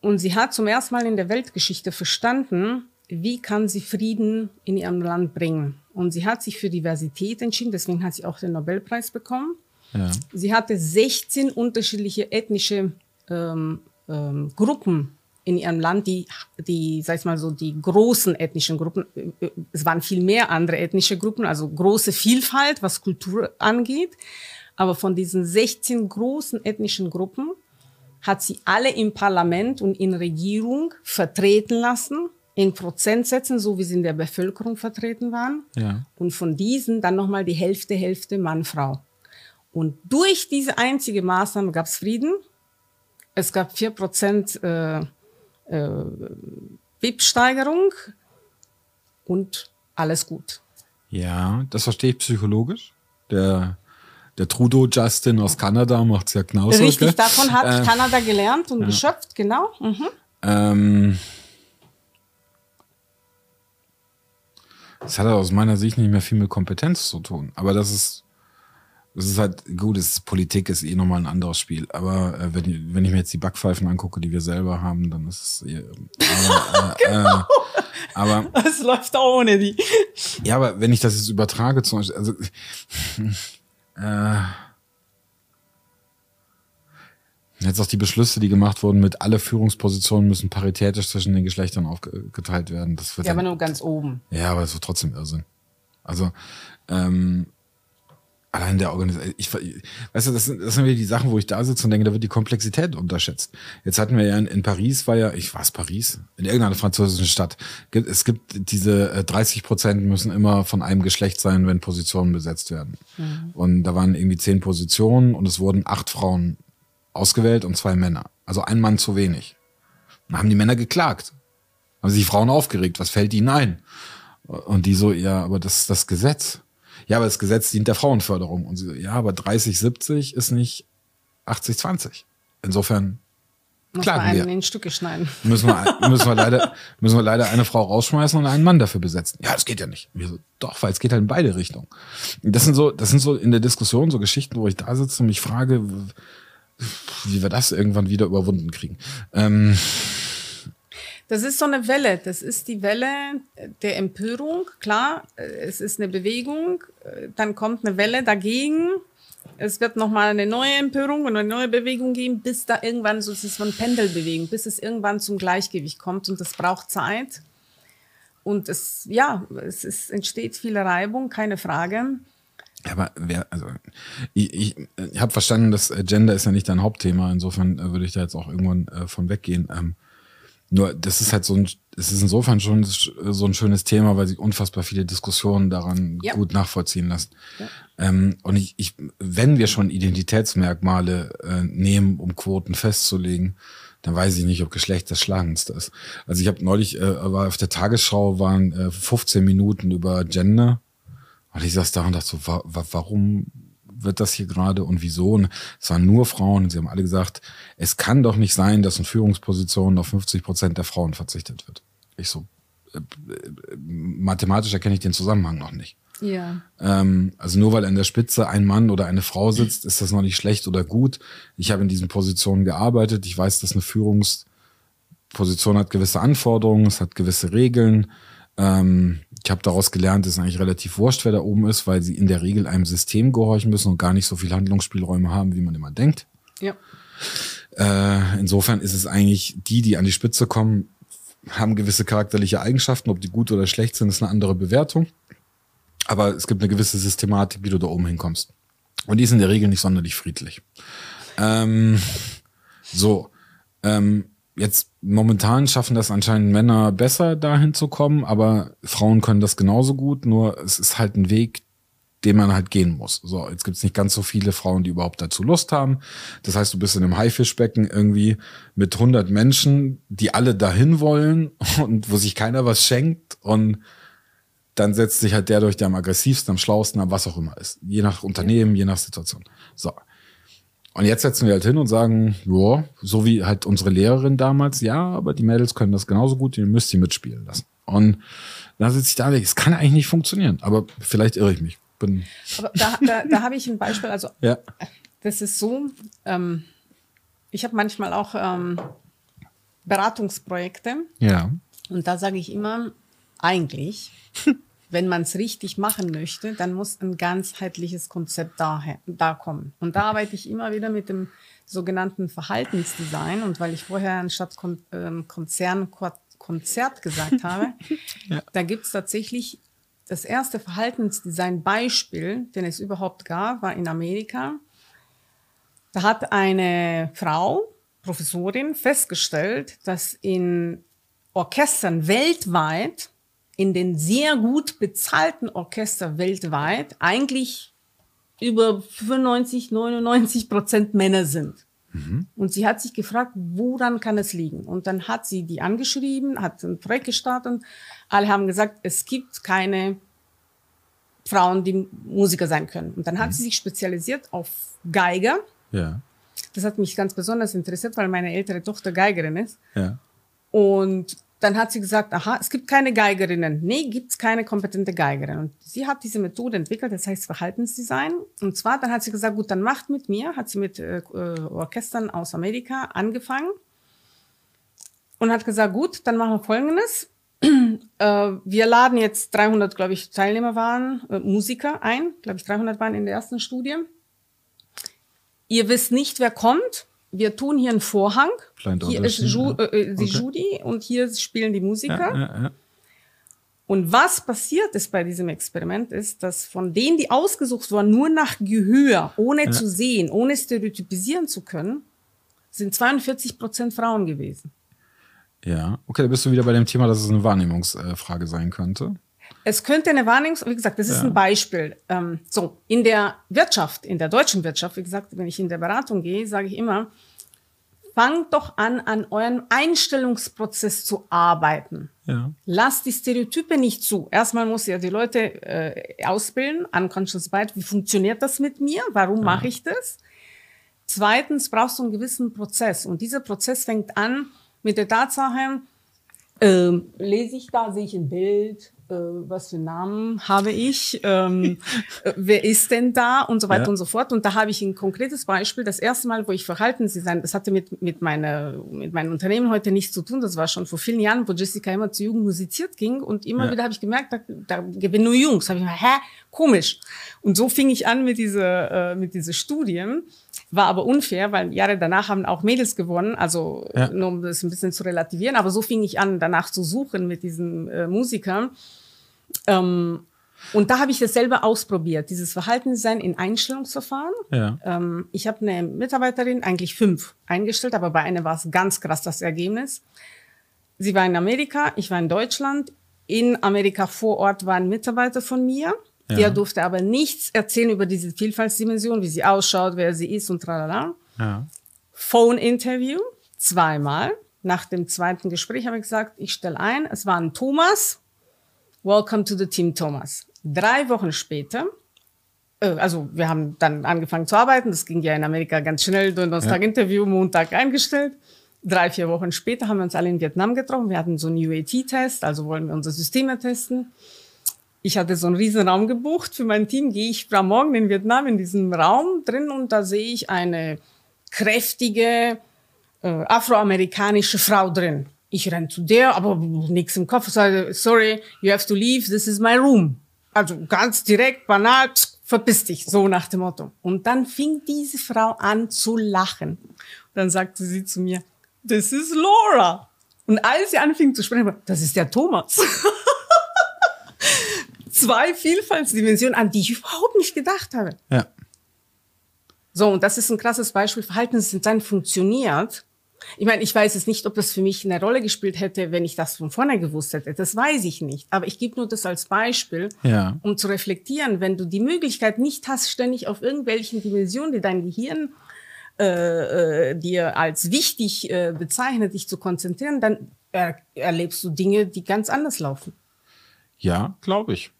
Und sie hat zum ersten Mal in der Weltgeschichte verstanden, wie kann sie Frieden in ihrem Land bringen. Und sie hat sich für Diversität entschieden, deswegen hat sie auch den Nobelpreis bekommen. Ja. Sie hatte 16 unterschiedliche ethnische ähm, ähm, Gruppen in ihrem Land, die, die, sag ich mal so, die großen ethnischen Gruppen, es waren viel mehr andere ethnische Gruppen, also große Vielfalt, was Kultur angeht. Aber von diesen 16 großen ethnischen Gruppen hat sie alle im Parlament und in Regierung vertreten lassen, in Prozentsätzen, so wie sie in der Bevölkerung vertreten waren. Ja. Und von diesen dann nochmal die Hälfte, Hälfte Mann, Frau. Und durch diese einzige Maßnahme gab es Frieden. Es gab 4% äh, äh, BIP-Steigerung und alles gut. Ja, das verstehe ich psychologisch. Der, der Trudeau Justin aus Kanada macht es ja genauso. Richtig, davon hat äh, Kanada gelernt und ja. geschöpft, genau. Mhm. Ähm, das hat aus meiner Sicht nicht mehr viel mit Kompetenz zu tun. Aber das ist es ist halt gut, ist, Politik ist eh nochmal ein anderes Spiel. Aber äh, wenn, wenn ich mir jetzt die Backpfeifen angucke, die wir selber haben, dann ist es. Äh, aber, äh, genau. Äh, aber es läuft auch ohne die. Ja, aber wenn ich das jetzt übertrage, zum Beispiel, also äh, Jetzt auch die Beschlüsse, die gemacht wurden mit alle Führungspositionen müssen paritätisch zwischen den Geschlechtern aufgeteilt werden. Das wird ja, aber nur ganz oben. Ja, aber es wird trotzdem Irrsinn. Also, ähm, allein der Organisation, ich, weißt du, das sind, das sind wieder die Sachen, wo ich da sitze und denke, da wird die Komplexität unterschätzt. Jetzt hatten wir ja in, in Paris, war ja, ich war es Paris, in irgendeiner französischen Stadt. Es gibt diese 30 äh, Prozent müssen immer von einem Geschlecht sein, wenn Positionen besetzt werden. Mhm. Und da waren irgendwie zehn Positionen und es wurden acht Frauen ausgewählt und zwei Männer. Also ein Mann zu wenig. Dann haben die Männer geklagt. Haben sich die Frauen aufgeregt. Was fällt ihnen ein? Und die so, ja, aber das ist das Gesetz ja, aber das Gesetz dient der Frauenförderung. Und sie so, ja, aber 30, 70 ist nicht 80, 20. Insofern Muss klagen wir. einen in Stücke schneiden. Müssen wir, müssen wir leider, müssen wir leider eine Frau rausschmeißen und einen Mann dafür besetzen. Ja, das geht ja nicht. Wir so, doch, weil es geht halt in beide Richtungen. Das sind so, das sind so in der Diskussion so Geschichten, wo ich da sitze und mich frage, wie wir das irgendwann wieder überwunden kriegen. Ähm, das ist so eine Welle. Das ist die Welle der Empörung. Klar, es ist eine Bewegung. Dann kommt eine Welle dagegen. Es wird nochmal eine neue Empörung und eine neue Bewegung geben, bis da irgendwann so, es ist so eine Pendelbewegung, bis es irgendwann zum Gleichgewicht kommt. Und das braucht Zeit. Und es, ja, es ist, entsteht viel Reibung, keine Frage. Ja, aber wer, also ich, ich, ich habe verstanden, dass Gender ist ja nicht dein Hauptthema. Insofern äh, würde ich da jetzt auch irgendwann äh, von weggehen. Ähm, nur, das ist halt so ein, es ist insofern schon so ein schönes Thema, weil sich unfassbar viele Diskussionen daran ja. gut nachvollziehen lassen. Ja. Ähm, und ich, ich, wenn wir schon Identitätsmerkmale äh, nehmen, um Quoten festzulegen, dann weiß ich nicht, ob Geschlecht das Schlagendste ist. Also ich habe neulich, äh, war auf der Tagesschau, waren äh, 15 Minuten über Gender. Und ich saß da und dachte so, wa wa warum wird das hier gerade und wieso? Und es waren nur Frauen und sie haben alle gesagt, es kann doch nicht sein, dass in Führungspositionen auf 50 Prozent der Frauen verzichtet wird. Ich so, äh, äh, mathematisch erkenne ich den Zusammenhang noch nicht. Ja. Ähm, also nur weil an der Spitze ein Mann oder eine Frau sitzt, ist das noch nicht schlecht oder gut. Ich habe in diesen Positionen gearbeitet. Ich weiß, dass eine Führungsposition hat gewisse Anforderungen, es hat gewisse Regeln. Ähm, ich habe daraus gelernt, dass es eigentlich relativ wurscht, wer da oben ist, weil sie in der Regel einem System gehorchen müssen und gar nicht so viel Handlungsspielräume haben, wie man immer denkt. Ja. Äh, insofern ist es eigentlich die, die an die Spitze kommen, haben gewisse charakterliche Eigenschaften. Ob die gut oder schlecht sind, ist eine andere Bewertung. Aber es gibt eine gewisse Systematik, wie du da oben hinkommst. Und die ist in der Regel nicht sonderlich friedlich. Ähm, so, ähm, jetzt momentan schaffen das anscheinend Männer besser, dahin zu kommen, aber Frauen können das genauso gut, nur es ist halt ein Weg, den man halt gehen muss. So, jetzt gibt's nicht ganz so viele Frauen, die überhaupt dazu Lust haben. Das heißt, du bist in einem Haifischbecken irgendwie mit 100 Menschen, die alle dahin wollen und wo sich keiner was schenkt und dann setzt sich halt der durch, der am aggressivsten, am schlausten, am was auch immer ist. Je nach Unternehmen, je nach Situation. So. Und jetzt setzen wir halt hin und sagen, ja, so wie halt unsere Lehrerin damals, ja, aber die Mädels können das genauso gut, ihr müsst sie mitspielen lassen. Und dann sitze ich da, es kann eigentlich nicht funktionieren, aber vielleicht irre ich mich. Bin aber da, da, da habe ich ein Beispiel, also ja. das ist so, ähm, ich habe manchmal auch ähm, Beratungsprojekte. Ja. Und da sage ich immer, eigentlich wenn man es richtig machen möchte, dann muss ein ganzheitliches Konzept daher, da kommen. Und da arbeite ich immer wieder mit dem sogenannten Verhaltensdesign. Und weil ich vorher anstatt Kon ähm, Konzern Konzert gesagt habe, ja. da gibt es tatsächlich das erste Verhaltensdesign-Beispiel, den es überhaupt gab, war in Amerika. Da hat eine Frau, Professorin, festgestellt, dass in Orchestern weltweit in den sehr gut bezahlten Orchester weltweit eigentlich über 95, 99 Prozent Männer sind. Mhm. Und sie hat sich gefragt, woran kann es liegen? Und dann hat sie die angeschrieben, hat ein Projekt gestartet und alle haben gesagt, es gibt keine Frauen, die Musiker sein können. Und dann hat mhm. sie sich spezialisiert auf Geiger. Ja. Das hat mich ganz besonders interessiert, weil meine ältere Tochter Geigerin ist. Ja. Und dann hat sie gesagt, aha, es gibt keine Geigerinnen. Nee, gibt's keine kompetente Geigerin. Und sie hat diese Methode entwickelt, das heißt Verhaltensdesign. Und zwar, dann hat sie gesagt, gut, dann macht mit mir, hat sie mit äh, Orchestern aus Amerika angefangen und hat gesagt, gut, dann machen wir Folgendes. äh, wir laden jetzt 300, glaube ich, Teilnehmer waren, äh, Musiker ein. Glaube ich, 300 waren in der ersten Studie. Ihr wisst nicht, wer kommt wir tun hier einen Vorhang. Hier ist Ju ja. äh, die okay. Judy und hier spielen die Musiker. Ja, ja, und was passiert ist bei diesem Experiment ist, dass von denen, die ausgesucht wurden, nur nach Gehör, ohne zu sehen, ohne stereotypisieren zu können, sind 42 Prozent Frauen gewesen. Ja, okay, da bist du wieder bei dem Thema, dass es eine Wahrnehmungsfrage sein könnte. Es könnte eine Wahrnehmungs, wie gesagt, das ist ja. ein Beispiel. Ähm, so, in der Wirtschaft, in der deutschen Wirtschaft, wie gesagt, wenn ich in der Beratung gehe, sage ich immer, fangt doch an, an eurem Einstellungsprozess zu arbeiten. Ja. Lasst die Stereotype nicht zu. Erstmal muss ja die Leute äh, ausbilden, unconscious bias, wie funktioniert das mit mir? Warum ja. mache ich das? Zweitens brauchst du einen gewissen Prozess. Und dieser Prozess fängt an mit der Tatsache, ähm, lese ich da, sehe ich ein Bild, äh, was für Namen habe ich, ähm, äh, wer ist denn da und so weiter ja. und so fort. Und da habe ich ein konkretes Beispiel. Das erste Mal, wo ich Verhaltensdesign, das hatte mit, mit, meiner, mit meinem Unternehmen heute nichts zu tun. Das war schon vor vielen Jahren, wo Jessica immer zu Jugend musiziert ging. Und immer ja. wieder habe ich gemerkt, da, da gewinnen nur Jungs. habe ich mir, hä, komisch. Und so fing ich an mit dieser, äh, mit dieser Studien. War aber unfair, weil Jahre danach haben auch Mädels gewonnen, also ja. nur um das ein bisschen zu relativieren. Aber so fing ich an, danach zu suchen mit diesen äh, Musikern. Ähm, und da habe ich das selber ausprobiert, dieses Verhaltensdesign in Einstellungsverfahren. Ja. Ähm, ich habe eine Mitarbeiterin, eigentlich fünf, eingestellt, aber bei einer war es ganz krass das Ergebnis. Sie war in Amerika, ich war in Deutschland. In Amerika vor Ort war ein Mitarbeiter von mir. Ja. Der durfte aber nichts erzählen über diese Vielfaltsdimension, wie sie ausschaut, wer sie ist und tralala. Ja. Phone-Interview, zweimal. Nach dem zweiten Gespräch habe ich gesagt, ich stelle ein, es war ein Thomas, Welcome to the Team Thomas. Drei Wochen später, äh, also wir haben dann angefangen zu arbeiten, das ging ja in Amerika ganz schnell, Donnerstag ja. Interview, Montag eingestellt. Drei, vier Wochen später haben wir uns alle in Vietnam getroffen. Wir hatten so einen UAT-Test, also wollen wir unsere Systeme testen. Ich hatte so einen riesen Raum gebucht für mein Team. Gehe ich am Morgen in Vietnam in diesem Raum drin und da sehe ich eine kräftige äh, afroamerikanische Frau drin. Ich renn zu der, aber nichts im Kopf. Sage, sorry, you have to leave, this is my room. Also ganz direkt, banal, verpiss dich, so nach dem Motto. Und dann fing diese Frau an zu lachen. Und dann sagte sie zu mir, this is Laura. Und als sie anfing zu sprechen, das ist der Thomas. Zwei Vielfaltsdimensionen, an die ich überhaupt nicht gedacht habe. Ja. So, und das ist ein krasses Beispiel. Verhaltensdesign funktioniert. Ich meine, ich weiß jetzt nicht, ob das für mich eine Rolle gespielt hätte, wenn ich das von vorne gewusst hätte. Das weiß ich nicht. Aber ich gebe nur das als Beispiel, ja. um zu reflektieren. Wenn du die Möglichkeit nicht hast, ständig auf irgendwelchen Dimensionen, die dein Gehirn äh, äh, dir als wichtig äh, bezeichnet, dich zu konzentrieren, dann er erlebst du Dinge, die ganz anders laufen. Ja, glaube ich.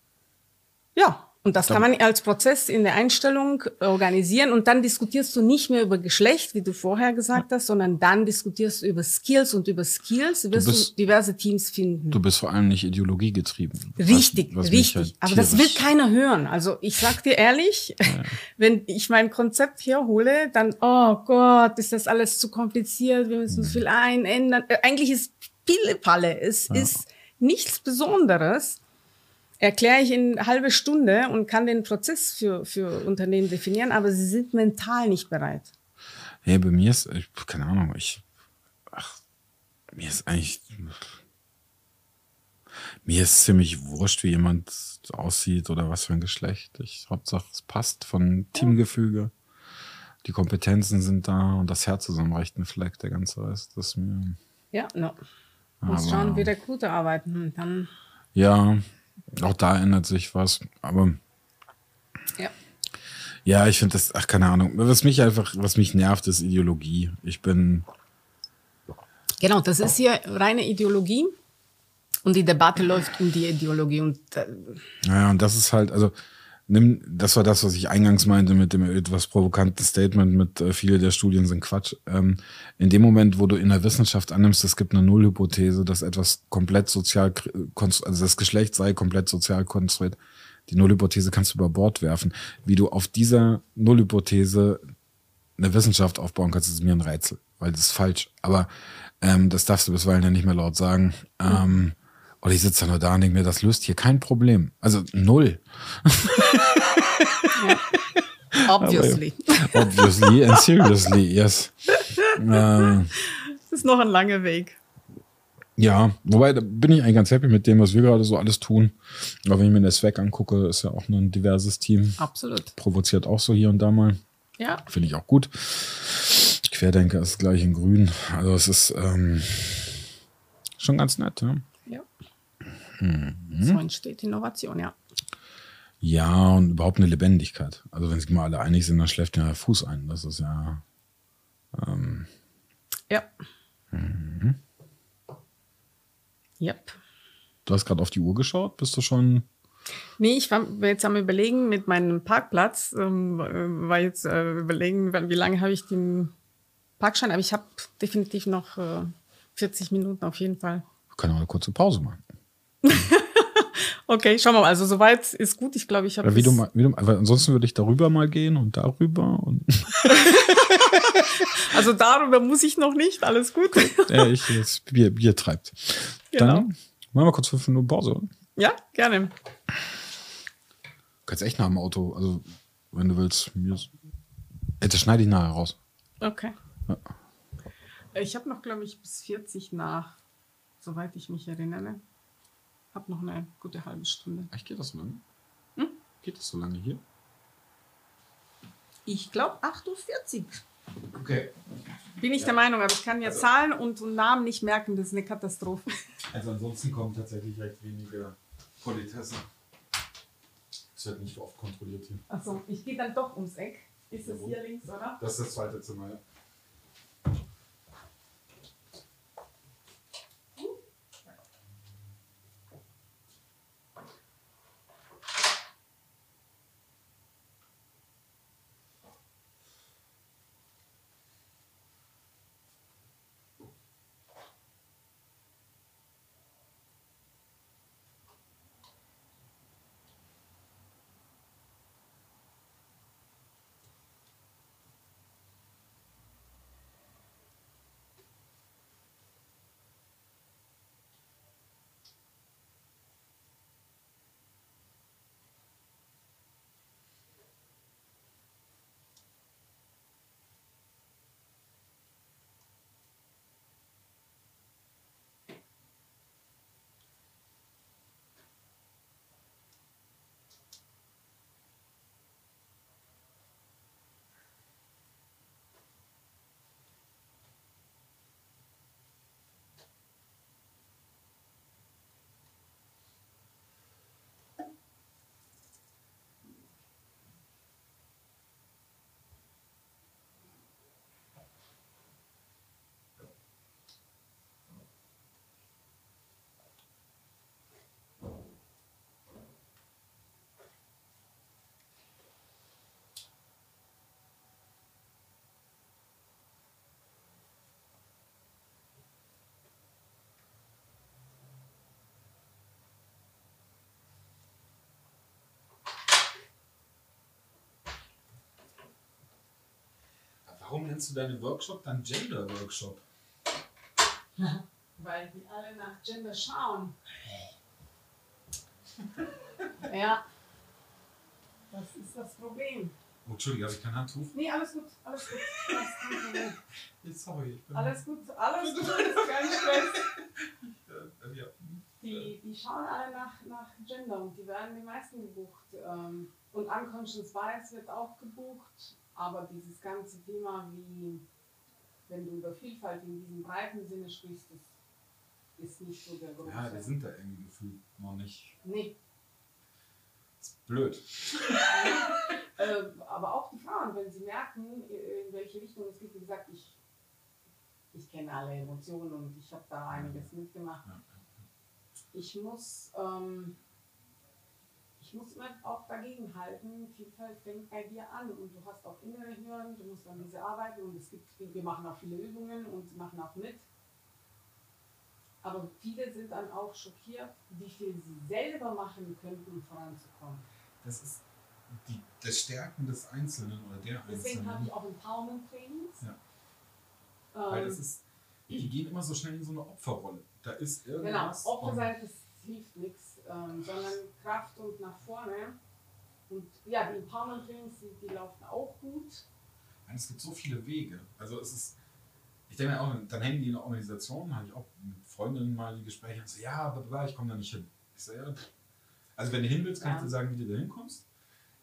Ja, und das kann man als Prozess in der Einstellung organisieren und dann diskutierst du nicht mehr über Geschlecht, wie du vorher gesagt hast, sondern dann diskutierst du über Skills und über Skills wirst du, bist, du diverse Teams finden. Du bist vor allem nicht ideologiegetrieben. Richtig, was, was richtig. Halt Aber das will keiner hören. Also ich sag dir ehrlich, ja. wenn ich mein Konzept hier hole, dann, oh Gott, ist das alles zu kompliziert, wir müssen mhm. viel einändern. Äh, eigentlich ist Pillepalle, es ja. ist nichts Besonderes erkläre ich in halbe Stunde und kann den Prozess für, für Unternehmen definieren, aber sie sind mental nicht bereit. Ja, bei mir ist, ich, keine Ahnung, ich, ach, mir ist eigentlich, mir ist ziemlich wurscht, wie jemand aussieht oder was für ein Geschlecht. Ich, Hauptsache, es passt von Teamgefüge. Die Kompetenzen sind da und das Herz ist am rechten Fleck, der ganze Rest. Ist mir. Ja, no. Muss schauen, wie der Gute arbeiten. Dann ja, auch da ändert sich was, aber. Ja. Ja, ich finde das, ach, keine Ahnung. Was mich einfach, was mich nervt, ist Ideologie. Ich bin. Genau, das ist hier reine Ideologie. Und die Debatte läuft um die Ideologie. Und, äh ja, und das ist halt, also nimm, das war das, was ich eingangs meinte mit dem etwas provokanten Statement mit äh, viele der Studien sind Quatsch. Ähm, in dem Moment, wo du in der Wissenschaft annimmst, es gibt eine Nullhypothese, dass etwas komplett sozial, also das Geschlecht sei komplett sozial konstruiert, die Nullhypothese kannst du über Bord werfen. Wie du auf dieser Nullhypothese eine Wissenschaft aufbauen kannst, ist mir ein Rätsel, weil das ist falsch. Aber ähm, das darfst du bisweilen ja nicht mehr laut sagen. Ähm, oder ich sitze da nur da und denke mir, das löst hier kein Problem. Also null. Ja. Obviously. Aber, obviously and seriously, yes. Ähm, das ist noch ein langer Weg. Ja, wobei da bin ich eigentlich ganz happy mit dem, was wir gerade so alles tun. Aber wenn ich mir das Weg angucke, ist ja auch ein diverses Team. Absolut. Provoziert auch so hier und da mal. Ja. Finde ich auch gut. Querdenker ist gleich in grün. Also es ist ähm, schon ganz nett. Ja. Mhm. So entsteht Innovation, ja. Ja, und überhaupt eine Lebendigkeit. Also wenn sich mal alle einig sind, dann schläft ja der Fuß ein. Das ist ja. Ähm, ja. Mhm. Yep. Du hast gerade auf die Uhr geschaut, bist du schon. Nee, ich war jetzt am überlegen mit meinem Parkplatz, ähm, war jetzt äh, überlegen, wie lange habe ich den Parkschein, aber ich habe definitiv noch äh, 40 Minuten auf jeden Fall. Wir können auch eine kurze Pause machen. okay, schauen wir mal. Also soweit ist gut. Ich glaube, ich habe. Wie du, wie du, aber ansonsten würde ich darüber mal gehen und darüber und. also darüber muss ich noch nicht. Alles gut. ja, ich das Bier, Bier treibt. Genau. Dann machen wir kurz fünf Minuten Pause. Oder? Ja, gerne. Du kannst echt nach dem Auto, also wenn du willst, mir. Das schneide ich nachher raus. Okay. Ja. Ich habe noch, glaube ich, bis 40 nach, soweit ich mich erinnere habe noch eine gute halbe Stunde. Echt, geht das so lange? Hm? Geht das so lange hier? Ich glaube 8.40 Uhr. Okay. Bin ich ja. der Meinung, aber ich kann ja also, Zahlen und Namen nicht merken, das ist eine Katastrophe. Also ansonsten kommen tatsächlich recht wenige Politesse. Das wird nicht oft kontrolliert hier. Achso, ich gehe dann doch ums Eck. Ist es hier links, oder? Das ist das zweite Zimmer, ja. Warum nennst du deine Workshop dann Gender Workshop? Weil die alle nach Gender schauen. ja. Das ist das Problem. Oh, Entschuldige, habe ich kein Handtuch? Nee, alles gut, alles gut. Ist kein Problem. Sorry, ich bin. Alles gut, alles gut, kein Stress. Ja. Die, die schauen alle nach, nach Gender und die werden die meisten gebucht. Ähm, und Unconscious Bias wird auch gebucht, aber dieses ganze Thema, wie wenn du über Vielfalt in diesem breiten Sinne sprichst, das ist nicht so der große. Ja, wir sind da irgendwie gefühlt noch nicht. Nee. Das ist blöd. äh, aber auch die Frauen, wenn sie merken, in welche Richtung es geht, wie gesagt, ich, ich kenne alle Emotionen und ich habe da einiges mitgemacht. Ich muss. Ähm, ich muss immer auch dagegen halten, Vielfalt fängt bei dir an und du hast auch innere Hürden, du musst an diese arbeiten und es gibt, wir machen auch viele Übungen und machen auch mit. Aber viele sind dann auch schockiert, wie viel sie selber machen könnten, um voranzukommen. Das ist die, das Stärken des Einzelnen oder der Einzelnen. Deswegen habe ich auch Empowerment-Trainings. Ja. Ähm, Weil das ist, die gehen immer so schnell in so eine Opferrolle. Da ist irgendwas. Genau, Opfer sein, das hilft nichts ähm, sondern Kraft und nach vorne. Und ja, die Empowerment-Trainings, die, die laufen auch gut. Es gibt so viele Wege. Also es ist, ich denke mir auch, dann hängen die in der Organisation, habe ich auch mit Freundinnen mal die Gespräche und so, ja, aber ich komme da nicht hin. Ich so, ja, also wenn du hin willst, kann ja. ich dir sagen, wie du da hinkommst.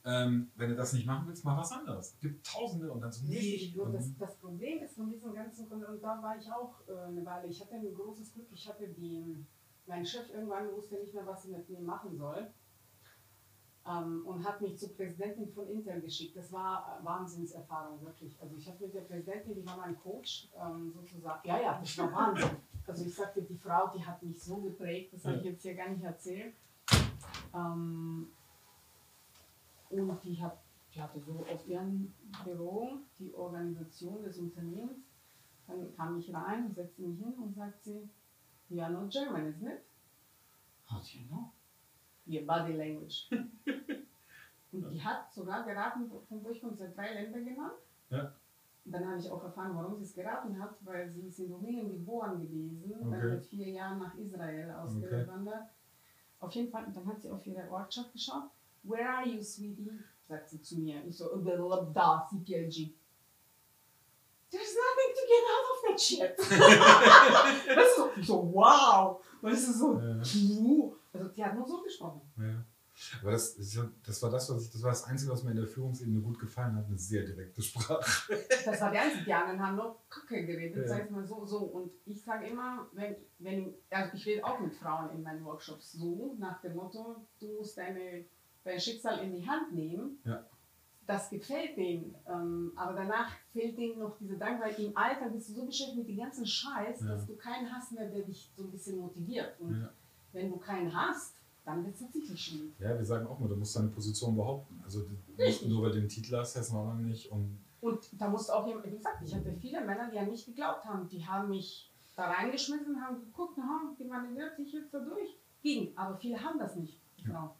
Ähm, wenn du das nicht machen willst, mach was anderes. Es gibt Tausende und dann so nicht. Und das, das Problem ist von diesem ganzen, und da war ich auch äh, eine Weile, ich hatte ein großes Glück, ich hatte die mein Chef irgendwann wusste nicht mehr, was er mit mir machen soll. Ähm, und hat mich zur Präsidentin von Intel geschickt. Das war Wahnsinnserfahrung, wirklich. Also ich habe mit der Präsidentin, die war mein Coach, ähm, sozusagen, ja, ja, das war Wahnsinn. Also ich sagte, die Frau, die hat mich so geprägt, das habe ich jetzt hier gar nicht erzählt. Ähm, und die, hat, die hatte so auf ihrem Büro die Organisation des Unternehmens. Dann kam ich rein, setzte mich hin und sagte, You are not German, isn't it? How do you know? Your body language. Und die hat sogar geraten, von wo ich komme, hat drei Länder genannt. Ja. Dann habe ich auch erfahren, warum sie es geraten hat, weil sie ist in Rumänien geboren gewesen, okay. dann mit vier Jahren nach Israel ausgewandert. Okay. Auf jeden Fall, dann hat sie auf ihre Ortschaft geschaut. Where are you, sweetie? sagt sie zu mir. Ich so, da, CPLG. There's nothing to get out of that shit. das ist so, wow. Weißt du, so, ja. also die hat nur so gesprochen. Ja. Aber das, das war das, was ich, das war das Einzige, was mir in der Führungsebene gut gefallen hat, eine sehr direkte Sprache. Das war die einzige, die anderen haben nur Kacke geredet, ja. sag ich mal so, so. Und ich sage immer, wenn, wenn, also ich rede auch mit Frauen in meinen Workshops so, nach dem Motto, du musst deine, dein Schicksal in die Hand nehmen. Ja das gefällt denen. Ähm, aber danach fehlt denen noch diese Dank, weil im Alter bist du so beschäftigt mit dem ganzen Scheiß, ja. dass du keinen hast mehr, der dich so ein bisschen motiviert. Und ja. wenn du keinen hast, dann wird es tatsächlich schwierig. Ja, wir sagen auch mal, du musst deine Position behaupten. Also Richtig. nur weil du den Titel hast, heißt noch nicht. Und, und da musst du auch jemand, wie gesagt, ich hatte viele Männer, die an mich geglaubt haben. Die haben mich da reingeschmissen, haben geguckt, aha, die manövriert sich jetzt da durch. Ging. Aber viele haben das nicht. Genau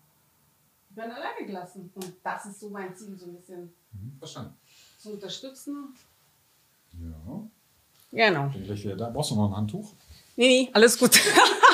werden alleine gelassen. Und das ist so mein Ziel, so ein bisschen mhm, verstanden. zu unterstützen. Ja. Genau. Bin gleich wieder da. Brauchst du noch ein Handtuch? Nee, nee, alles gut.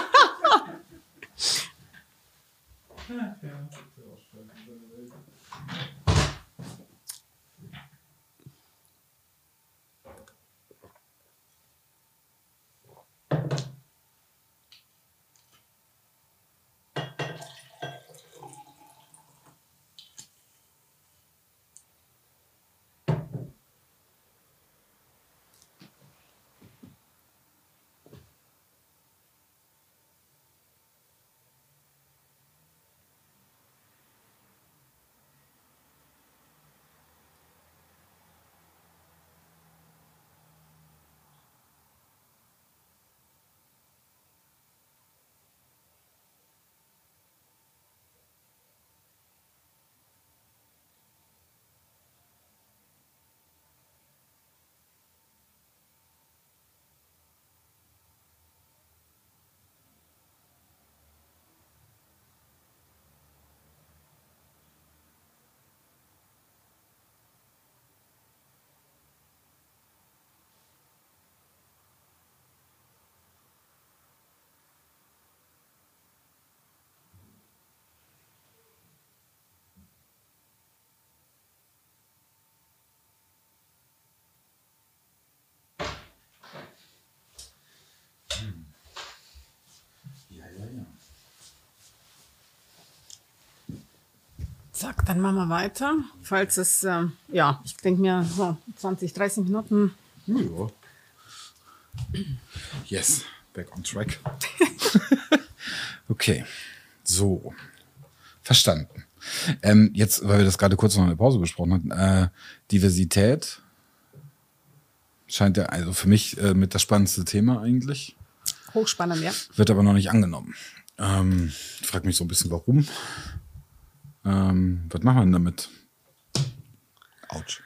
Zack, dann machen wir weiter. Falls es, äh, ja, ich denke mir so 20, 30 Minuten. Ja. Yes, back on track. okay, so. Verstanden. Ähm, jetzt, weil wir das gerade kurz noch in der Pause besprochen hatten, äh, Diversität scheint ja also für mich äh, mit das spannendste Thema eigentlich. Hochspannend, ja. Wird aber noch nicht angenommen. Ähm, ich frage mich so ein bisschen, warum. Ähm, was machen wir denn damit? Autsch.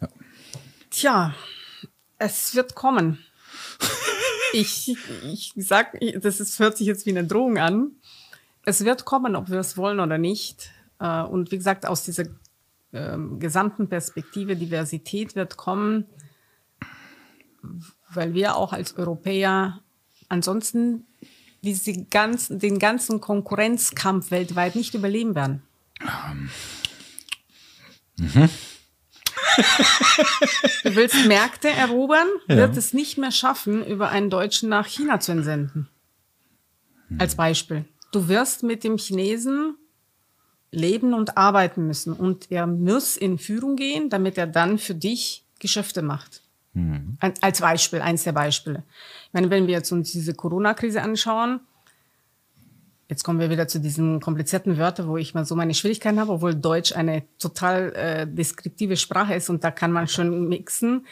Ja. Tja, es wird kommen. ich, ich sag, das ist, hört sich jetzt wie eine Drohung an. Es wird kommen, ob wir es wollen oder nicht. Äh, und wie gesagt, aus dieser ähm, gesamten Perspektive Diversität wird kommen, weil wir auch als Europäer ansonsten diese ganzen, den ganzen Konkurrenzkampf weltweit nicht überleben werden. Ähm. Mhm. du willst Märkte erobern, ja. wird es nicht mehr schaffen, über einen Deutschen nach China zu entsenden. Hm. Als Beispiel. Du wirst mit dem Chinesen leben und arbeiten müssen und er muss in Führung gehen, damit er dann für dich Geschäfte macht. Hm. Als Beispiel, eins der Beispiele. Ich meine, wenn wir jetzt uns diese Corona-Krise anschauen, Jetzt kommen wir wieder zu diesen komplizierten Wörtern, wo ich mal so meine Schwierigkeiten habe, obwohl Deutsch eine total äh, deskriptive Sprache ist und da kann man schon mixen.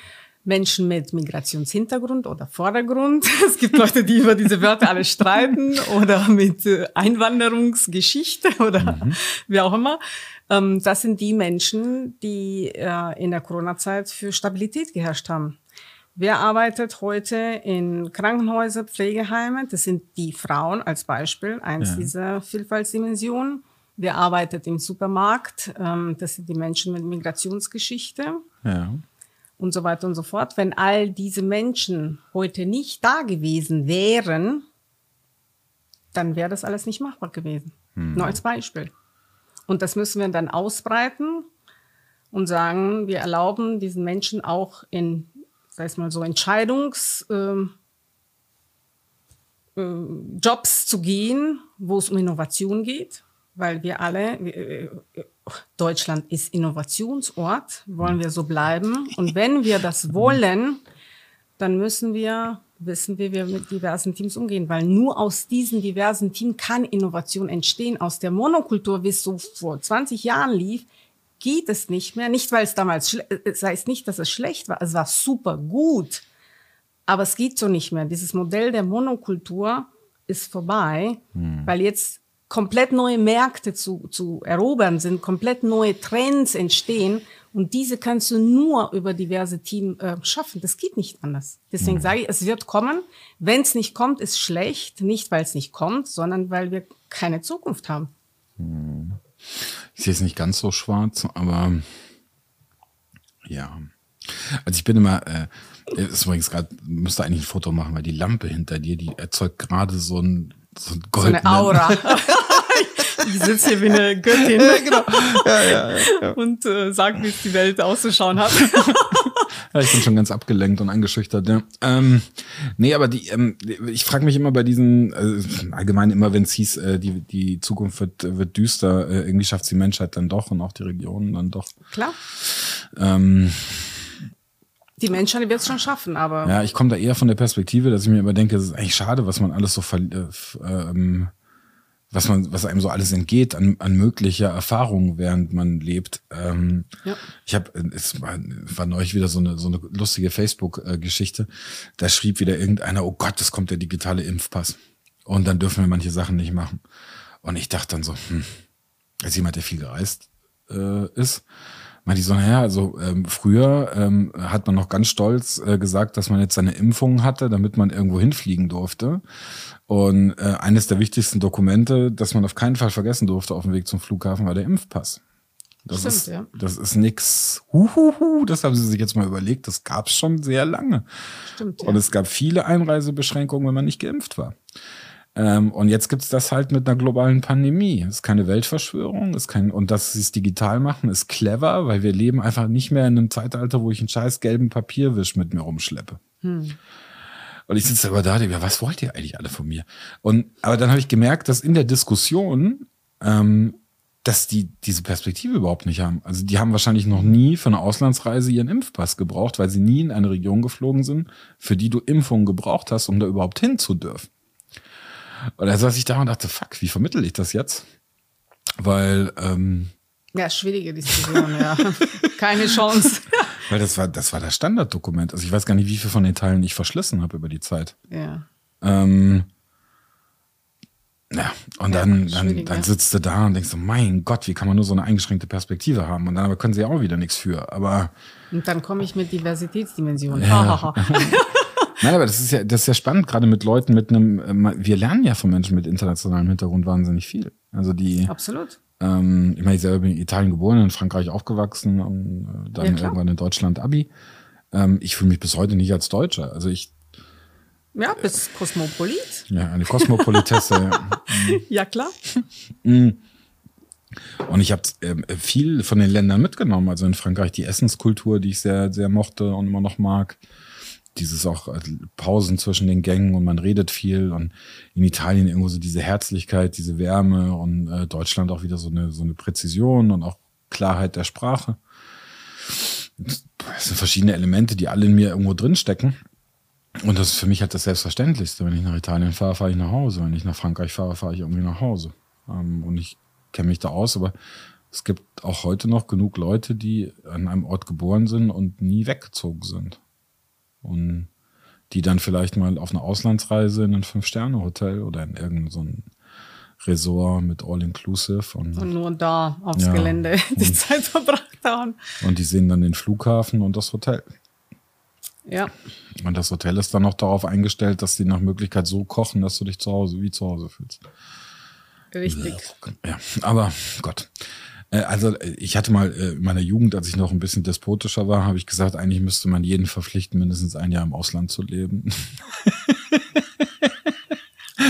Menschen mit Migrationshintergrund oder Vordergrund. Es gibt Leute, die über diese Wörter alle streiten oder mit äh, Einwanderungsgeschichte oder mhm. wie auch immer. Ähm, das sind die Menschen, die äh, in der Corona-Zeit für Stabilität geherrscht haben. Wer arbeitet heute in Krankenhäusern, Pflegeheimen? Das sind die Frauen als Beispiel, eins ja. dieser Vielfaltsdimensionen. Wer arbeitet im Supermarkt? Ähm, das sind die Menschen mit Migrationsgeschichte. Ja. Und so weiter und so fort. Wenn all diese Menschen heute nicht da gewesen wären, dann wäre das alles nicht machbar gewesen. Hm. Nur als Beispiel. Und das müssen wir dann ausbreiten und sagen, wir erlauben diesen Menschen auch in sag ich mal so, Entscheidungsjobs ähm, äh, zu gehen, wo es um Innovation geht, weil wir alle, äh, Deutschland ist Innovationsort, wollen wir so bleiben. Und wenn wir das wollen, dann müssen wir wissen, wie wir mit diversen Teams umgehen, weil nur aus diesen diversen Teams kann Innovation entstehen. Aus der Monokultur, wie es so vor 20 Jahren lief, geht es nicht mehr. Nicht, weil es damals, es heißt nicht, dass es schlecht war. Es war super gut. Aber es geht so nicht mehr. Dieses Modell der Monokultur ist vorbei, hm. weil jetzt komplett neue Märkte zu, zu erobern sind, komplett neue Trends entstehen. Und diese kannst du nur über diverse Teams äh, schaffen. Das geht nicht anders. Deswegen hm. sage ich, es wird kommen. Wenn es nicht kommt, ist schlecht. Nicht, weil es nicht kommt, sondern weil wir keine Zukunft haben. Hm. Sehe es nicht ganz so schwarz, aber ja. Also ich bin immer, äh, ist übrigens gerade, müsste eigentlich ein Foto machen, weil die Lampe hinter dir, die erzeugt gerade so ein, so ein goldenen... So eine Aura. ich sitze hier wie eine Göttin. Ja, genau. Ja, ja, ja. Und äh, sage, wie es die Welt auszuschauen hat. ja, ich bin schon ganz abgelenkt und eingeschüchtert. Ja. Ähm, nee, aber die, ähm, ich frage mich immer bei diesen, äh, allgemein immer, wenn es hieß, äh, die, die Zukunft wird, wird düster, äh, irgendwie schafft die Menschheit dann doch und auch die Regionen dann doch. Klar. Ähm, die Menschheit wird es schon schaffen, aber. Ja, ich komme da eher von der Perspektive, dass ich mir immer denke, es ist eigentlich schade, was man alles so ver äh, ähm, was man, was einem so alles entgeht an, an möglicher Erfahrung, während man lebt. Ähm, ja. Ich habe, es war, war neulich wieder so eine so eine lustige Facebook-Geschichte. Da schrieb wieder irgendeiner: Oh Gott, es kommt der digitale Impfpass und dann dürfen wir manche Sachen nicht machen. Und ich dachte dann so, hm, als jemand, der viel gereist äh, ist, meinte ich so, naja, also ähm, früher ähm, hat man noch ganz stolz äh, gesagt, dass man jetzt seine Impfung hatte, damit man irgendwo hinfliegen durfte. Und äh, eines der wichtigsten Dokumente, das man auf keinen Fall vergessen durfte auf dem Weg zum Flughafen, war der Impfpass. Das Stimmt, ist, ja. Das ist nix. Huhuhu, das haben sie sich jetzt mal überlegt. Das gab es schon sehr lange. Stimmt, ja. Und es gab viele Einreisebeschränkungen, wenn man nicht geimpft war. Ähm, und jetzt gibt's das halt mit einer globalen Pandemie. Es ist keine Weltverschwörung, ist kein, und dass sie es digital machen, ist clever, weil wir leben einfach nicht mehr in einem Zeitalter, wo ich einen scheiß gelben Papierwisch mit mir rumschleppe. Hm. Und ich sitze aber da, ja, was wollt ihr eigentlich alle von mir? Und aber dann habe ich gemerkt, dass in der Diskussion ähm, dass die diese Perspektive überhaupt nicht haben. Also die haben wahrscheinlich noch nie für eine Auslandsreise ihren Impfpass gebraucht, weil sie nie in eine Region geflogen sind, für die du Impfungen gebraucht hast, um da überhaupt hin zu dürfen. Und da saß ich da und dachte, fuck, wie vermittel ich das jetzt? Weil ähm, ja, schwierige Diskussion, ja. Keine Chance. Weil das war, das war das Standarddokument. Also ich weiß gar nicht, wie viel von den Teilen ich verschlissen habe über die Zeit. Ja. Ähm, ja, und dann, dann, dann sitzt du da und denkst so, mein Gott, wie kann man nur so eine eingeschränkte Perspektive haben? Und dann aber können sie auch wieder nichts für. Aber. Und dann komme ich mit Diversitätsdimensionen. Ja. Nein, aber das ist ja, das ist ja spannend, gerade mit Leuten mit einem, äh, wir lernen ja von Menschen mit internationalem Hintergrund wahnsinnig viel. Also die. Absolut. Ähm, ich meine, ich selber bin in Italien geboren, in Frankreich aufgewachsen und äh, dann ja, irgendwann in Deutschland Abi. Ähm, ich fühle mich bis heute nicht als Deutscher. Also ich ja, bist Kosmopolit. Ja, eine Kosmopolitesse. ja. ja, klar. Mhm. Und ich habe äh, viel von den Ländern mitgenommen. Also in Frankreich die Essenskultur, die ich sehr, sehr mochte und immer noch mag. Dieses auch äh, Pausen zwischen den Gängen und man redet viel. Und in Italien irgendwo so diese Herzlichkeit, diese Wärme und äh, Deutschland auch wieder so eine, so eine Präzision und auch Klarheit der Sprache. Das sind verschiedene Elemente, die alle in mir irgendwo drinstecken. Und das ist für mich halt das Selbstverständlichste. Wenn ich nach Italien fahre, fahre ich nach Hause. Wenn ich nach Frankreich fahre, fahre ich irgendwie nach Hause. Ähm, und ich kenne mich da aus, aber es gibt auch heute noch genug Leute, die an einem Ort geboren sind und nie weggezogen sind. Und die dann vielleicht mal auf eine Auslandsreise in ein Fünf-Sterne-Hotel oder in irgendein so ein Resort mit All-Inclusive. Und, und, nur da aufs ja, Gelände die Zeit verbracht haben. Und die sehen dann den Flughafen und das Hotel. Ja. Und das Hotel ist dann auch darauf eingestellt, dass die nach Möglichkeit so kochen, dass du dich zu Hause wie zu Hause fühlst. Richtig. Ja, aber Gott. Äh, also ich hatte mal äh, in meiner Jugend, als ich noch ein bisschen despotischer war, habe ich gesagt, eigentlich müsste man jeden verpflichten, mindestens ein Jahr im Ausland zu leben.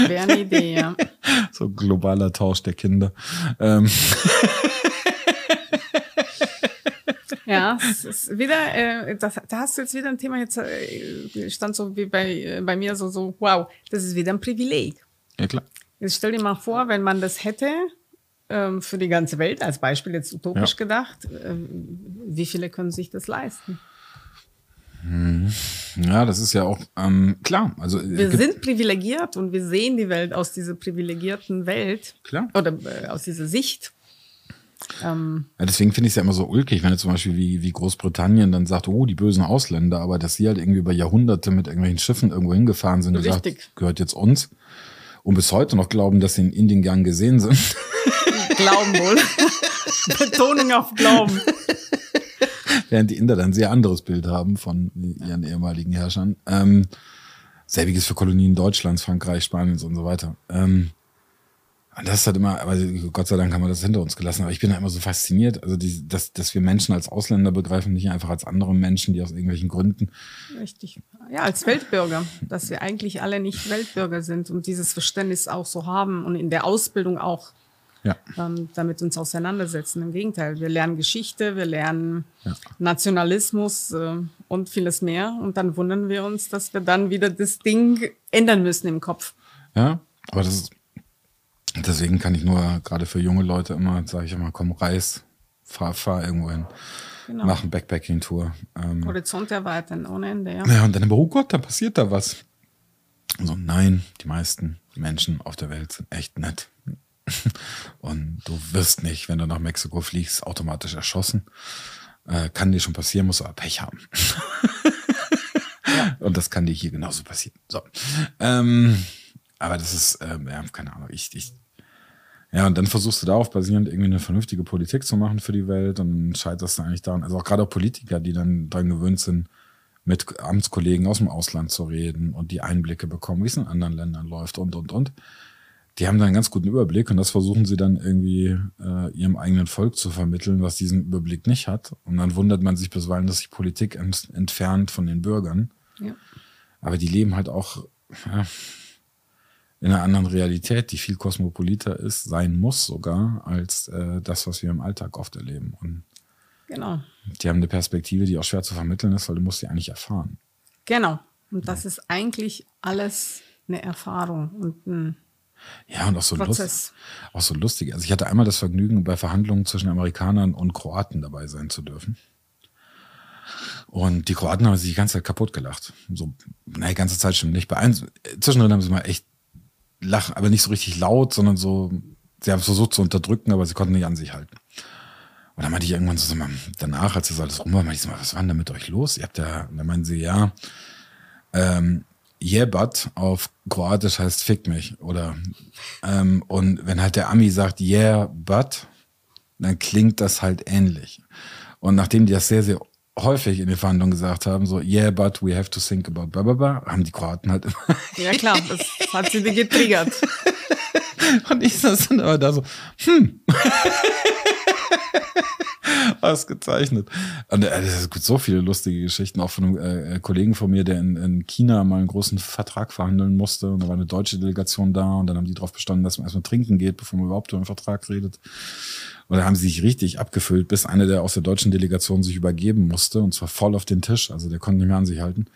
Wäre eine Idee, ja. So globaler Tausch der Kinder. Ähm. Ja, es ist wieder, äh, das, da hast du jetzt wieder ein Thema, jetzt äh, stand so wie bei, äh, bei mir so, so, wow, das ist wieder ein Privileg. Ja, klar. Jetzt stell dir mal vor, wenn man das hätte, ähm, für die ganze Welt, als Beispiel jetzt utopisch ja. gedacht, äh, wie viele können sich das leisten? Hm. Ja, das ist ja auch ähm, klar. Also wir sind privilegiert und wir sehen die Welt aus dieser privilegierten Welt klar. oder äh, aus dieser Sicht. Ähm, ja, deswegen finde ich es ja immer so ulkig, wenn jetzt zum Beispiel wie, wie Großbritannien dann sagt, oh, die bösen Ausländer, aber dass sie halt irgendwie über Jahrhunderte mit irgendwelchen Schiffen irgendwo hingefahren sind und sagt, gehört jetzt uns. Und bis heute noch glauben, dass sie in Indien gern gesehen sind. Glauben wohl. Betonung auf Glauben. Während die Inder dann ein sehr anderes Bild haben von ihren ehemaligen Herrschern. Ähm, selbiges für Kolonien Deutschlands, Frankreich, Spaniens und so weiter. Ähm, und das hat immer, aber Gott sei Dank haben wir das hinter uns gelassen. Aber ich bin da immer so fasziniert, also die, dass, dass wir Menschen als Ausländer begreifen, nicht einfach als andere Menschen, die aus irgendwelchen Gründen. Richtig. Ja, als Weltbürger, dass wir eigentlich alle nicht Weltbürger sind und dieses Verständnis auch so haben und in der Ausbildung auch ja. ähm, damit uns auseinandersetzen. Im Gegenteil, wir lernen Geschichte, wir lernen ja. Nationalismus äh, und vieles mehr. Und dann wundern wir uns, dass wir dann wieder das Ding ändern müssen im Kopf. Ja, aber das ist Deswegen kann ich nur gerade für junge Leute immer, sage ich immer, komm, reis, fahr, fahr irgendwo hin. Genau. Mach eine Backpacking-Tour. Ähm, Horizont erweitern ohne Ende, ja. Ja, und dann immer, oh Gott, da passiert da was. So, nein, die meisten Menschen auf der Welt sind echt nett. Und du wirst nicht, wenn du nach Mexiko fliegst, automatisch erschossen. Äh, kann dir schon passieren, musst du aber Pech haben. ja. Und das kann dir hier genauso passieren. So. Ähm, aber das ist, ähm, ja, keine Ahnung, ich, ich ja, und dann versuchst du darauf basierend irgendwie eine vernünftige Politik zu machen für die Welt und dann scheiterst du eigentlich daran. Also auch gerade auch Politiker, die dann daran gewöhnt sind, mit Amtskollegen aus dem Ausland zu reden und die Einblicke bekommen, wie es in anderen Ländern läuft und, und, und. Die haben da einen ganz guten Überblick und das versuchen sie dann irgendwie äh, ihrem eigenen Volk zu vermitteln, was diesen Überblick nicht hat. Und dann wundert man sich bisweilen, dass sich Politik ent entfernt von den Bürgern. Ja. Aber die leben halt auch, ja, in einer anderen Realität, die viel kosmopoliter ist, sein muss sogar, als äh, das, was wir im Alltag oft erleben. Und genau. Die haben eine Perspektive, die auch schwer zu vermitteln ist, weil du musst sie eigentlich erfahren. Genau. Und das ja. ist eigentlich alles eine Erfahrung und ein Ja, und auch so, lust, auch so lustig. Also ich hatte einmal das Vergnügen, bei Verhandlungen zwischen Amerikanern und Kroaten dabei sein zu dürfen. Und die Kroaten haben sich die ganze Zeit kaputt gelacht. So, naja, die ganze Zeit stimmt nicht. Bei einem, zwischendrin haben sie mal echt lachen, aber nicht so richtig laut, sondern so, sie haben es versucht zu unterdrücken, aber sie konnten nicht an sich halten. Und dann meinte ich irgendwann so, danach, als das alles rum war, meinte ich so, was war denn da mit euch los? Ihr habt ja, dann meinen sie, ja, ähm, Jebat auf Kroatisch heißt fick mich. Oder ähm, und wenn halt der Ami sagt yeah, but, dann klingt das halt ähnlich. Und nachdem die das sehr, sehr häufig in den Verhandlungen gesagt haben, so yeah, but we have to think about blah, blah, blah, haben die Kroaten halt immer. Ja klar, das hat sie getriggert. Und ich saß dann aber da so, hm. Ausgezeichnet. Und äh, es gibt so viele lustige Geschichten, auch von einem äh, äh, Kollegen von mir, der in, in, China mal einen großen Vertrag verhandeln musste. Und da war eine deutsche Delegation da und dann haben die darauf bestanden, dass man erstmal trinken geht, bevor man überhaupt über einen Vertrag redet. Und da haben sie sich richtig abgefüllt, bis einer der aus der deutschen Delegation sich übergeben musste und zwar voll auf den Tisch. Also der konnte nicht mehr an sich halten.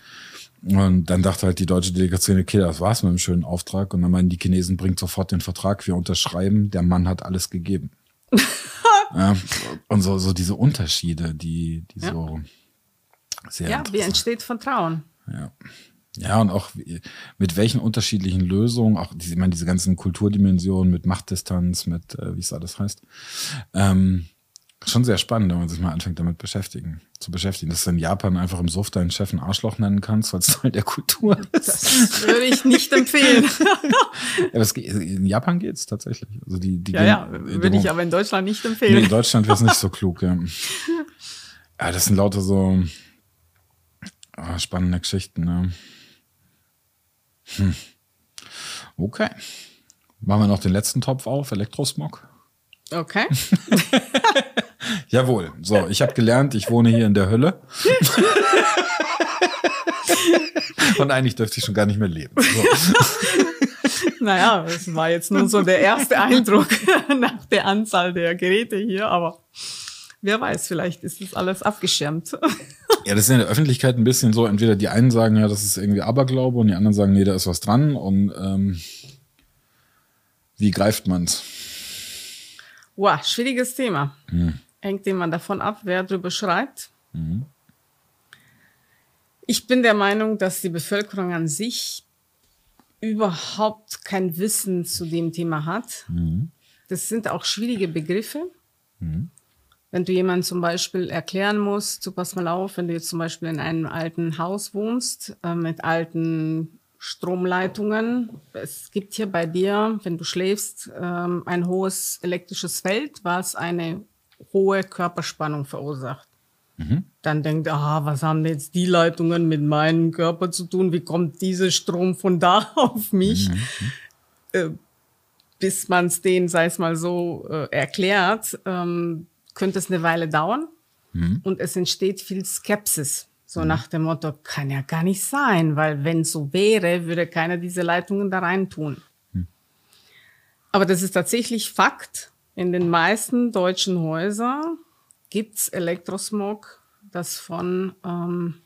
Und dann dachte halt die deutsche Delegation, okay, das war's mit einem schönen Auftrag. Und dann meinen die Chinesen, bringt sofort den Vertrag, wir unterschreiben, der Mann hat alles gegeben. ja, und so, so diese Unterschiede, die, die ja. so sehr. Ja, wie entsteht Vertrauen? Ja. Ja, und auch mit welchen unterschiedlichen Lösungen, auch diese, ich meine, diese ganzen Kulturdimensionen mit Machtdistanz, mit, äh, wie es alles heißt. Ähm, schon sehr spannend, wenn man sich mal anfängt, damit beschäftigen, zu beschäftigen. Dass du in Japan einfach im Suff deinen Chef ein Arschloch nennen kannst, weil es Teil der Kultur ist. Das würde ich nicht empfehlen. ja, das, in Japan geht's tatsächlich. Also die, die ja, ja, würde ich aber in Deutschland nicht empfehlen. Nee, in Deutschland wäre es nicht so klug, ja. Ja, das sind lauter so oh, spannende Geschichten, ne? Hm. Okay. Machen wir noch den letzten Topf auf, Elektrosmog. Okay. Jawohl. So, ich habe gelernt, ich wohne hier in der Hölle. Und eigentlich dürfte ich schon gar nicht mehr leben. So. Naja, das war jetzt nur so der erste Eindruck nach der Anzahl der Geräte hier, aber wer weiß, vielleicht ist das alles abgeschirmt. Ja, das ist in der Öffentlichkeit ein bisschen so, entweder die einen sagen, ja, das ist irgendwie Aberglaube und die anderen sagen, nee, da ist was dran und ähm, wie greift man's? Wow, schwieriges Thema. Hm. Hängt immer davon ab, wer drüber schreibt. Mhm. Ich bin der Meinung, dass die Bevölkerung an sich überhaupt kein Wissen zu dem Thema hat. Mhm. Das sind auch schwierige Begriffe. Mhm. Wenn du jemandem zum Beispiel erklären musst, so pass mal auf, wenn du jetzt zum Beispiel in einem alten Haus wohnst, äh, mit alten Stromleitungen. Es gibt hier bei dir, wenn du schläfst, ähm, ein hohes elektrisches Feld, was eine hohe Körperspannung verursacht. Mhm. Dann denkt, ah, was haben jetzt die Leitungen mit meinem Körper zu tun? Wie kommt dieser Strom von da auf mich? Mhm. Äh, bis man es denen, sei es mal so, äh, erklärt, ähm, könnte es eine Weile dauern mhm. und es entsteht viel Skepsis. So mhm. nach dem Motto, kann ja gar nicht sein, weil wenn so wäre, würde keiner diese Leitungen da rein tun. Mhm. Aber das ist tatsächlich Fakt. In den meisten deutschen Häusern gibt's Elektrosmog, das von ähm,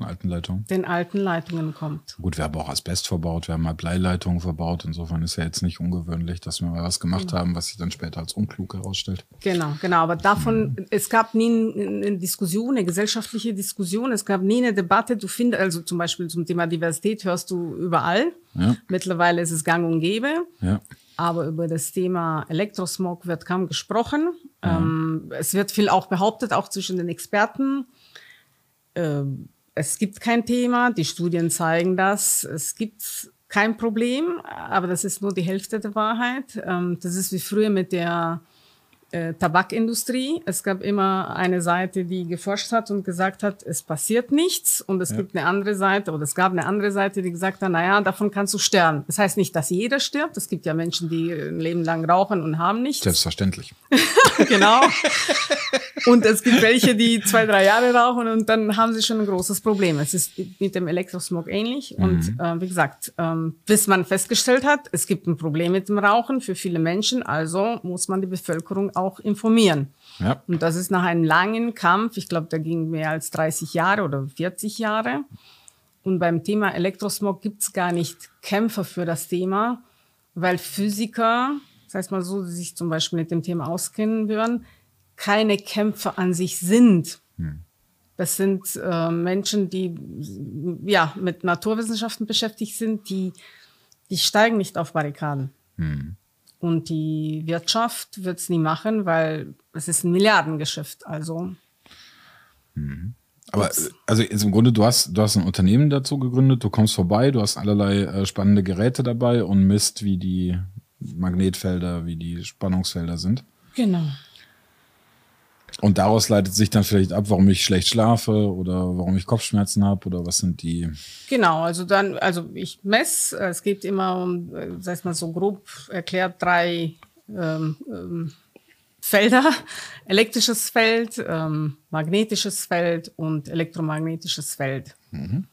von alten Leitungen? Den alten Leitungen kommt. Gut, wir haben auch Asbest verbaut, wir haben mal Bleileitungen verbaut. Insofern ist ja jetzt nicht ungewöhnlich, dass wir mal was gemacht genau. haben, was sich dann später als unklug herausstellt. Genau, genau. Aber davon, mhm. es gab nie eine Diskussion, eine gesellschaftliche Diskussion. Es gab nie eine Debatte. Du findest, also zum Beispiel zum Thema Diversität hörst du überall. Ja. Mittlerweile ist es gang und gäbe. Ja. Aber über das Thema Elektrosmog wird kaum gesprochen. Ja. Ähm, es wird viel auch behauptet, auch zwischen den Experten. Ähm, es gibt kein Thema, die Studien zeigen das, es gibt kein Problem, aber das ist nur die Hälfte der Wahrheit. Ähm, das ist wie früher mit der äh, Tabakindustrie. Es gab immer eine Seite, die geforscht hat und gesagt hat, es passiert nichts. Und es ja. gibt eine andere Seite, oder es gab eine andere Seite, die gesagt hat, naja, davon kannst du sterben. Das heißt nicht, dass jeder stirbt. Es gibt ja Menschen, die ein Leben lang rauchen und haben nichts. Selbstverständlich. genau. Und es gibt welche, die zwei, drei Jahre rauchen und dann haben sie schon ein großes Problem. Es ist mit dem Elektrosmog ähnlich. Mhm. Und äh, wie gesagt, ähm, bis man festgestellt hat, es gibt ein Problem mit dem Rauchen für viele Menschen, also muss man die Bevölkerung auch informieren. Ja. Und das ist nach einem langen Kampf, ich glaube, der ging mehr als 30 Jahre oder 40 Jahre. Und beim Thema Elektrosmog gibt es gar nicht Kämpfer für das Thema, weil Physiker, das heißt mal so, die sich zum Beispiel mit dem Thema auskennen würden, keine Kämpfer an sich sind. Hm. Das sind äh, Menschen, die ja mit Naturwissenschaften beschäftigt sind, die, die steigen nicht auf Barrikaden. Hm. Und die Wirtschaft wird es nie machen, weil es ist ein Milliardengeschäft. Also. Mhm. Aber also im Grunde, du hast, du hast ein Unternehmen dazu gegründet, du kommst vorbei, du hast allerlei äh, spannende Geräte dabei und misst, wie die Magnetfelder, wie die Spannungsfelder sind. Genau. Und daraus leitet sich dann vielleicht ab, warum ich schlecht schlafe oder warum ich Kopfschmerzen habe oder was sind die. Genau, also dann, also ich messe, es geht immer um, äh, sag mal so grob erklärt, drei ähm, ähm, Felder: elektrisches Feld, ähm, magnetisches Feld und elektromagnetisches Feld. Mhm.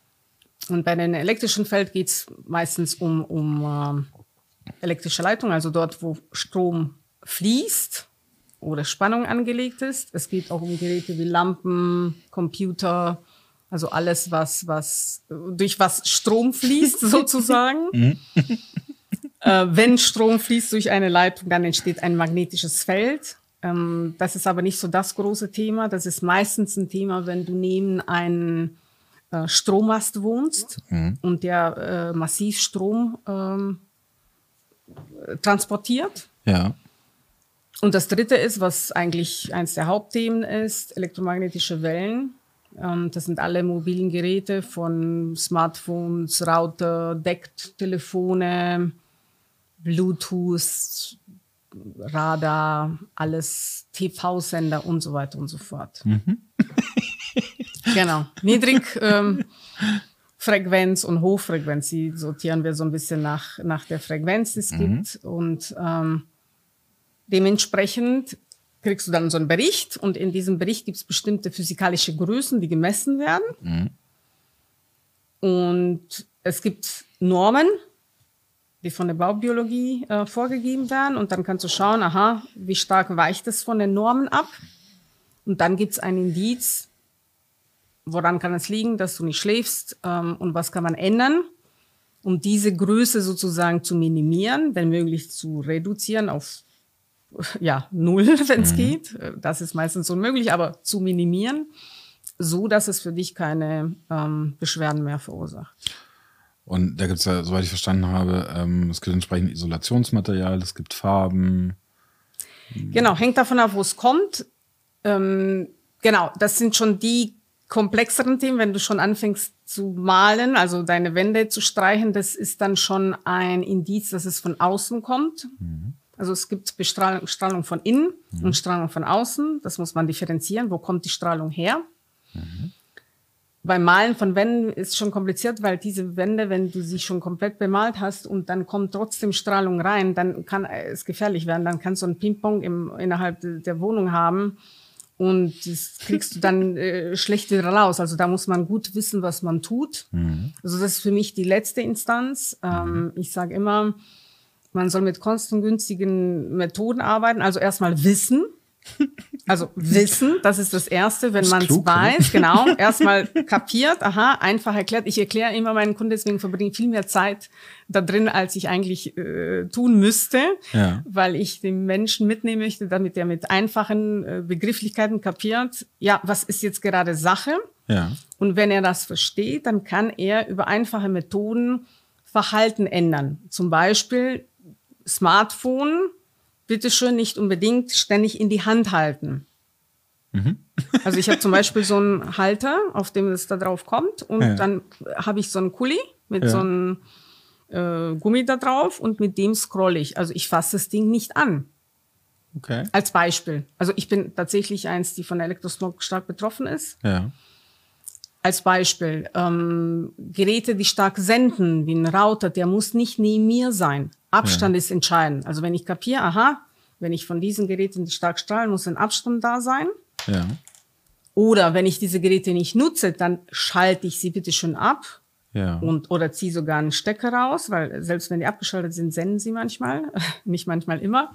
Und bei dem elektrischen Feld geht es meistens um, um äh, elektrische Leitung, also dort, wo Strom fließt oder Spannung angelegt ist. Es geht auch um Geräte wie Lampen, Computer, also alles, was, was, durch was Strom fließt, sozusagen. Mhm. äh, wenn Strom fließt durch eine Leitung, dann entsteht ein magnetisches Feld. Ähm, das ist aber nicht so das große Thema. Das ist meistens ein Thema, wenn du neben einem äh, Strommast wohnst mhm. und der äh, massiv Strom ähm, transportiert. Ja. Und das dritte ist, was eigentlich eines der Hauptthemen ist, elektromagnetische Wellen. Ähm, das sind alle mobilen Geräte von Smartphones, Router, Decktelefone, Bluetooth, Radar, alles TV-Sender und so weiter und so fort. Mhm. genau. Niedrig. Ähm, Frequenz und Hochfrequenz, die sortieren wir so ein bisschen nach, nach der Frequenz, die es mhm. gibt. Und ähm, Dementsprechend kriegst du dann so einen Bericht und in diesem Bericht gibt es bestimmte physikalische Größen, die gemessen werden. Mhm. Und es gibt Normen, die von der Baubiologie äh, vorgegeben werden. Und dann kannst du schauen, aha, wie stark weicht es von den Normen ab. Und dann gibt es ein Indiz, woran kann es liegen, dass du nicht schläfst ähm, und was kann man ändern, um diese Größe sozusagen zu minimieren, wenn möglich zu reduzieren auf ja, null, wenn es mhm. geht. Das ist meistens unmöglich, aber zu minimieren, so dass es für dich keine ähm, Beschwerden mehr verursacht. Und da gibt es ja, soweit ich verstanden habe, ähm, es gibt entsprechend Isolationsmaterial, es gibt Farben. Genau, hängt davon ab, wo es kommt. Ähm, genau, das sind schon die komplexeren Themen, wenn du schon anfängst zu malen, also deine Wände zu streichen, das ist dann schon ein Indiz, dass es von außen kommt. Mhm. Also es gibt Bestrahlung Strahlung von innen mhm. und Strahlung von außen. Das muss man differenzieren. Wo kommt die Strahlung her? Mhm. Beim Malen von Wänden ist schon kompliziert, weil diese Wände, wenn du sie schon komplett bemalt hast und dann kommt trotzdem Strahlung rein, dann kann es gefährlich werden. Dann kannst du ein Ping-Pong innerhalb der Wohnung haben und das kriegst du dann äh, schlecht wieder raus. Also da muss man gut wissen, was man tut. Mhm. Also das ist für mich die letzte Instanz. Ähm, mhm. ich sage immer, man soll mit kostengünstigen Methoden arbeiten, also erstmal wissen. Also wissen, das ist das Erste, wenn man es weiß, genau, erstmal kapiert, aha, einfach erklärt. Ich erkläre immer meinen Kunden, deswegen verbringe ich viel mehr Zeit da drin, als ich eigentlich äh, tun müsste, ja. weil ich den Menschen mitnehmen möchte, damit er mit einfachen äh, Begrifflichkeiten kapiert, ja, was ist jetzt gerade Sache? Ja. Und wenn er das versteht, dann kann er über einfache Methoden Verhalten ändern. Zum Beispiel Smartphone bitte schön nicht unbedingt ständig in die Hand halten. Mhm. Also ich habe zum Beispiel so einen Halter, auf dem es da drauf kommt und ja. dann habe ich so einen Kuli mit ja. so einem äh, Gummi da drauf und mit dem scroll ich. Also ich fasse das Ding nicht an. Okay. Als Beispiel. Also ich bin tatsächlich eins, die von Elektrosmog stark betroffen ist. Ja. Als Beispiel, ähm, Geräte, die stark senden, wie ein Router, der muss nicht neben mir sein. Abstand ja. ist entscheidend. Also wenn ich kapiere, aha, wenn ich von diesen Geräten stark strahlen, muss ein Abstand da sein. Ja. Oder wenn ich diese Geräte nicht nutze, dann schalte ich sie bitte schon ab. Ja. Und, oder ziehe sogar einen Stecker raus, weil selbst wenn die abgeschaltet sind, senden sie manchmal, nicht manchmal immer.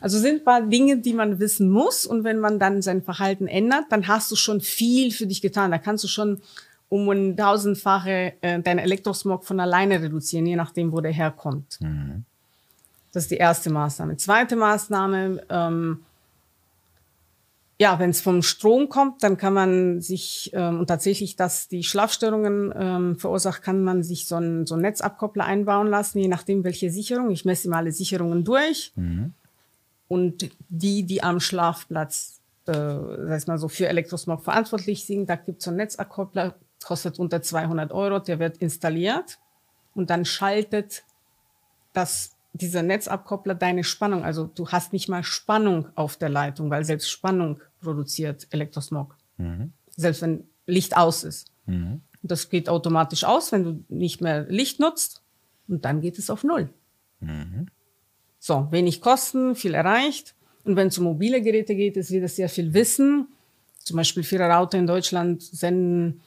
Also sind ein paar Dinge, die man wissen muss. Und wenn man dann sein Verhalten ändert, dann hast du schon viel für dich getan. Da kannst du schon um ein tausendfache äh, deinen Elektrosmog von alleine reduzieren, je nachdem, wo der herkommt. Mhm. Das ist die erste Maßnahme. Zweite Maßnahme, ähm, ja, wenn es vom Strom kommt, dann kann man sich, ähm, und tatsächlich, dass die Schlafstörungen ähm, verursacht, kann man sich so ein, so ein Netzabkoppler einbauen lassen, je nachdem, welche Sicherung. Ich messe immer alle Sicherungen durch. Mhm. Und die, die am Schlafplatz, äh, sag ich mal so, für Elektrosmog verantwortlich sind, da gibt es so einen Netzabkoppler, kostet unter 200 Euro, der wird installiert und dann schaltet das dieser Netzabkoppler deine Spannung. Also du hast nicht mal Spannung auf der Leitung, weil selbst Spannung produziert Elektrosmog. Mhm. Selbst wenn Licht aus ist. Mhm. Das geht automatisch aus, wenn du nicht mehr Licht nutzt. Und dann geht es auf Null. Mhm. So, wenig Kosten, viel erreicht. Und wenn es um mobile Geräte geht, ist wieder sehr viel Wissen. Zum Beispiel viele Router in Deutschland senden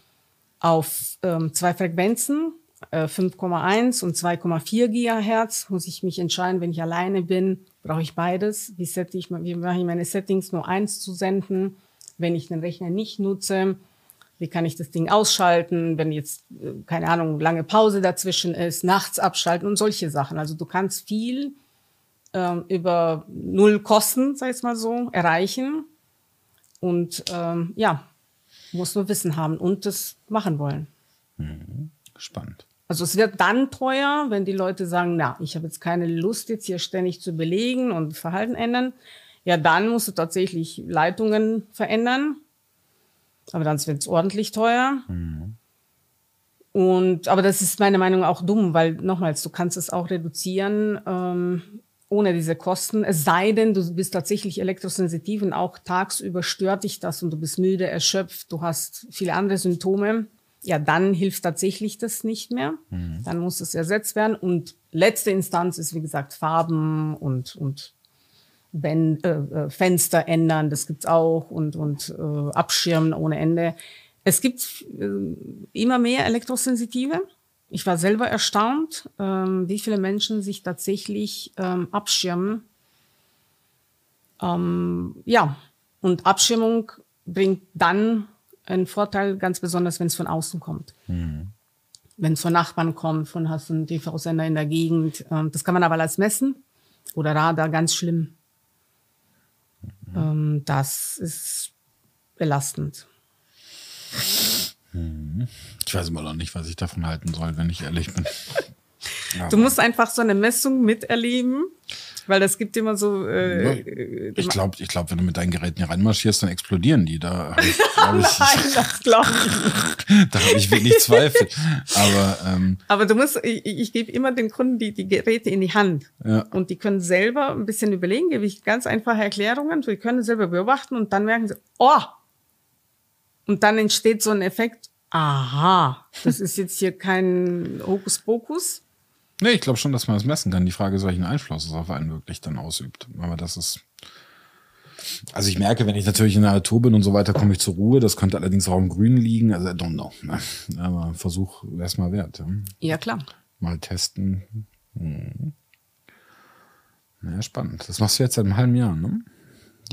auf ähm, zwei Frequenzen, äh, 5,1 und 2,4 Gigahertz. Muss ich mich entscheiden, wenn ich alleine bin, brauche ich beides. Wie, set ich, wie mache ich meine Settings, nur eins zu senden, wenn ich den Rechner nicht nutze? Wie kann ich das Ding ausschalten, wenn jetzt, äh, keine Ahnung, lange Pause dazwischen ist, nachts abschalten und solche Sachen. Also du kannst viel ähm, über null Kosten, sag ich mal so, erreichen. Und ähm, ja, muss nur Wissen haben und das machen wollen. Mhm. Spannend. Also es wird dann teuer, wenn die Leute sagen, na, ich habe jetzt keine Lust, jetzt hier ständig zu belegen und Verhalten ändern. Ja, dann musst du tatsächlich Leitungen verändern. Aber dann wird es ordentlich teuer. Mhm. Und, aber das ist meiner Meinung nach auch dumm, weil nochmals, du kannst es auch reduzieren ähm, ohne diese Kosten. Es sei denn, du bist tatsächlich elektrosensitiv und auch tagsüber stört dich das und du bist müde, erschöpft, du hast viele andere Symptome ja, dann hilft tatsächlich das nicht mehr. Mhm. Dann muss es ersetzt werden. Und letzte Instanz ist, wie gesagt, Farben und, und ben, äh, äh, Fenster ändern, das gibt's auch, und, und äh, Abschirmen ohne Ende. Es gibt äh, immer mehr Elektrosensitive. Ich war selber erstaunt, ähm, wie viele Menschen sich tatsächlich ähm, abschirmen. Ähm, ja, und Abschirmung bringt dann ein Vorteil, ganz besonders, wenn es von außen kommt. Mhm. Wenn es von Nachbarn kommt, von hast du einen TV-Sender in der Gegend. Ähm, das kann man aber alles messen. Oder Radar, ganz schlimm. Mhm. Ähm, das ist belastend. Ich weiß immer noch nicht, was ich davon halten soll, wenn ich ehrlich bin. du musst einfach so eine Messung miterleben. Weil das gibt immer so. Äh, äh ich glaube, ich glaub, wenn du mit deinen Geräten hier reinmarschierst, dann explodieren die. Da habe ich, hab ich, Nein, das glaube ich. da habe ich wenig Zweifel. Aber, ähm, Aber du musst, ich, ich gebe immer den Kunden die, die Geräte in die Hand. Ja. Und die können selber ein bisschen überlegen, gebe ich ganz einfache Erklärungen. Die können selber beobachten und dann merken sie, oh! Und dann entsteht so ein Effekt, aha, das ist jetzt hier kein Hokuspokus, Nee, ich glaube schon, dass man das messen kann. Die Frage ist, welchen Einfluss es auf einen wirklich dann ausübt. Aber das ist. Also ich merke, wenn ich natürlich in der Natur bin und so weiter, komme ich zur Ruhe. Das könnte allerdings auch im Grün liegen. Also I don't know. Aber Versuch wäre es mal wert. Ja. ja, klar. Mal testen. Hm. Ja, spannend. Das machst du jetzt seit einem halben Jahr, ne?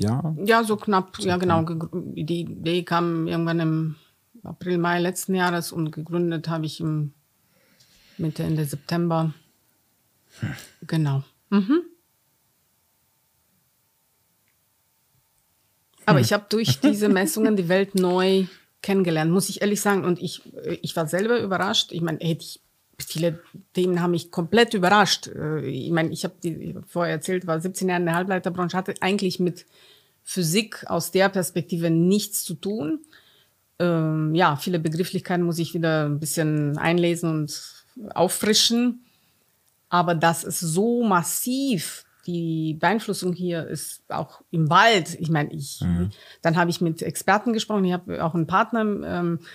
Ja. Ja, so knapp. So ja, genau. Die Idee kam irgendwann im April, Mai letzten Jahres und gegründet habe ich im Mitte, Ende September. Hm. Genau. Mhm. Aber hm. ich habe durch diese Messungen die Welt neu kennengelernt, muss ich ehrlich sagen. Und ich, ich war selber überrascht. Ich meine, hätte ich viele Themen haben mich komplett überrascht. Äh, ich meine, ich habe vorher erzählt, war 17 Jahre in der Halbleiterbranche, hatte eigentlich mit Physik aus der Perspektive nichts zu tun. Ähm, ja, viele Begrifflichkeiten muss ich wieder ein bisschen einlesen und auffrischen. Aber das ist so massiv, die Beeinflussung hier ist auch im Wald. Ich meine, ich, mhm. dann habe ich mit Experten gesprochen. Ich habe auch einen Partner, ähm, äh,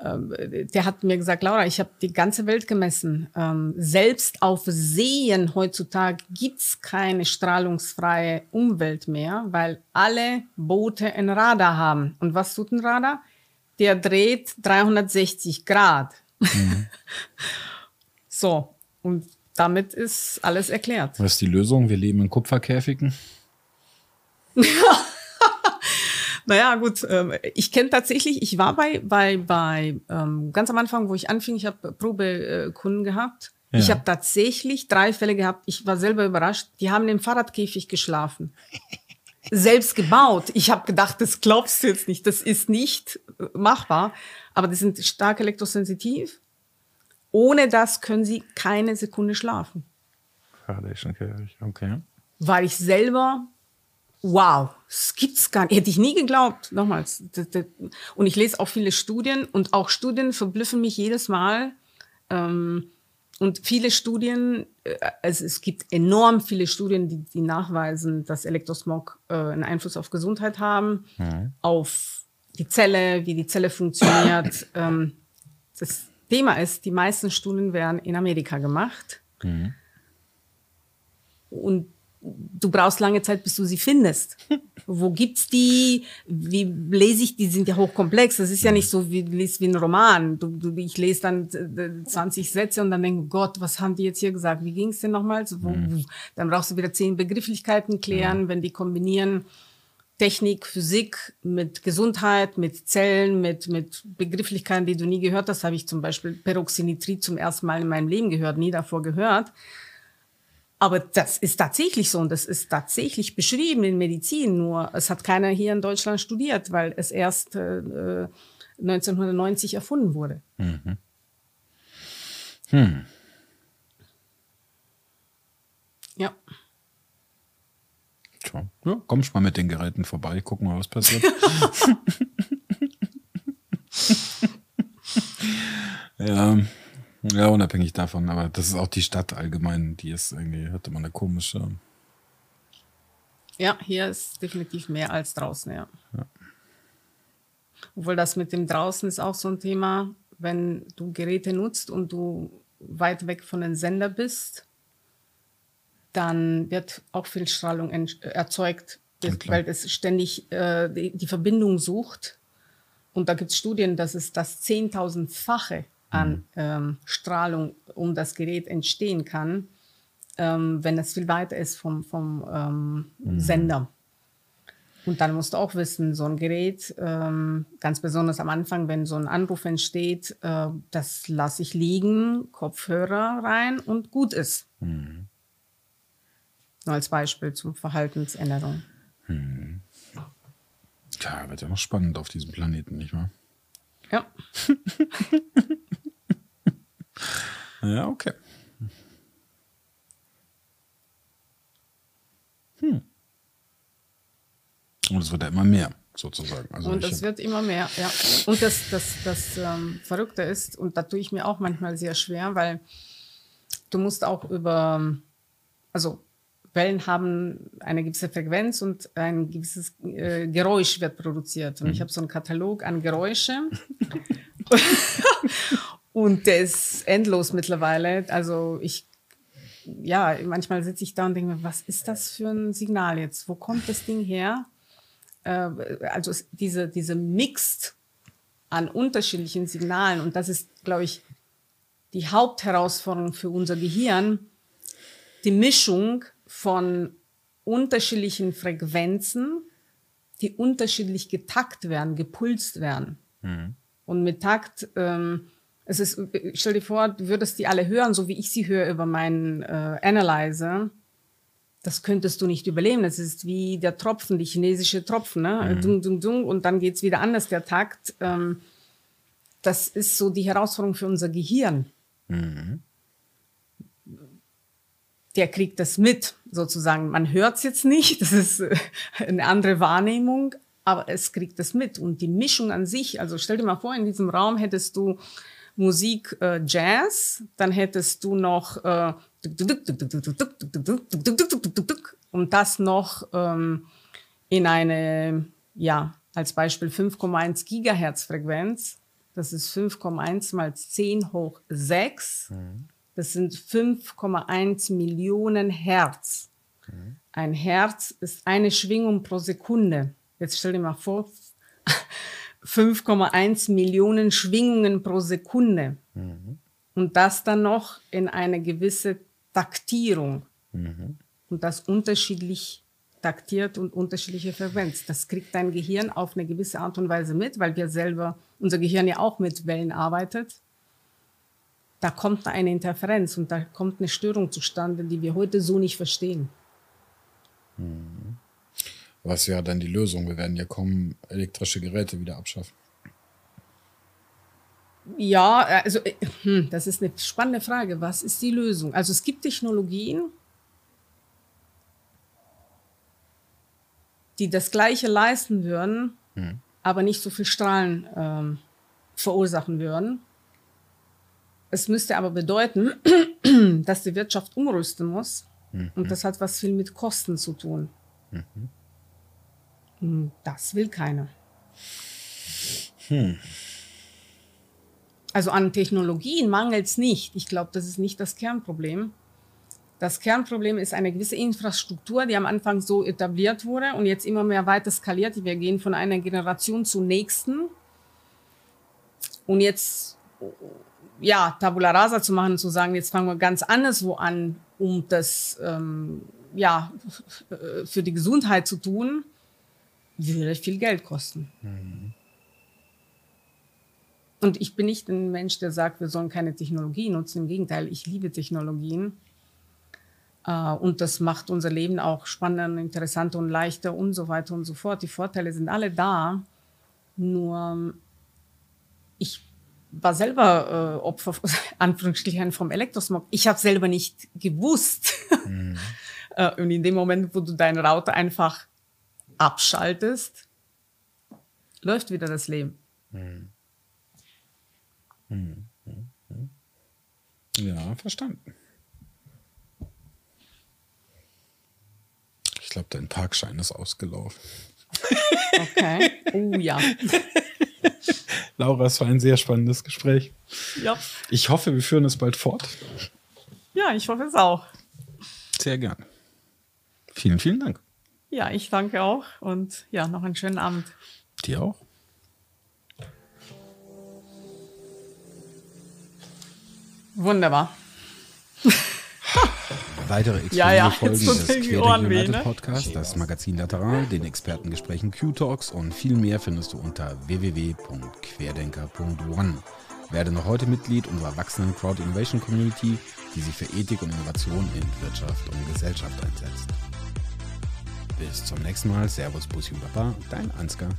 der hat mir gesagt, Laura, ich habe die ganze Welt gemessen. Ähm, selbst auf Seen heutzutage gibt's keine strahlungsfreie Umwelt mehr, weil alle Boote ein Radar haben. Und was tut ein Radar? Der dreht 360 Grad. Mhm. So, und damit ist alles erklärt. Was ist die Lösung? Wir leben in Kupferkäfigen. naja, gut. Ähm, ich kenne tatsächlich, ich war bei, bei, bei ähm, ganz am Anfang, wo ich anfing, ich habe Probekunden gehabt. Ja. Ich habe tatsächlich drei Fälle gehabt. Ich war selber überrascht. Die haben im Fahrradkäfig geschlafen. Selbst gebaut. Ich habe gedacht, das glaubst du jetzt nicht. Das ist nicht äh, machbar. Aber die sind stark elektrosensitiv. Ohne das können sie keine Sekunde schlafen. Okay. Weil ich selber wow, das gibt's gar nicht. Hätte ich nie geglaubt. Nochmals. Und ich lese auch viele Studien und auch Studien verblüffen mich jedes Mal. Ähm, und viele Studien, also es gibt enorm viele Studien, die, die nachweisen, dass Elektrosmog äh, einen Einfluss auf Gesundheit haben, mhm. auf die Zelle, wie die Zelle funktioniert. ähm, das Thema ist, die meisten Studien werden in Amerika gemacht. Mhm. Und du brauchst lange Zeit, bis du sie findest. Wo gibt's die? Wie lese ich die? Sind ja hochkomplex. Das ist ja nicht so wie, wie ein Roman. Du, du, ich lese dann 20 Sätze und dann denke Gott, was haben die jetzt hier gesagt? Wie ging's denn nochmals? Wo, mhm. Dann brauchst du wieder zehn Begrifflichkeiten klären, mhm. wenn die kombinieren. Technik, Physik mit Gesundheit, mit Zellen, mit, mit Begrifflichkeiten, die du nie gehört hast, habe ich zum Beispiel Peroxynitrit zum ersten Mal in meinem Leben gehört, nie davor gehört. Aber das ist tatsächlich so und das ist tatsächlich beschrieben in Medizin, nur es hat keiner hier in Deutschland studiert, weil es erst äh, 1990 äh, erfunden wurde. Mhm. Hm. Ja. Tja, ja, kommst mal mit den Geräten vorbei, gucken mal, was passiert. ja. Ja, unabhängig davon, aber das ist auch die Stadt allgemein, die ist irgendwie, hat immer eine komische. Ja, hier ist definitiv mehr als draußen, ja. ja. Obwohl das mit dem draußen ist auch so ein Thema, wenn du Geräte nutzt und du weit weg von den Sender bist, dann wird auch viel Strahlung erzeugt, weil es ständig äh, die, die, Verbindung sucht. Und da gibt es Studien, dass es das Zehntausendfache an mhm. ähm, Strahlung um das Gerät entstehen kann, ähm, wenn es viel weiter ist vom, vom ähm, mhm. Sender. Und dann musst du auch wissen, so ein Gerät, ähm, ganz besonders am Anfang, wenn so ein Anruf entsteht, äh, das lasse ich liegen, Kopfhörer rein und gut ist. Mhm. Nur als Beispiel zur Verhaltensänderung. Mhm. Ja, wird ja noch spannend auf diesem Planeten, nicht wahr? Ja. Ja, okay. Hm. Und es wird ja immer mehr, sozusagen. Also und es wird immer mehr, ja. Und das, das, das ähm, Verrückte ist, und da tue ich mir auch manchmal sehr schwer, weil du musst auch über, also Wellen haben eine gewisse Frequenz und ein gewisses äh, Geräusch wird produziert. Und mhm. ich habe so einen Katalog an Geräusche. Und der ist endlos mittlerweile. Also ich, ja, manchmal sitze ich da und denke mir, was ist das für ein Signal jetzt? Wo kommt das Ding her? Äh, also diese, diese Mixed an unterschiedlichen Signalen. Und das ist, glaube ich, die Hauptherausforderung für unser Gehirn. Die Mischung von unterschiedlichen Frequenzen, die unterschiedlich getakt werden, gepulst werden. Mhm. Und mit Takt ähm, es ist, stell dir vor, du würdest die alle hören, so wie ich sie höre über meinen äh, Analyzer. Das könntest du nicht überleben. Das ist wie der Tropfen, die chinesische Tropfen, ne? Mhm. Dung, dung, dung, und dann geht's wieder anders, der Takt. Ähm, das ist so die Herausforderung für unser Gehirn. Mhm. Der kriegt das mit, sozusagen. Man hört es jetzt nicht, das ist äh, eine andere Wahrnehmung, aber es kriegt das mit. Und die Mischung an sich, also stell dir mal vor, in diesem Raum hättest du Musik äh, Jazz, dann hättest du noch äh, und das noch ähm, in eine, ja, als Beispiel 5,1 Gigahertz Frequenz. Das ist 5,1 mal 10 hoch 6. Das sind 5,1 Millionen Hertz. Ein Herz ist eine Schwingung pro Sekunde. Jetzt stell dir mal vor, 5,1 Millionen Schwingungen pro Sekunde. Mhm. Und das dann noch in eine gewisse Taktierung. Mhm. Und das unterschiedlich taktiert und unterschiedliche Frequenz. Das kriegt dein Gehirn auf eine gewisse Art und Weise mit, weil wir selber, unser Gehirn ja auch mit Wellen arbeitet. Da kommt eine Interferenz und da kommt eine Störung zustande, die wir heute so nicht verstehen. Hm. Was ja dann die Lösung? Wir werden ja kommen, elektrische Geräte wieder abschaffen. Ja, also äh, hm, das ist eine spannende Frage. Was ist die Lösung? Also es gibt Technologien, die das Gleiche leisten würden, hm. aber nicht so viel Strahlen ähm, verursachen würden. Es müsste aber bedeuten, dass die Wirtschaft umrüsten muss. Mhm. Und das hat was viel mit Kosten zu tun. Mhm. Hm, das will keiner. Hm. Also an Technologien mangelt es nicht. Ich glaube, das ist nicht das Kernproblem. Das Kernproblem ist eine gewisse Infrastruktur, die am Anfang so etabliert wurde und jetzt immer mehr weiter skaliert. Wir gehen von einer Generation zur nächsten. Und jetzt, ja, Tabula Rasa zu machen, zu sagen, jetzt fangen wir ganz anderswo an, um das, ähm, ja, für die Gesundheit zu tun, würde viel Geld kosten. Mhm. Und ich bin nicht ein Mensch, der sagt, wir sollen keine Technologie nutzen. Im Gegenteil, ich liebe Technologien. Äh, und das macht unser Leben auch spannender, interessanter und leichter und so weiter und so fort. Die Vorteile sind alle da. Nur ich war selber äh, Opfer, Anführungsstrichen, vom Elektrosmog. Ich habe selber nicht gewusst. Mhm. äh, und in dem Moment, wo du deinen Router einfach abschaltest, läuft wieder das Leben. Mhm. Mhm. mhm. Ja, verstanden. Ich glaube, dein Parkschein ist ausgelaufen. Okay. Oh ja. Laura, es war ein sehr spannendes Gespräch. Ja. Ich hoffe, wir führen es bald fort. Ja, ich hoffe es auch. Sehr gern. Vielen, vielen Dank. Ja, ich danke auch und ja, noch einen schönen Abend. Dir auch. Wunderbar. Weitere exklusive ja, ja, Folgen des Querdenker United ne? Podcast, das Magazin Lateral, den Expertengesprächen Q-Talks und viel mehr findest du unter www.querdenker.one. Werde noch heute Mitglied unserer wachsenden Crowd Innovation Community, die sich für Ethik und Innovation in Wirtschaft und Gesellschaft einsetzt. Bis zum nächsten Mal. Servus, Bussi und Papa, dein Ansgar.